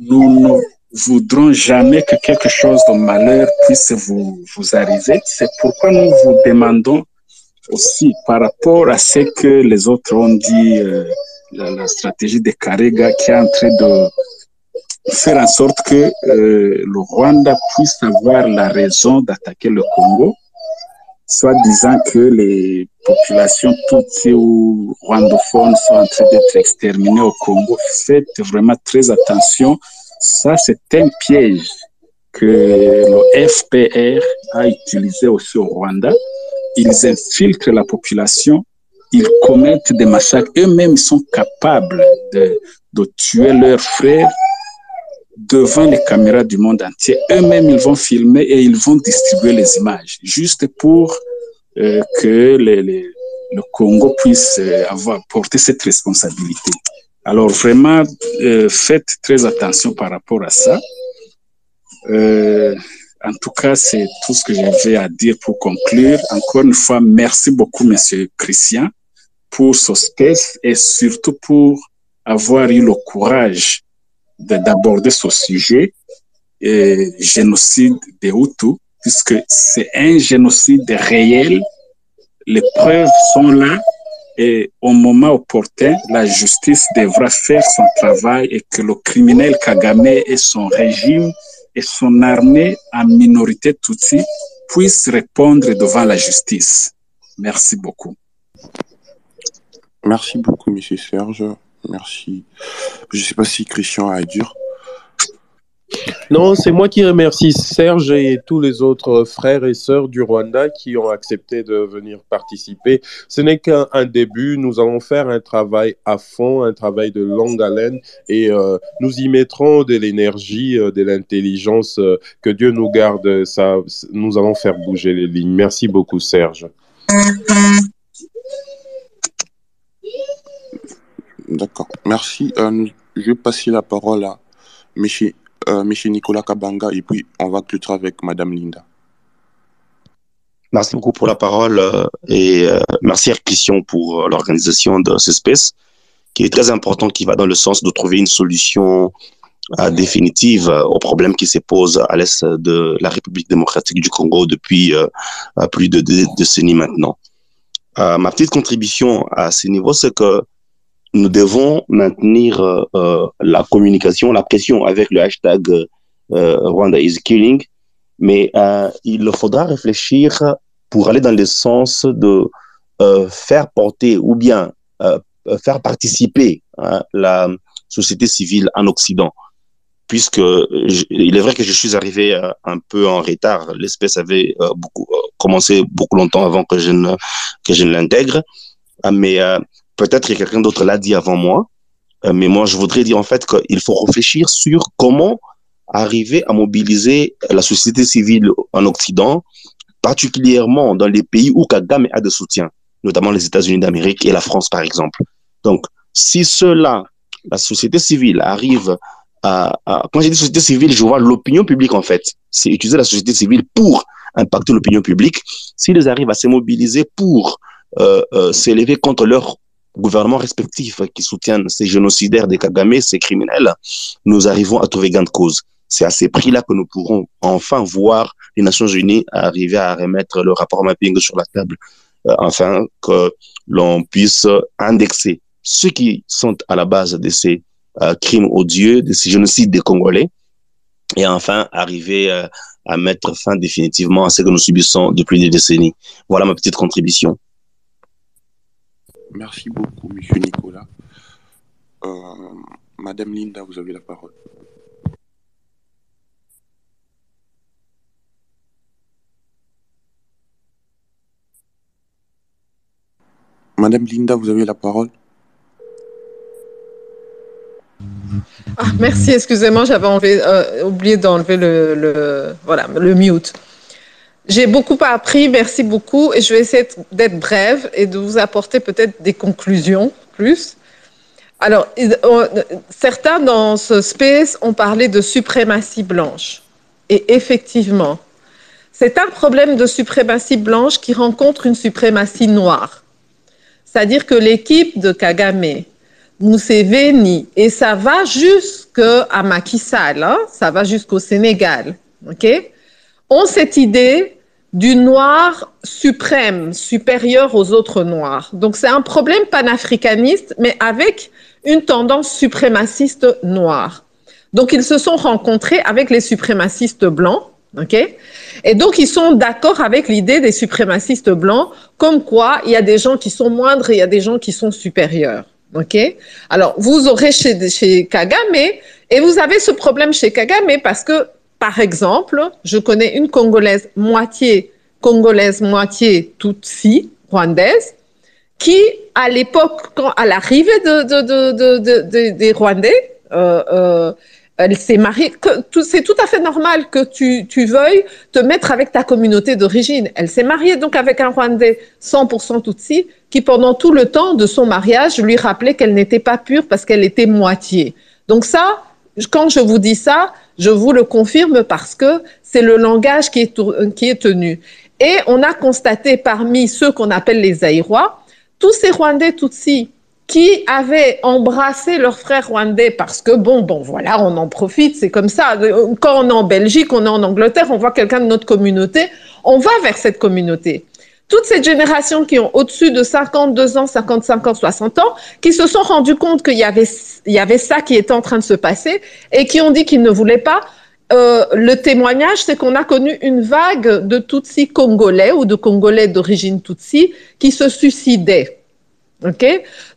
Nous ne voudrons jamais que quelque chose de malheur puisse vous, vous arriver. C'est pourquoi nous vous demandons aussi par rapport à ce que les autres ont dit, euh, la, stratégie de Karega qui est en train de faire en sorte que euh, le Rwanda puisse avoir la raison d'attaquer le Congo, soit disant que les populations toutes ou rwandophones sont en train d'être exterminées au Congo. Faites vraiment très attention. Ça, c'est un piège que le FPR a utilisé aussi au Rwanda. Ils infiltrent la population, ils commettent des massacres. Eux-mêmes sont capables de, tuer leurs frères devant les caméras du monde entier. Eux-mêmes, ils vont filmer et ils vont distribuer les images, juste pour euh, que le Congo puisse euh, avoir cette responsabilité. Alors vraiment, euh, faites très attention par rapport à ça. en tout cas, c'est tout ce que j'avais à dire pour conclure. Encore une fois, merci beaucoup, Monsieur Christian, pour ce space et surtout pour avoir eu le courage d'aborder ce sujet, euh, génocide des Hutus, puisque c'est un génocide réel. Les preuves sont là et au moment opportun, la justice devra faire son travail et que le criminel Kagame et son régime et son armée en minorité Tutsi puissent répondre devant la justice. Merci beaucoup. Merci beaucoup, Monsieur Serge. Merci. Je ne sais pas si Christian a à dire. Non, c'est moi qui remercie Serge et tous les autres frères et sœurs du Rwanda qui ont accepté de venir participer. Ce n'est qu'un début. Nous allons faire un travail à fond, un travail de longue haleine et euh, nous y mettrons de l'énergie, euh, de l'intelligence. Euh, que Dieu nous garde. Ça, nous allons faire bouger les lignes. Merci beaucoup, Serge. D'accord. Merci. Je vais passer la parole à M. Euh, Nicolas Kabanga et puis on va clôturer avec Madame Linda. Merci beaucoup pour la parole euh, et euh, merci à Christian pour euh, l'organisation de ce space qui est très important, qui va dans le sens de trouver une solution définitive aux problèmes qui se posent à l'est de la République démocratique du Congo depuis plus de deux décennies maintenant. ma petite contribution à ce niveau, c'est que nous devons maintenir euh, euh, la communication, la pression avec le hashtag euh, Rwanda is killing, mais il faudra réfléchir pour aller dans le sens de faire porter ou bien faire participer hein, la société civile en Occident puisque il est vrai que je suis arrivé un peu en retard. L'espèce avait beaucoup, commencé beaucoup longtemps avant que je ne, que je ne l'intègre. Mais peut-être que quelqu'un d'autre l'a dit avant moi, euh, mais moi je voudrais dire en fait qu'il faut réfléchir sur comment arriver à mobiliser la société civile en Occident, particulièrement dans les pays où Kagame a de soutien, notamment les États-Unis d'Amérique et la France par exemple. Donc, si cela, la société civile arrive à, quand je dis société civile, je vois l'opinion publique en fait. C'est utiliser la société civile pour impacter l'opinion publique. S'ils arrivent à se mobiliser pour euh, euh, s'élever contre leur gouvernements respectifs qui soutiennent ces génocidaires des Kagame, ces criminels, nous arrivons à trouver gain de cause. C'est à ces prix-là que nous pourrons enfin voir les Nations Unies arrivaient à remettre le rapport mapping sur la table, euh, afin que l'on puisse indexer ceux qui sont à la base de ces euh, crimes odieux, de ces génocides des Congolais, et enfin arriver euh, à mettre fin définitivement à ce que nous subissons depuis des décennies. Voilà ma petite contribution. Merci beaucoup, Monsieur Nicolas. Euh, Madame Linda, vous avez la parole. Madame Linda, vous avez la parole. Ah, merci, excusez-moi, j'avais euh, oublié d'enlever le, voilà, le mute. J'ai beaucoup appris, merci beaucoup, et je vais essayer d'être brève et de vous apporter peut-être des conclusions plus. Alors, certains dans ce space ont parlé de suprématie blanche. Et effectivement, c'est un problème de suprématie blanche qui rencontre une suprématie noire. C'est-à-dire que l'équipe de Kagame, Museveni, et ça va jusqu'à Macky hein, ça va jusqu'au Sénégal, ok, ont cette idée du noir suprême, supérieur aux autres noirs. Donc c'est un problème panafricaniste, mais avec une tendance suprémaciste noire. Donc ils se sont rencontrés avec les suprémacistes blancs, ok? Et donc ils sont d'accord avec l'idée des suprémacistes blancs, comme quoi il y a des gens qui sont moindres et il y a des gens qui sont supérieurs. OK? Alors, vous aurez chez, chez Kagame, et vous avez ce problème chez Kagame parce que, par exemple, je connais une Congolaise moitié congolaise, moitié Tutsi, rwandaise, qui, à l'époque, à l'arrivée de, de, de, des Rwandais, euh, euh, elle s'est mariée. C'est tout à fait normal que tu, tu veuilles te mettre avec ta communauté d'origine. Elle s'est mariée donc avec un Rwandais 100% Tutsi qui, pendant tout le temps de son mariage, lui rappelait qu'elle n'était pas pure parce qu'elle était moitié. Donc ça, quand je vous dis ça, je vous le confirme parce que c'est le langage qui est, tenu. Et on a constaté parmi ceux qu'on appelle les Aïrois, tous ces Rwandais Tutsis qui avaient embrassé leur frère rwandais parce que, bon, bon, voilà, on en profite, c'est comme ça. Quand on est en Belgique, on est en Angleterre, on voit quelqu'un de notre communauté, on va vers cette communauté. Toute cette génération qui ont au-dessus de 52 ans, 55 ans, 60 ans, qui se sont rendus compte qu'il y avait, il y avait ça qui était en train de se passer et qui ont dit qu'ils ne voulaient pas, euh, le témoignage, c'est qu'on a connu une vague de Tutsis congolais ou de Congolais d'origine Tutsi qui se suicidaient. OK?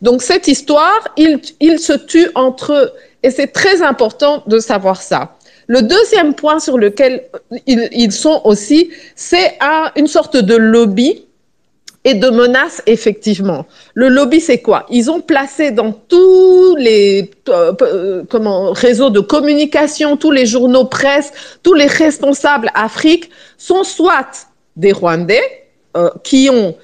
Donc cette histoire, ils, ils se tuent entre eux et c'est très important de savoir ça. Le deuxième point sur lequel ils, ils sont aussi, c'est une sorte de lobby et de menaces, effectivement. Le lobby, c'est quoi? Ils ont placé dans tous les euh, euh, réseaux de communication, tous les journaux presse, tous les responsables Afrique sont soit des Rwandais euh, qui ont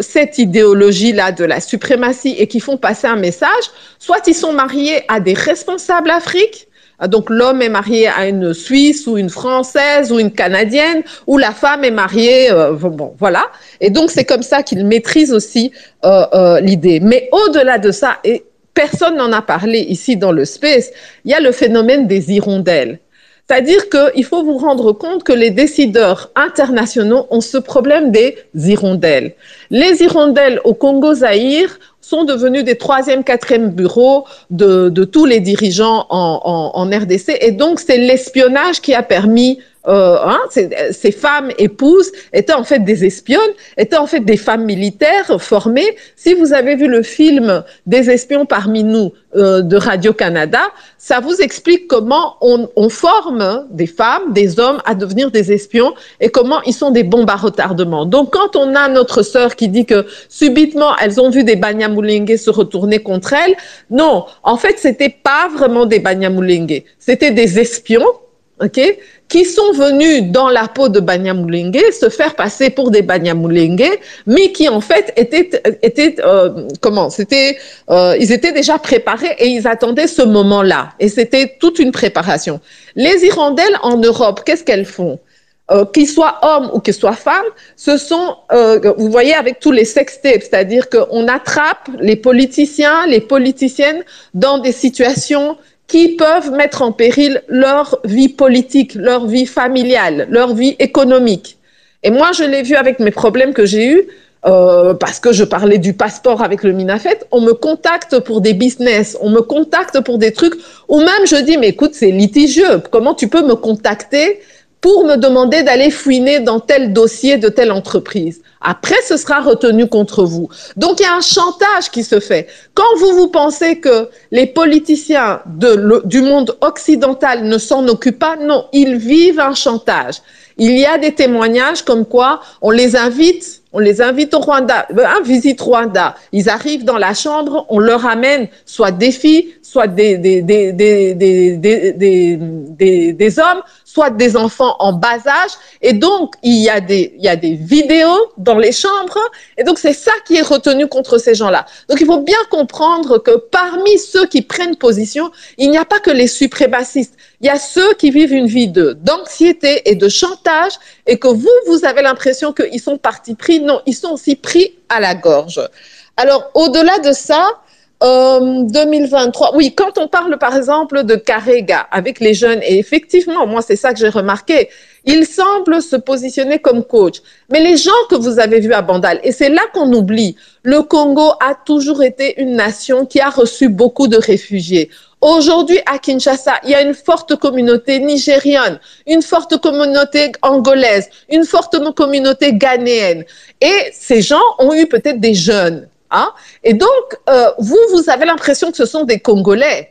cette idéologie-là de la suprématie et qui font passer un message, soit ils sont mariés à des responsables Afrique, donc l'homme est marié à une Suisse ou une Française ou une Canadienne, ou la femme est mariée, euh, bon voilà. Et donc c'est comme ça qu'ils maîtrisent aussi euh, euh, l'idée. Mais au-delà de ça, et personne n'en a parlé ici dans le space, il y a le phénomène des hirondelles. C'est-à-dire qu'il faut vous rendre compte que les décideurs internationaux ont ce problème des hirondelles. Les hirondelles au Congo-Zaïre sont devenus des troisième, quatrième bureaux de, de tous les dirigeants en, en, RDC. Et donc, c'est l'espionnage qui a permis euh, hein, ces, femmes épouses étaient en fait des espionnes, étaient en fait des femmes militaires formées. Si vous avez vu le film Des espions parmi nous euh, de Radio-Canada, ça vous explique comment on, on, forme des femmes, des hommes à devenir des espions et comment ils sont des bombes à retardement. Donc quand on a notre sœur qui dit que subitement elles ont vu des Se retourner contre elles, non, en fait c'était pas vraiment des Banyamulenge, c'était des espions, ok, qui sont venus dans la peau de Banyamulenge se faire passer pour des Banyamulenge, mais qui en fait étaient, étaient euh, comment C'était, euh, ils étaient déjà préparés et ils attendaient ce moment-là. Et c'était toute une préparation. Les hirondelles en Europe, qu'est-ce qu'elles font? Euh, qu'ils soient hommes ou qu'ils soient femmes, ce sont, euh, vous voyez, avec tous les sextapes, c'est-à-dire qu'on attrape les politiciens, les politiciennes dans des situations qui peuvent mettre en péril leur vie politique, leur vie familiale, leur vie économique. Et moi, je l'ai vu avec mes problèmes que j'ai eus, euh, parce que je parlais du passeport avec le Minafet, on me contacte pour des business, on me contacte pour des trucs, ou même je dis, mais écoute, c'est litigieux, comment tu peux me contacter pour me demander d'aller fouiner dans tel dossier de telle entreprise. Après, ce sera retenu contre vous. Donc, il y a un chantage qui se fait. Quand vous vous pensez que les politiciens du monde occidental ne s'en occupent pas, non, ils vivent un chantage. Il y a des témoignages comme quoi on les invite, on les invite au Rwanda, euh, visite Rwanda. Ils arrivent dans la chambre, on leur amène soit des filles, soit des, des, des, des, des, des, des hommes, soit des enfants en bas âge. Et donc, il y a des, il y a des vidéos dans les chambres. Et donc, c'est ça qui est retenu contre ces gens-là. Donc, il faut bien comprendre que parmi ceux qui prennent position, il n'y a pas que les suprémacistes. Il y a ceux qui vivent une vie d'anxiété et de chantage et que vous, vous avez l'impression qu'ils sont partis pris. Non, ils sont aussi pris à la gorge. Alors, au-delà de ça, euh, 2023. Oui, quand on parle par exemple de Carrega avec les jeunes, et effectivement, moi c'est ça que j'ai remarqué, il semble se positionner comme coach. Mais les gens que vous avez vus à Bandal, et c'est là qu'on oublie, le Congo a toujours été une nation qui a reçu beaucoup de réfugiés. Aujourd'hui, à Kinshasa, il y a une forte communauté nigérienne, une forte communauté angolaise, une forte communauté ghanéenne. Et ces gens ont eu peut-être des jeunes Hein? Et donc, euh, vous, vous avez l'impression que ce sont des Congolais.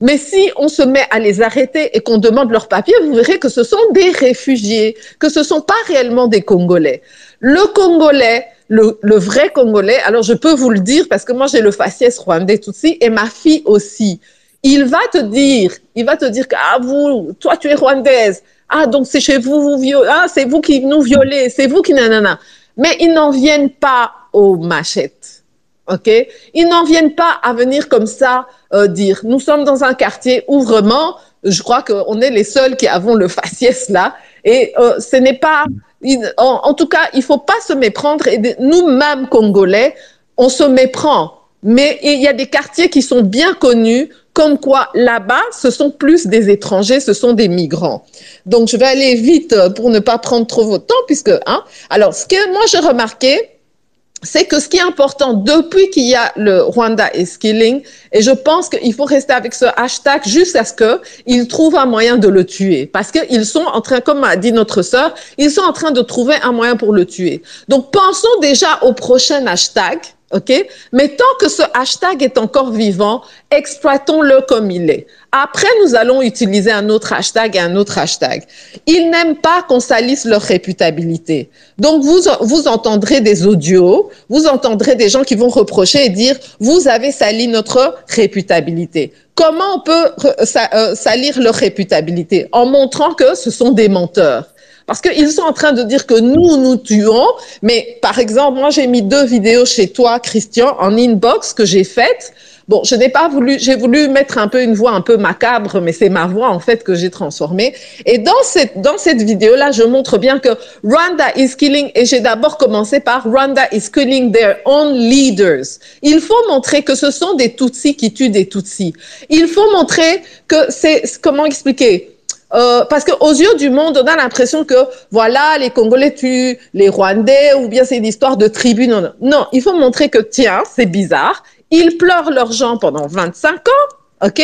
Mais si on se met à les arrêter et qu'on demande leurs papiers, vous verrez que ce sont des réfugiés, que ce ne sont pas réellement des Congolais. Le Congolais, le, vrai Congolais, alors je peux vous le dire parce que moi j'ai le faciès rwandais Tutsi et ma fille aussi. Il va te dire, il va te dire que ah vous, toi tu es rwandaise, ah donc c'est chez vous, vous ah c'est vous qui nous violez, c'est vous qui nanana. Mais ils n'en viennent pas aux machettes ok? Ils n'en viennent pas à venir comme ça euh, dire. Nous sommes dans un quartier où vraiment, je crois qu'on est les seuls qui avons le faciès là, et euh, ce n'est pas. En, en, tout cas, il faut pas se méprendre. Et nous-mêmes Congolais, on se méprend. Mais il y a des quartiers qui sont bien connus, comme quoi là-bas, ce sont plus des étrangers, ce sont des migrants. Donc, je vais aller vite pour ne pas prendre trop votre temps, puisque, hein. Alors, ce que moi j'ai remarqué, c'est que ce qui est important depuis qu'il y a le Rwanda is killing, et je pense qu'il faut rester avec ce hashtag jusqu'à ce qu'ils trouvent un moyen de le tuer. Parce qu'ils sont en train, comme a dit notre sœur, ils sont en train de trouver un moyen pour le tuer. Donc pensons déjà au prochain hashtag, OK? Mais tant que ce hashtag est encore vivant, exploitons-le comme il est. Après, nous allons utiliser un autre hashtag et un autre hashtag. Ils n'aiment pas qu'on salisse leur réputabilité. Donc, vous, vous entendrez des audios, vous entendrez des gens qui vont reprocher et dire, vous avez sali notre réputabilité. Comment on peut euh, salir leur réputabilité? En montrant que ce sont des menteurs. Parce qu'ils sont en train de dire que nous, nous tuons. Mais par exemple, moi, j'ai mis deux vidéos chez toi, Christian, en inbox que j'ai faites. Bon, je n'ai pas voulu, j'ai voulu mettre un peu une voix un peu macabre, mais c'est ma voix en fait que j'ai transformée. Et dans cette dans cette vidéo là, je montre bien que Rwanda is killing. Et j'ai d'abord commencé par Rwanda is killing their own leaders. Il faut montrer que ce sont des Tutsis qui tuent des Tutsis. Il faut montrer que c'est comment expliquer? Euh, parce qu'aux yeux du monde, on a l'impression que voilà, les Congolais tuent les Rwandais ou bien c'est une histoire de tribu. Non, non. il faut montrer que tiens, c'est bizarre. Ils pleurent leurs gens pendant 25 ans, ok?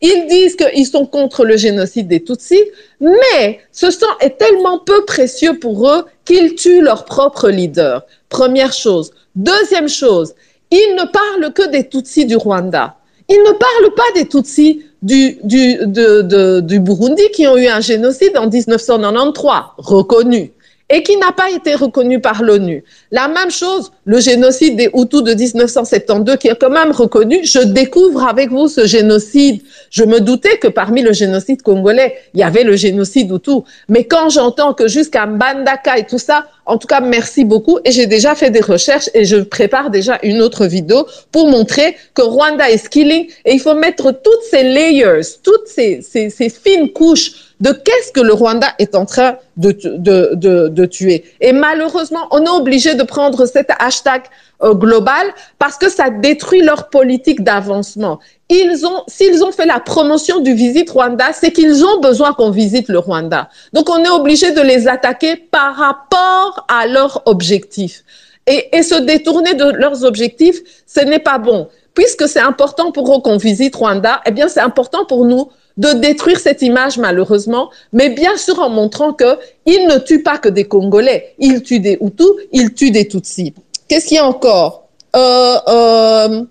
Ils disent qu'ils sont contre le génocide des Tutsis, mais ce sang est tellement peu précieux pour eux qu'ils tuent leur propre leader. Première chose. Deuxième chose, ils ne parlent que des Tutsis du Rwanda. Ils ne parlent pas des Tutsis du, du, de, de, du Burundi qui ont eu un génocide en 1993, reconnu, et qui n'a pas été reconnu par l'ONU. La même chose, le génocide des Hutus de 1972, qui est quand même reconnu. Je découvre avec vous ce génocide. Je me doutais que parmi le génocide congolais, il y avait le génocide Hutu. Mais quand j'entends que jusqu'à Mbandaka et tout ça, en tout cas, merci beaucoup. Et j'ai déjà fait des recherches et je prépare déjà une autre vidéo pour montrer que Rwanda est killing et il faut mettre toutes ces layers, toutes ces, ces fines couches de qu'est-ce que le Rwanda est en train de, de, de, tuer. Et malheureusement, on est obligé de prendre cet hashtag euh, global parce que ça détruit leur politique d'avancement. Ils ont, s'ils ont fait la promotion du visite Rwanda, c'est qu'ils ont besoin qu'on visite le Rwanda. Donc on est obligé de les attaquer par rapport à leurs objectifs. Et, et se détourner de leurs objectifs, ce n'est pas bon. Puisque c'est important pour eux qu'on visite Rwanda, eh bien c'est important pour nous de détruire cette image malheureusement, mais bien sûr en montrant que il ne tue pas que des Congolais, il tue des Hutus, il tue des Tutsis. Qu'est-ce qu'il y a encore? Euh, euh,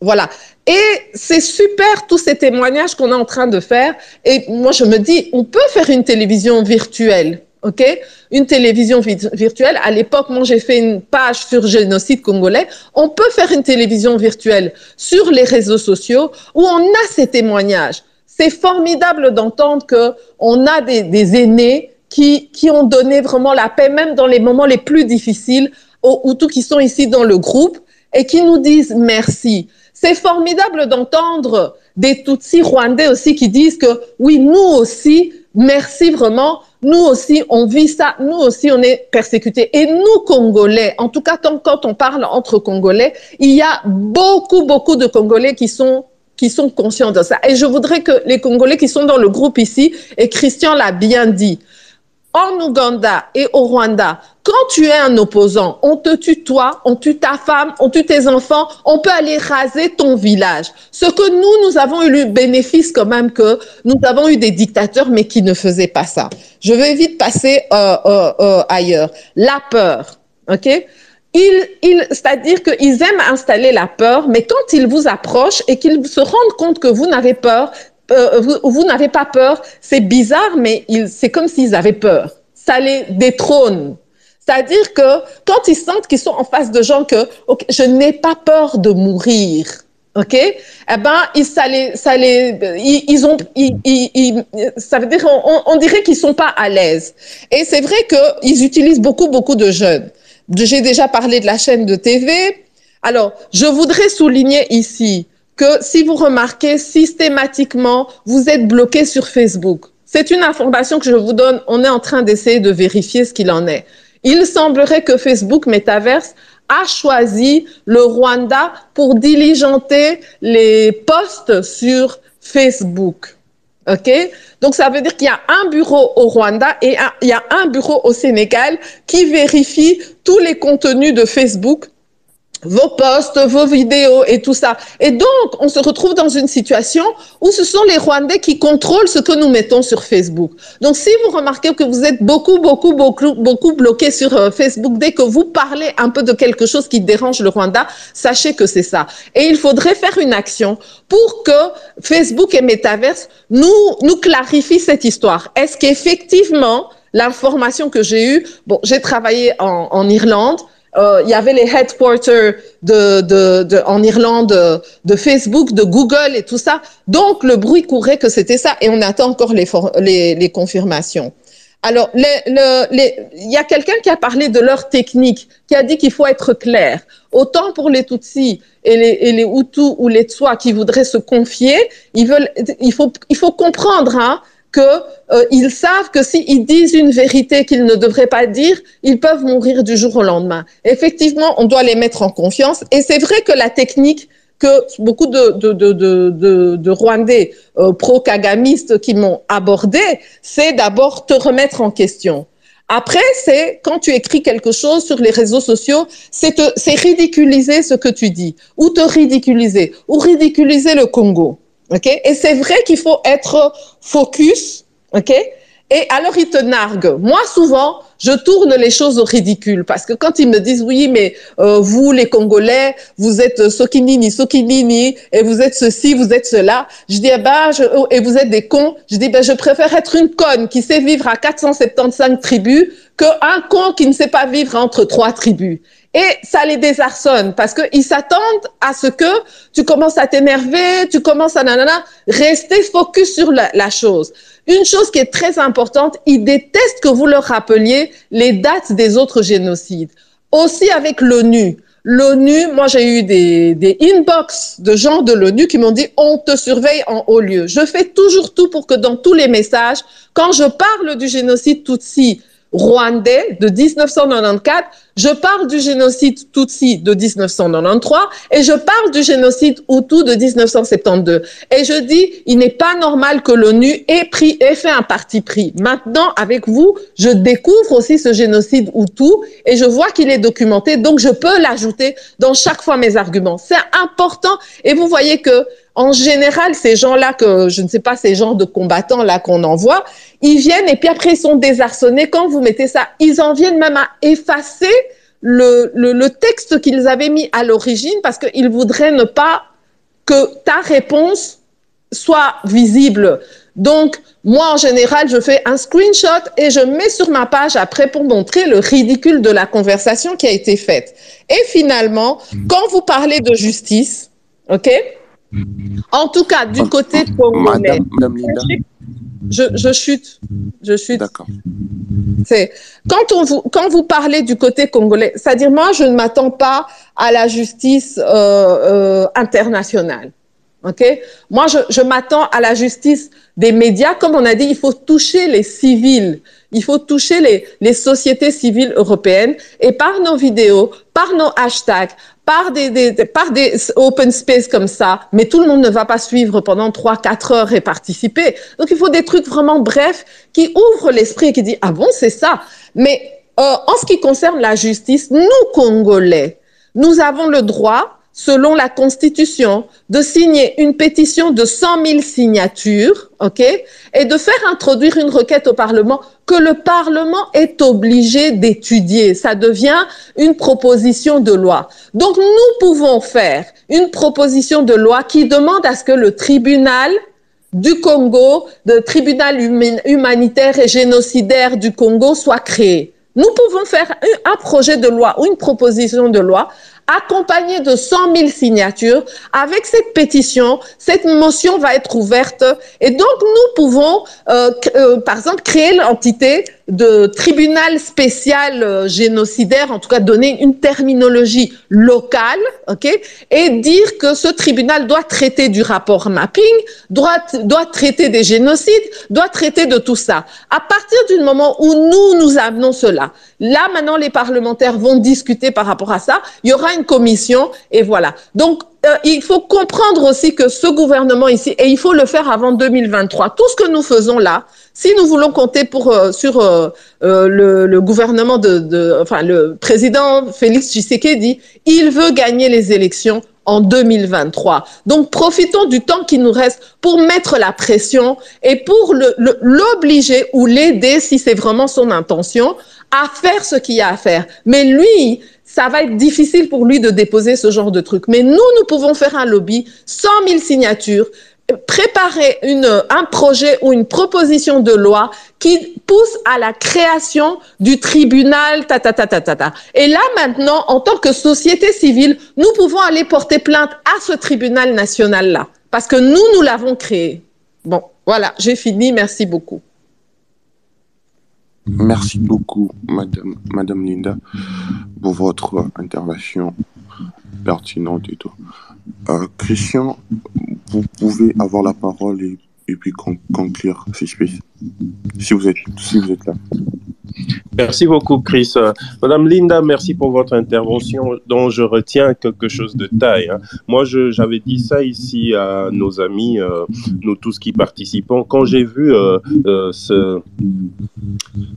Voilà. Et c'est super tous ces témoignages qu'on est en train de faire. Et moi, je me dis, on peut faire une télévision virtuelle. OK? Une télévision virtuelle. À l'époque, moi, j'ai fait une page sur génocide congolais. On peut faire une télévision virtuelle sur les réseaux sociaux où on a ces témoignages c'est formidable d'entendre que on a des, aînés qui, qui ont donné vraiment la paix, même dans les moments les plus difficiles, aux Hutus qui sont ici dans le groupe et qui nous disent merci. C'est formidable d'entendre des Tutsis rwandais aussi qui disent que oui, nous aussi, merci vraiment, nous aussi, on vit ça, nous aussi, on est persécutés. Et nous, Congolais, en tout cas, quand on parle entre Congolais, il y a beaucoup, beaucoup de Congolais qui sont qui sont conscients de ça. Et je voudrais que les Congolais qui sont dans le groupe ici, et Christian l'a bien dit, en Ouganda et au Rwanda, quand tu es un opposant, on te tue toi, on tue ta femme, on tue tes enfants, on peut aller raser ton village. Ce que nous, nous avons eu le bénéfice quand même que nous avons eu des dictateurs, mais qui ne faisaient pas ça. Je vais vite passer euh, euh, euh, ailleurs. La peur, ok? C'est-à-dire qu'ils aiment installer la peur, mais quand ils vous approchent et qu'ils se rendent compte que vous n'avez peur, euh, vous, n'avez pas peur, c'est bizarre, mais c'est comme s'ils avaient peur. Ça les détrône. C'est-à-dire que quand ils sentent qu'ils sont en face de gens que je n'ai pas peur de mourir, ok Eh ben, ils, ça les, ça les, ils, ont, ça veut dire, on, on dirait qu'ils sont pas à l'aise. Et c'est vrai qu'ils utilisent beaucoup, beaucoup de jeunes. J'ai déjà parlé de la chaîne de TV. Alors, je voudrais souligner ici que si vous remarquez systématiquement, vous êtes bloqué sur Facebook. C'est une information que je vous donne. On est en train d'essayer de vérifier ce qu'il en est. Il semblerait que Facebook Metaverse a choisi le Rwanda pour diligenter les posts sur Facebook. OK? Donc ça veut dire qu'il y a un bureau au Rwanda et il y a un bureau au Sénégal qui vérifie tous les contenus de Facebook vos posts, vos vidéos et tout ça. Et donc, on se retrouve dans une situation où ce sont les Rwandais qui contrôlent ce que nous mettons sur Facebook. Donc, si vous remarquez que vous êtes beaucoup, beaucoup, beaucoup, beaucoup bloqué sur euh, Facebook, dès que vous parlez un peu de quelque chose qui dérange le Rwanda, sachez que c'est ça. Et il faudrait faire une action pour que Facebook et Metaverse nous, nous clarifient cette histoire. Est-ce qu'effectivement, l'information que j'ai eue, bon, j'ai travaillé en, en Irlande, euh, il y avait les headquarters de, de, en Irlande de Facebook, de Google et tout ça. Donc, le bruit courait que c'était ça et on attend encore les, les, confirmations. Alors, il y a quelqu'un qui a parlé de leur technique, qui a dit qu'il faut être clair. Autant pour les Tutsis et les, et les Hutus ou les Tswa qui voudraient se confier, ils veulent, il faut, il faut comprendre, hein, qu'ils euh, savent que s'ils disent une vérité qu'ils ne devraient pas dire, ils peuvent mourir du jour au lendemain. Effectivement, on doit les mettre en confiance. Et c'est vrai que la technique que beaucoup de, de, de, de, Rwandais euh, pro-kagamistes qui m'ont abordé, c'est d'abord te remettre en question. Après, c'est quand tu écris quelque chose sur les réseaux sociaux, c'est ridiculiser ce que tu dis, ou te ridiculiser, ou ridiculiser le Congo. OK? Et c'est vrai qu'il faut être focus, OK? Et alors, ils te narguent. Moi, souvent, je tourne les choses au ridicule parce que quand ils me disent oui, mais euh, vous, les Congolais, vous êtes Sokinini, Sokinini, et vous êtes ceci, vous êtes cela, je dis, eh ben, je, oh, et vous êtes des cons, je dis, ben, je préfère être une conne qui sait vivre à 475 tribus qu'un con qui ne sait pas vivre entre trois tribus. Et ça les désarçonne parce qu'ils s'attendent à ce que tu commences à t'énerver, tu commences à nanana, rester focus sur la, chose. Une chose qui est très importante, ils détestent que vous leur rappeliez les dates des autres génocides. Aussi avec l'ONU. L'ONU, moi j'ai eu des, des inbox de gens de l'ONU qui m'ont dit on te surveille en haut lieu. Je fais toujours tout pour que dans tous les messages, quand je parle du génocide Tutsi, rwandais de 1994, je parle du génocide Tutsi de 1993 et je parle du génocide Hutu de 1972. Et je dis, il n'est pas normal que l'ONU ait pris, ait fait un parti pris. Maintenant, avec vous, je découvre aussi ce génocide Hutu et je vois qu'il est documenté, donc je peux l'ajouter dans chaque fois mes arguments. C'est important et vous voyez que en général, ces gens-là, que je ne sais pas, ces gens de combattants là qu'on envoie, ils viennent et puis après ils sont désarçonnés. Quand vous mettez ça, ils en viennent même à effacer le, le, le texte qu'ils avaient mis à l'origine parce qu'ils voudraient ne pas que ta réponse soit visible. Donc, moi, en général, je fais un screenshot et je mets sur ma page après pour montrer le ridicule de la conversation qui a été faite. Et finalement, quand vous parlez de justice, OK En tout cas, du côté congolais, Madame, Madame Linda. je, je chute. Je chute. D'accord. C'est quand on vous quand vous parlez du côté congolais, c'est-à-dire moi je ne m'attends pas à la justice euh, euh, internationale. Ok, moi je, je m'attends à la justice des médias. Comme on a dit, il faut toucher les civils, il faut toucher les, les sociétés civiles européennes et par nos vidéos, par nos hashtags, par des, des, par des open space comme ça, mais tout le monde ne va pas suivre pendant trois, quatre heures et participer. Donc il faut des trucs vraiment brefs qui ouvrent l'esprit et qui disent ah bon c'est ça. Mais euh, en ce qui concerne la justice, nous Congolais, nous avons le droit selon la Constitution, de signer une pétition de 100 000 signatures, ok, et de faire introduire une requête au Parlement que le Parlement est obligé d'étudier. Ça devient une proposition de loi. Donc nous pouvons faire une proposition de loi qui demande à ce que le tribunal du Congo, le tribunal huma- humanitaire et génocidaire du Congo soit créé. Nous pouvons faire un projet de loi ou une proposition de loi accompagné de 100 000 signatures. Avec cette pétition, cette motion va être ouverte et donc nous pouvons, euh, euh, par exemple, créer l'entité de tribunal spécial euh, génocidaire, en tout cas donner une terminologie locale, ok, et dire que ce tribunal doit traiter du rapport mapping, doit, doit traiter des génocides, doit traiter de tout ça. À partir du moment où nous, nous amenons cela, là maintenant les parlementaires vont discuter par rapport à ça, il y aura commission et voilà. Donc, euh, il faut comprendre aussi que ce gouvernement ici, et il faut le faire avant 2023, tout ce que nous faisons là, si nous voulons compter pour, euh, sur euh, le, gouvernement de, de, enfin le président Félix Tshisekedi, il veut gagner les élections en 2023. Donc profitons du temps qui nous reste pour mettre la pression et pour l'obliger ou l'aider si c'est vraiment son intention à faire ce qu'il y a à faire. Mais lui, ça va être difficile pour lui de déposer ce genre de truc. Mais nous, nous pouvons faire un lobby, 100 000 signatures, préparer un projet ou une proposition de loi qui pousse à la création du tribunal, ta, ta, ta, ta, ta, ta. Et là, maintenant, en tant que société civile, nous pouvons aller porter plainte à ce tribunal national-là. Parce que nous, nous l'avons créé. Bon, voilà, j'ai fini. Merci beaucoup. Merci beaucoup, Madame, Madame Linda, pour votre intervention pertinente et tout. Euh, Christian, vous pouvez avoir la parole et, et puis con- conclure, si je puis. Si vous êtes, si vous êtes là. Merci beaucoup, Chris. Euh, Madame Linda, merci pour votre intervention dont je retiens quelque chose de taille. hein. Moi, j'avais dit ça ici à nos amis, euh, nous tous qui participons. Quand j'ai vu euh, ce,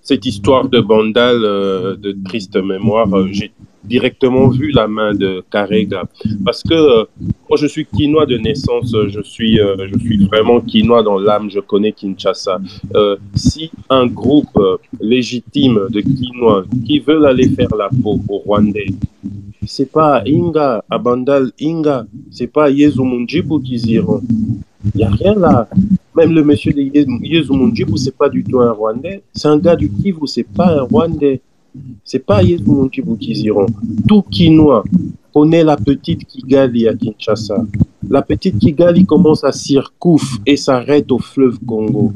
cette histoire de Bandal de triste mémoire, j'ai directement vu la main de Karega. Parce que euh, moi, je suis quinois de naissance, euh, je suis, euh, je suis vraiment quinois dans l'âme, je connais Kinshasa. Si un groupe légitime de quinois qui veulent aller faire la peau aux Rwandais, c'est pas Inga, Abandal Inga, c'est pas Yezu Munjibu qu'ils iront. Il n'y a rien là. Même le monsieur de Ye- Yezu Munjibu, c'est pas du tout un Rwandais. C'est un gars du Kivu, c'est pas un Rwandais. C'est pas Yezu Munjibu qu'ils iront. Tout Quinois connaît la petite Kigali à Kinshasa. La petite Kigali commence à Sirkouf et s'arrête au fleuve Congo.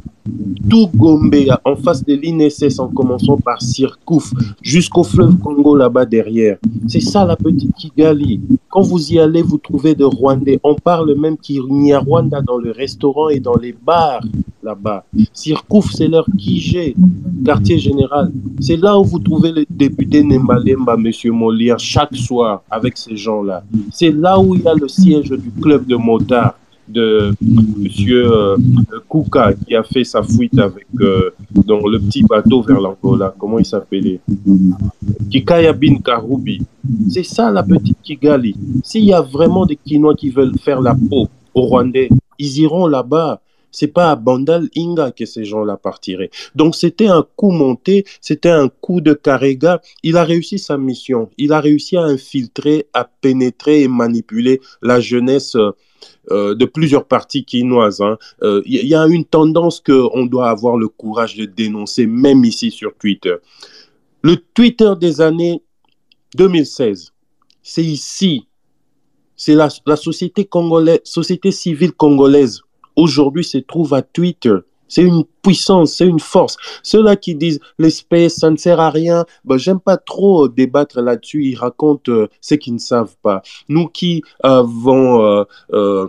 Tout Gombe, en face de l'INSS, en commençant par Sirkouf, jusqu'au fleuve Congo là-bas derrière. C'est ça la petite Kigali. Quand vous y allez, vous trouvez des Rwandais. On parle même qu'il y a Rwanda dans le restaurant et dans les bars là-bas. Sirkouf, c'est leur Kigé, quartier général. C'est là où vous trouvez le député Nembalemba, M. Molière, chaque soir avec ces gens-là. C'est là où il y a le siège du club de motards de Monsieur euh, Kuka qui a fait sa fuite avec euh, dans le petit bateau vers l'Angola. Comment il s'appelait? Kikaya bin Karubi. C'est ça la petite Kigali. S'il y a vraiment des Kinois qui veulent faire la peau aux Rwandais, ils iront là-bas. C'est pas à Bandal Inga que ces gens-là partiraient. Donc c'était un coup monté, c'était un coup de Karega. Il a réussi sa mission. Il a réussi à infiltrer, à pénétrer et manipuler la jeunesse. Euh, de plusieurs parties quinoises. Il hein. euh, y, a une tendance qu'on doit avoir le courage de dénoncer, même ici sur Twitter. Le Twitter des années 2016, c'est ici. C'est la, la, société congolaise, société civile congolaise. Aujourd'hui, se trouve à Twitter. C'est une puissance, c'est une force. Ceux-là qui disent l'espèce, ça ne sert à rien, ben, j'aime pas trop débattre là-dessus. Ils racontent euh, ce qu'ils ne savent pas. Nous qui avons, euh, euh,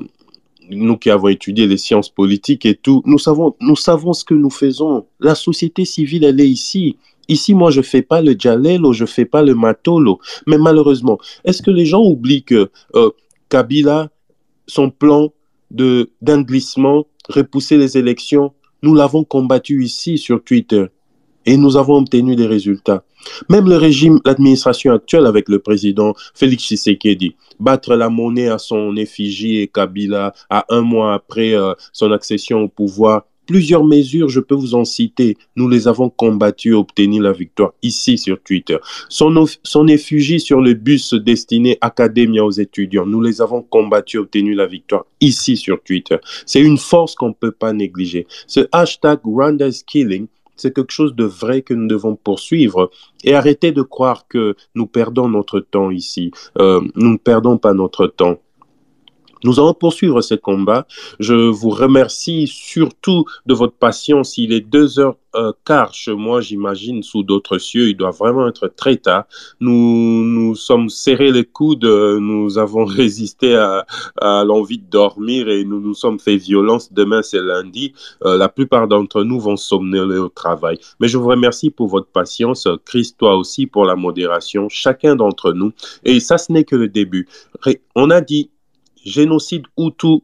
nous qui avons étudié les sciences politiques et tout, nous savons, nous savons ce que nous faisons. La société civile, elle est ici. Ici, moi, je fais pas le jalelo, je fais pas le matolo. Mais malheureusement, est-ce que les gens oublient que euh, Kabila, son plan d'un glissement, repousser les élections, nous l'avons combattu ici sur Twitter et nous avons obtenu des résultats. Même le régime, l'administration actuelle avec le président Félix Tshisekedi, battre la monnaie à son effigie et Kabila à un mois après euh, son accession au pouvoir, Plusieurs mesures, je peux vous en citer. Nous les avons combattues, obtenu la victoire ici sur Twitter. Son, son effigie sur le bus destiné Academia aux étudiants, nous les avons combattues, obtenu la victoire ici sur Twitter. C'est une force qu'on ne peut pas négliger. Ce hashtag Rwanda's Killing, c'est quelque chose de vrai que nous devons poursuivre et arrêter de croire que nous perdons notre temps ici. Euh, nous ne perdons pas notre temps. Nous allons poursuivre ce combat. Je vous remercie surtout de votre patience. Il est deux heures euh, chez moi, j'imagine, sous d'autres cieux. Il doit vraiment être très tard. Nous nous sommes serrés les coudes. Nous avons résisté à, à l'envie de dormir et nous nous sommes fait violence. Demain, c'est lundi. Euh, la plupart d'entre nous vont somnoler au travail. Mais je vous remercie pour votre patience. Christ, toi aussi, pour la modération. Chacun d'entre nous. Et ça, ce n'est que le début. On a dit génocide Hutu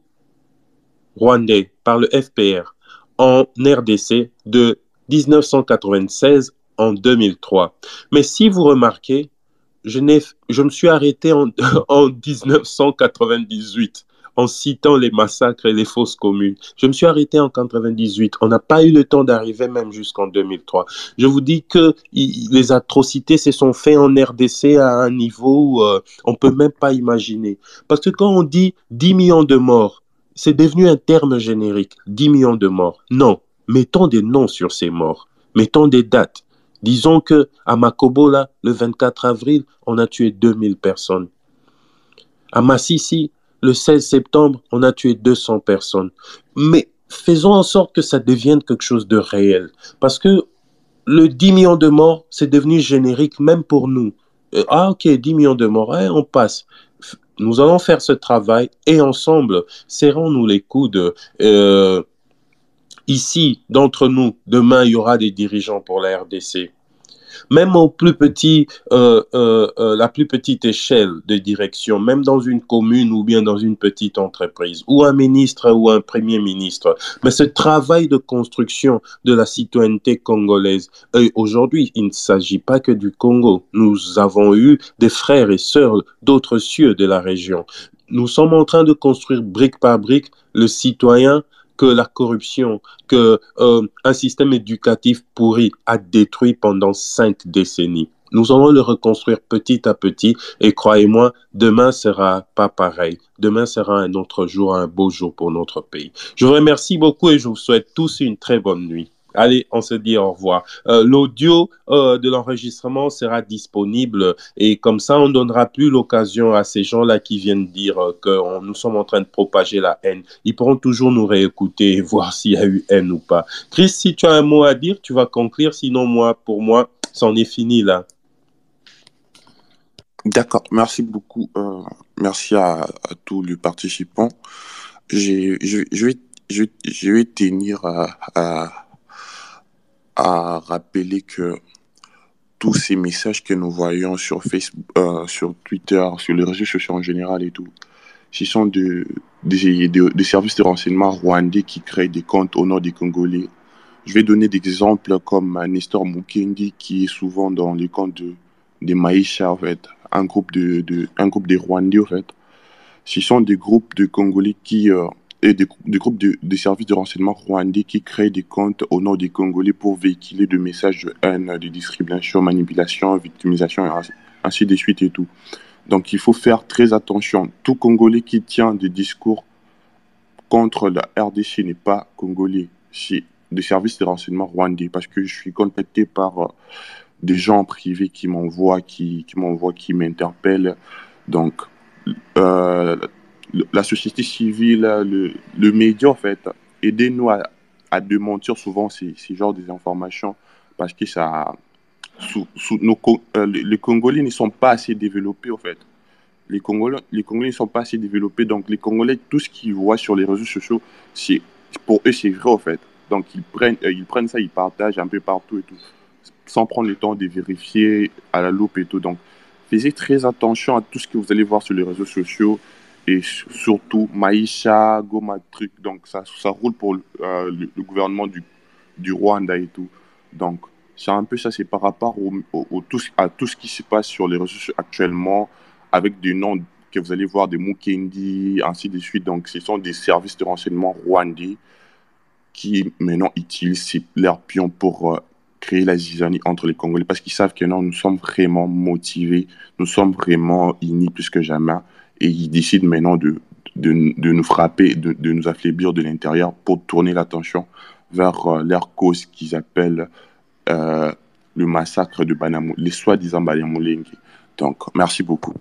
rwandais par le FPR en RDC de 1996 en 2003. Mais si vous remarquez, je, je me suis arrêté en, en 1998 en citant les massacres et les fausses communes. Je me suis arrêté en 98. On n'a pas eu le temps d'arriver même jusqu'en 2003. Je vous dis que les atrocités se sont faites en RDC à un niveau où euh, on peut même pas imaginer. Parce que quand on dit 10 millions de morts, c'est devenu un terme générique. 10 millions de morts. Non. Mettons des noms sur ces morts. Mettons des dates. Disons que à Makobola, le 24 avril, on a tué 2000 personnes. À Massissi, le 16 septembre, on a tué 200 personnes. Mais faisons en sorte que ça devienne quelque chose de réel. Parce que le 10 millions de morts, c'est devenu générique même pour nous. Euh, ah ok, 10 millions de morts, eh, on passe. Nous allons faire ce travail et ensemble, serrons-nous les coudes. Euh, ici, d'entre nous, demain, il y aura des dirigeants pour la RDC même au plus petit, euh, euh, euh, la plus petite échelle de direction, même dans une commune ou bien dans une petite entreprise, ou un ministre ou un premier ministre. Mais ce travail de construction de la citoyenneté congolaise, aujourd'hui, il ne s'agit pas que du Congo. Nous avons eu des frères et sœurs d'autres cieux de la région. Nous sommes en train de construire brique par brique le citoyen que la corruption, que euh, un système éducatif pourri a détruit pendant cinq décennies. Nous allons le reconstruire petit à petit et croyez-moi, demain sera pas pareil. Demain sera un autre jour, un beau jour pour notre pays. Je vous remercie beaucoup et je vous souhaite tous une très bonne nuit. Allez, on se dit au revoir. Euh, L'audio euh, de l'enregistrement sera disponible et comme ça, on ne donnera plus l'occasion à ces gens-là qui viennent dire euh, que nous sommes en train de propager la haine. Ils pourront toujours nous réécouter et voir s'il y a eu haine ou pas. Chris, si tu as un mot à dire, tu vas conclure. Sinon, moi, pour moi, c'en est fini là. D'accord, merci beaucoup. merci à, tous les participants. Je, vais, tenir à, à rappeler que tous ces messages que nous voyons sur Facebook, euh, sur Twitter, sur les réseaux sociaux en général et tout, ce sont de- des, des, des services de renseignement rwandais qui créent des comptes au nom des Congolais. Je vais donner des exemples comme Nestor Mukendi qui est souvent dans les comptes de, de Maïcha, en fait, un groupe de, de, un groupe des Rwandais, en fait. Ce sont des groupes de Congolais qui, euh, et des, des groupes de, de services de renseignement rwandais qui créent des comptes au nom des Congolais pour véhiculer des messages de haine, de discrimination, manipulation, victimisation, ainsi, de suite et tout. Donc il faut faire très attention. Tout Congolais qui tient des discours contre la RDC n'est pas Congolais. C'est des services de renseignement rwandais parce que je suis contacté par euh, des gens privés qui m'envoient, qui, qui m'envoient, qui m'interpellent. Donc, euh, la société civile, le, le média, en fait, aidez-nous à, à démentir souvent ces, ces genres d'informations parce que ça, sous, sous nos, euh, les, Congolais ne sont pas assez développés, en fait. Les Congolais, les Congolais ne sont pas assez développés. Donc, les Congolais, tout ce qu'ils voient sur les réseaux sociaux, pour eux, c'est vrai, en fait. Donc, ils prennent, euh, ils prennent ça, ils partagent un peu partout et tout, sans prendre le temps de vérifier à la loupe et tout. Donc, faites très attention à tout ce que vous allez voir sur les réseaux sociaux et surtout Maïcha, Goma, truc. Donc, ça, ça roule pour euh, le, gouvernement du, Rwanda et tout. Donc, c'est un peu ça, c'est par rapport au, tout, à tout ce qui se passe sur les sociaux actuellement, avec des noms que vous allez voir, des Mukendi, ainsi de suite. Donc, ce sont des services de renseignement rwandais qui maintenant utilisent leurs pions pour euh, créer la zizanie entre les Congolais parce qu'ils savent que non, nous sommes vraiment motivés, nous sommes vraiment unis plus que jamais et ils décident maintenant de, de, nous frapper, de, de nous affaiblir de l'intérieur pour tourner l'attention vers euh, leur cause qu'ils appellent euh, le massacre de Banamou, les soi-disant Banyamulenge. Donc, merci beaucoup.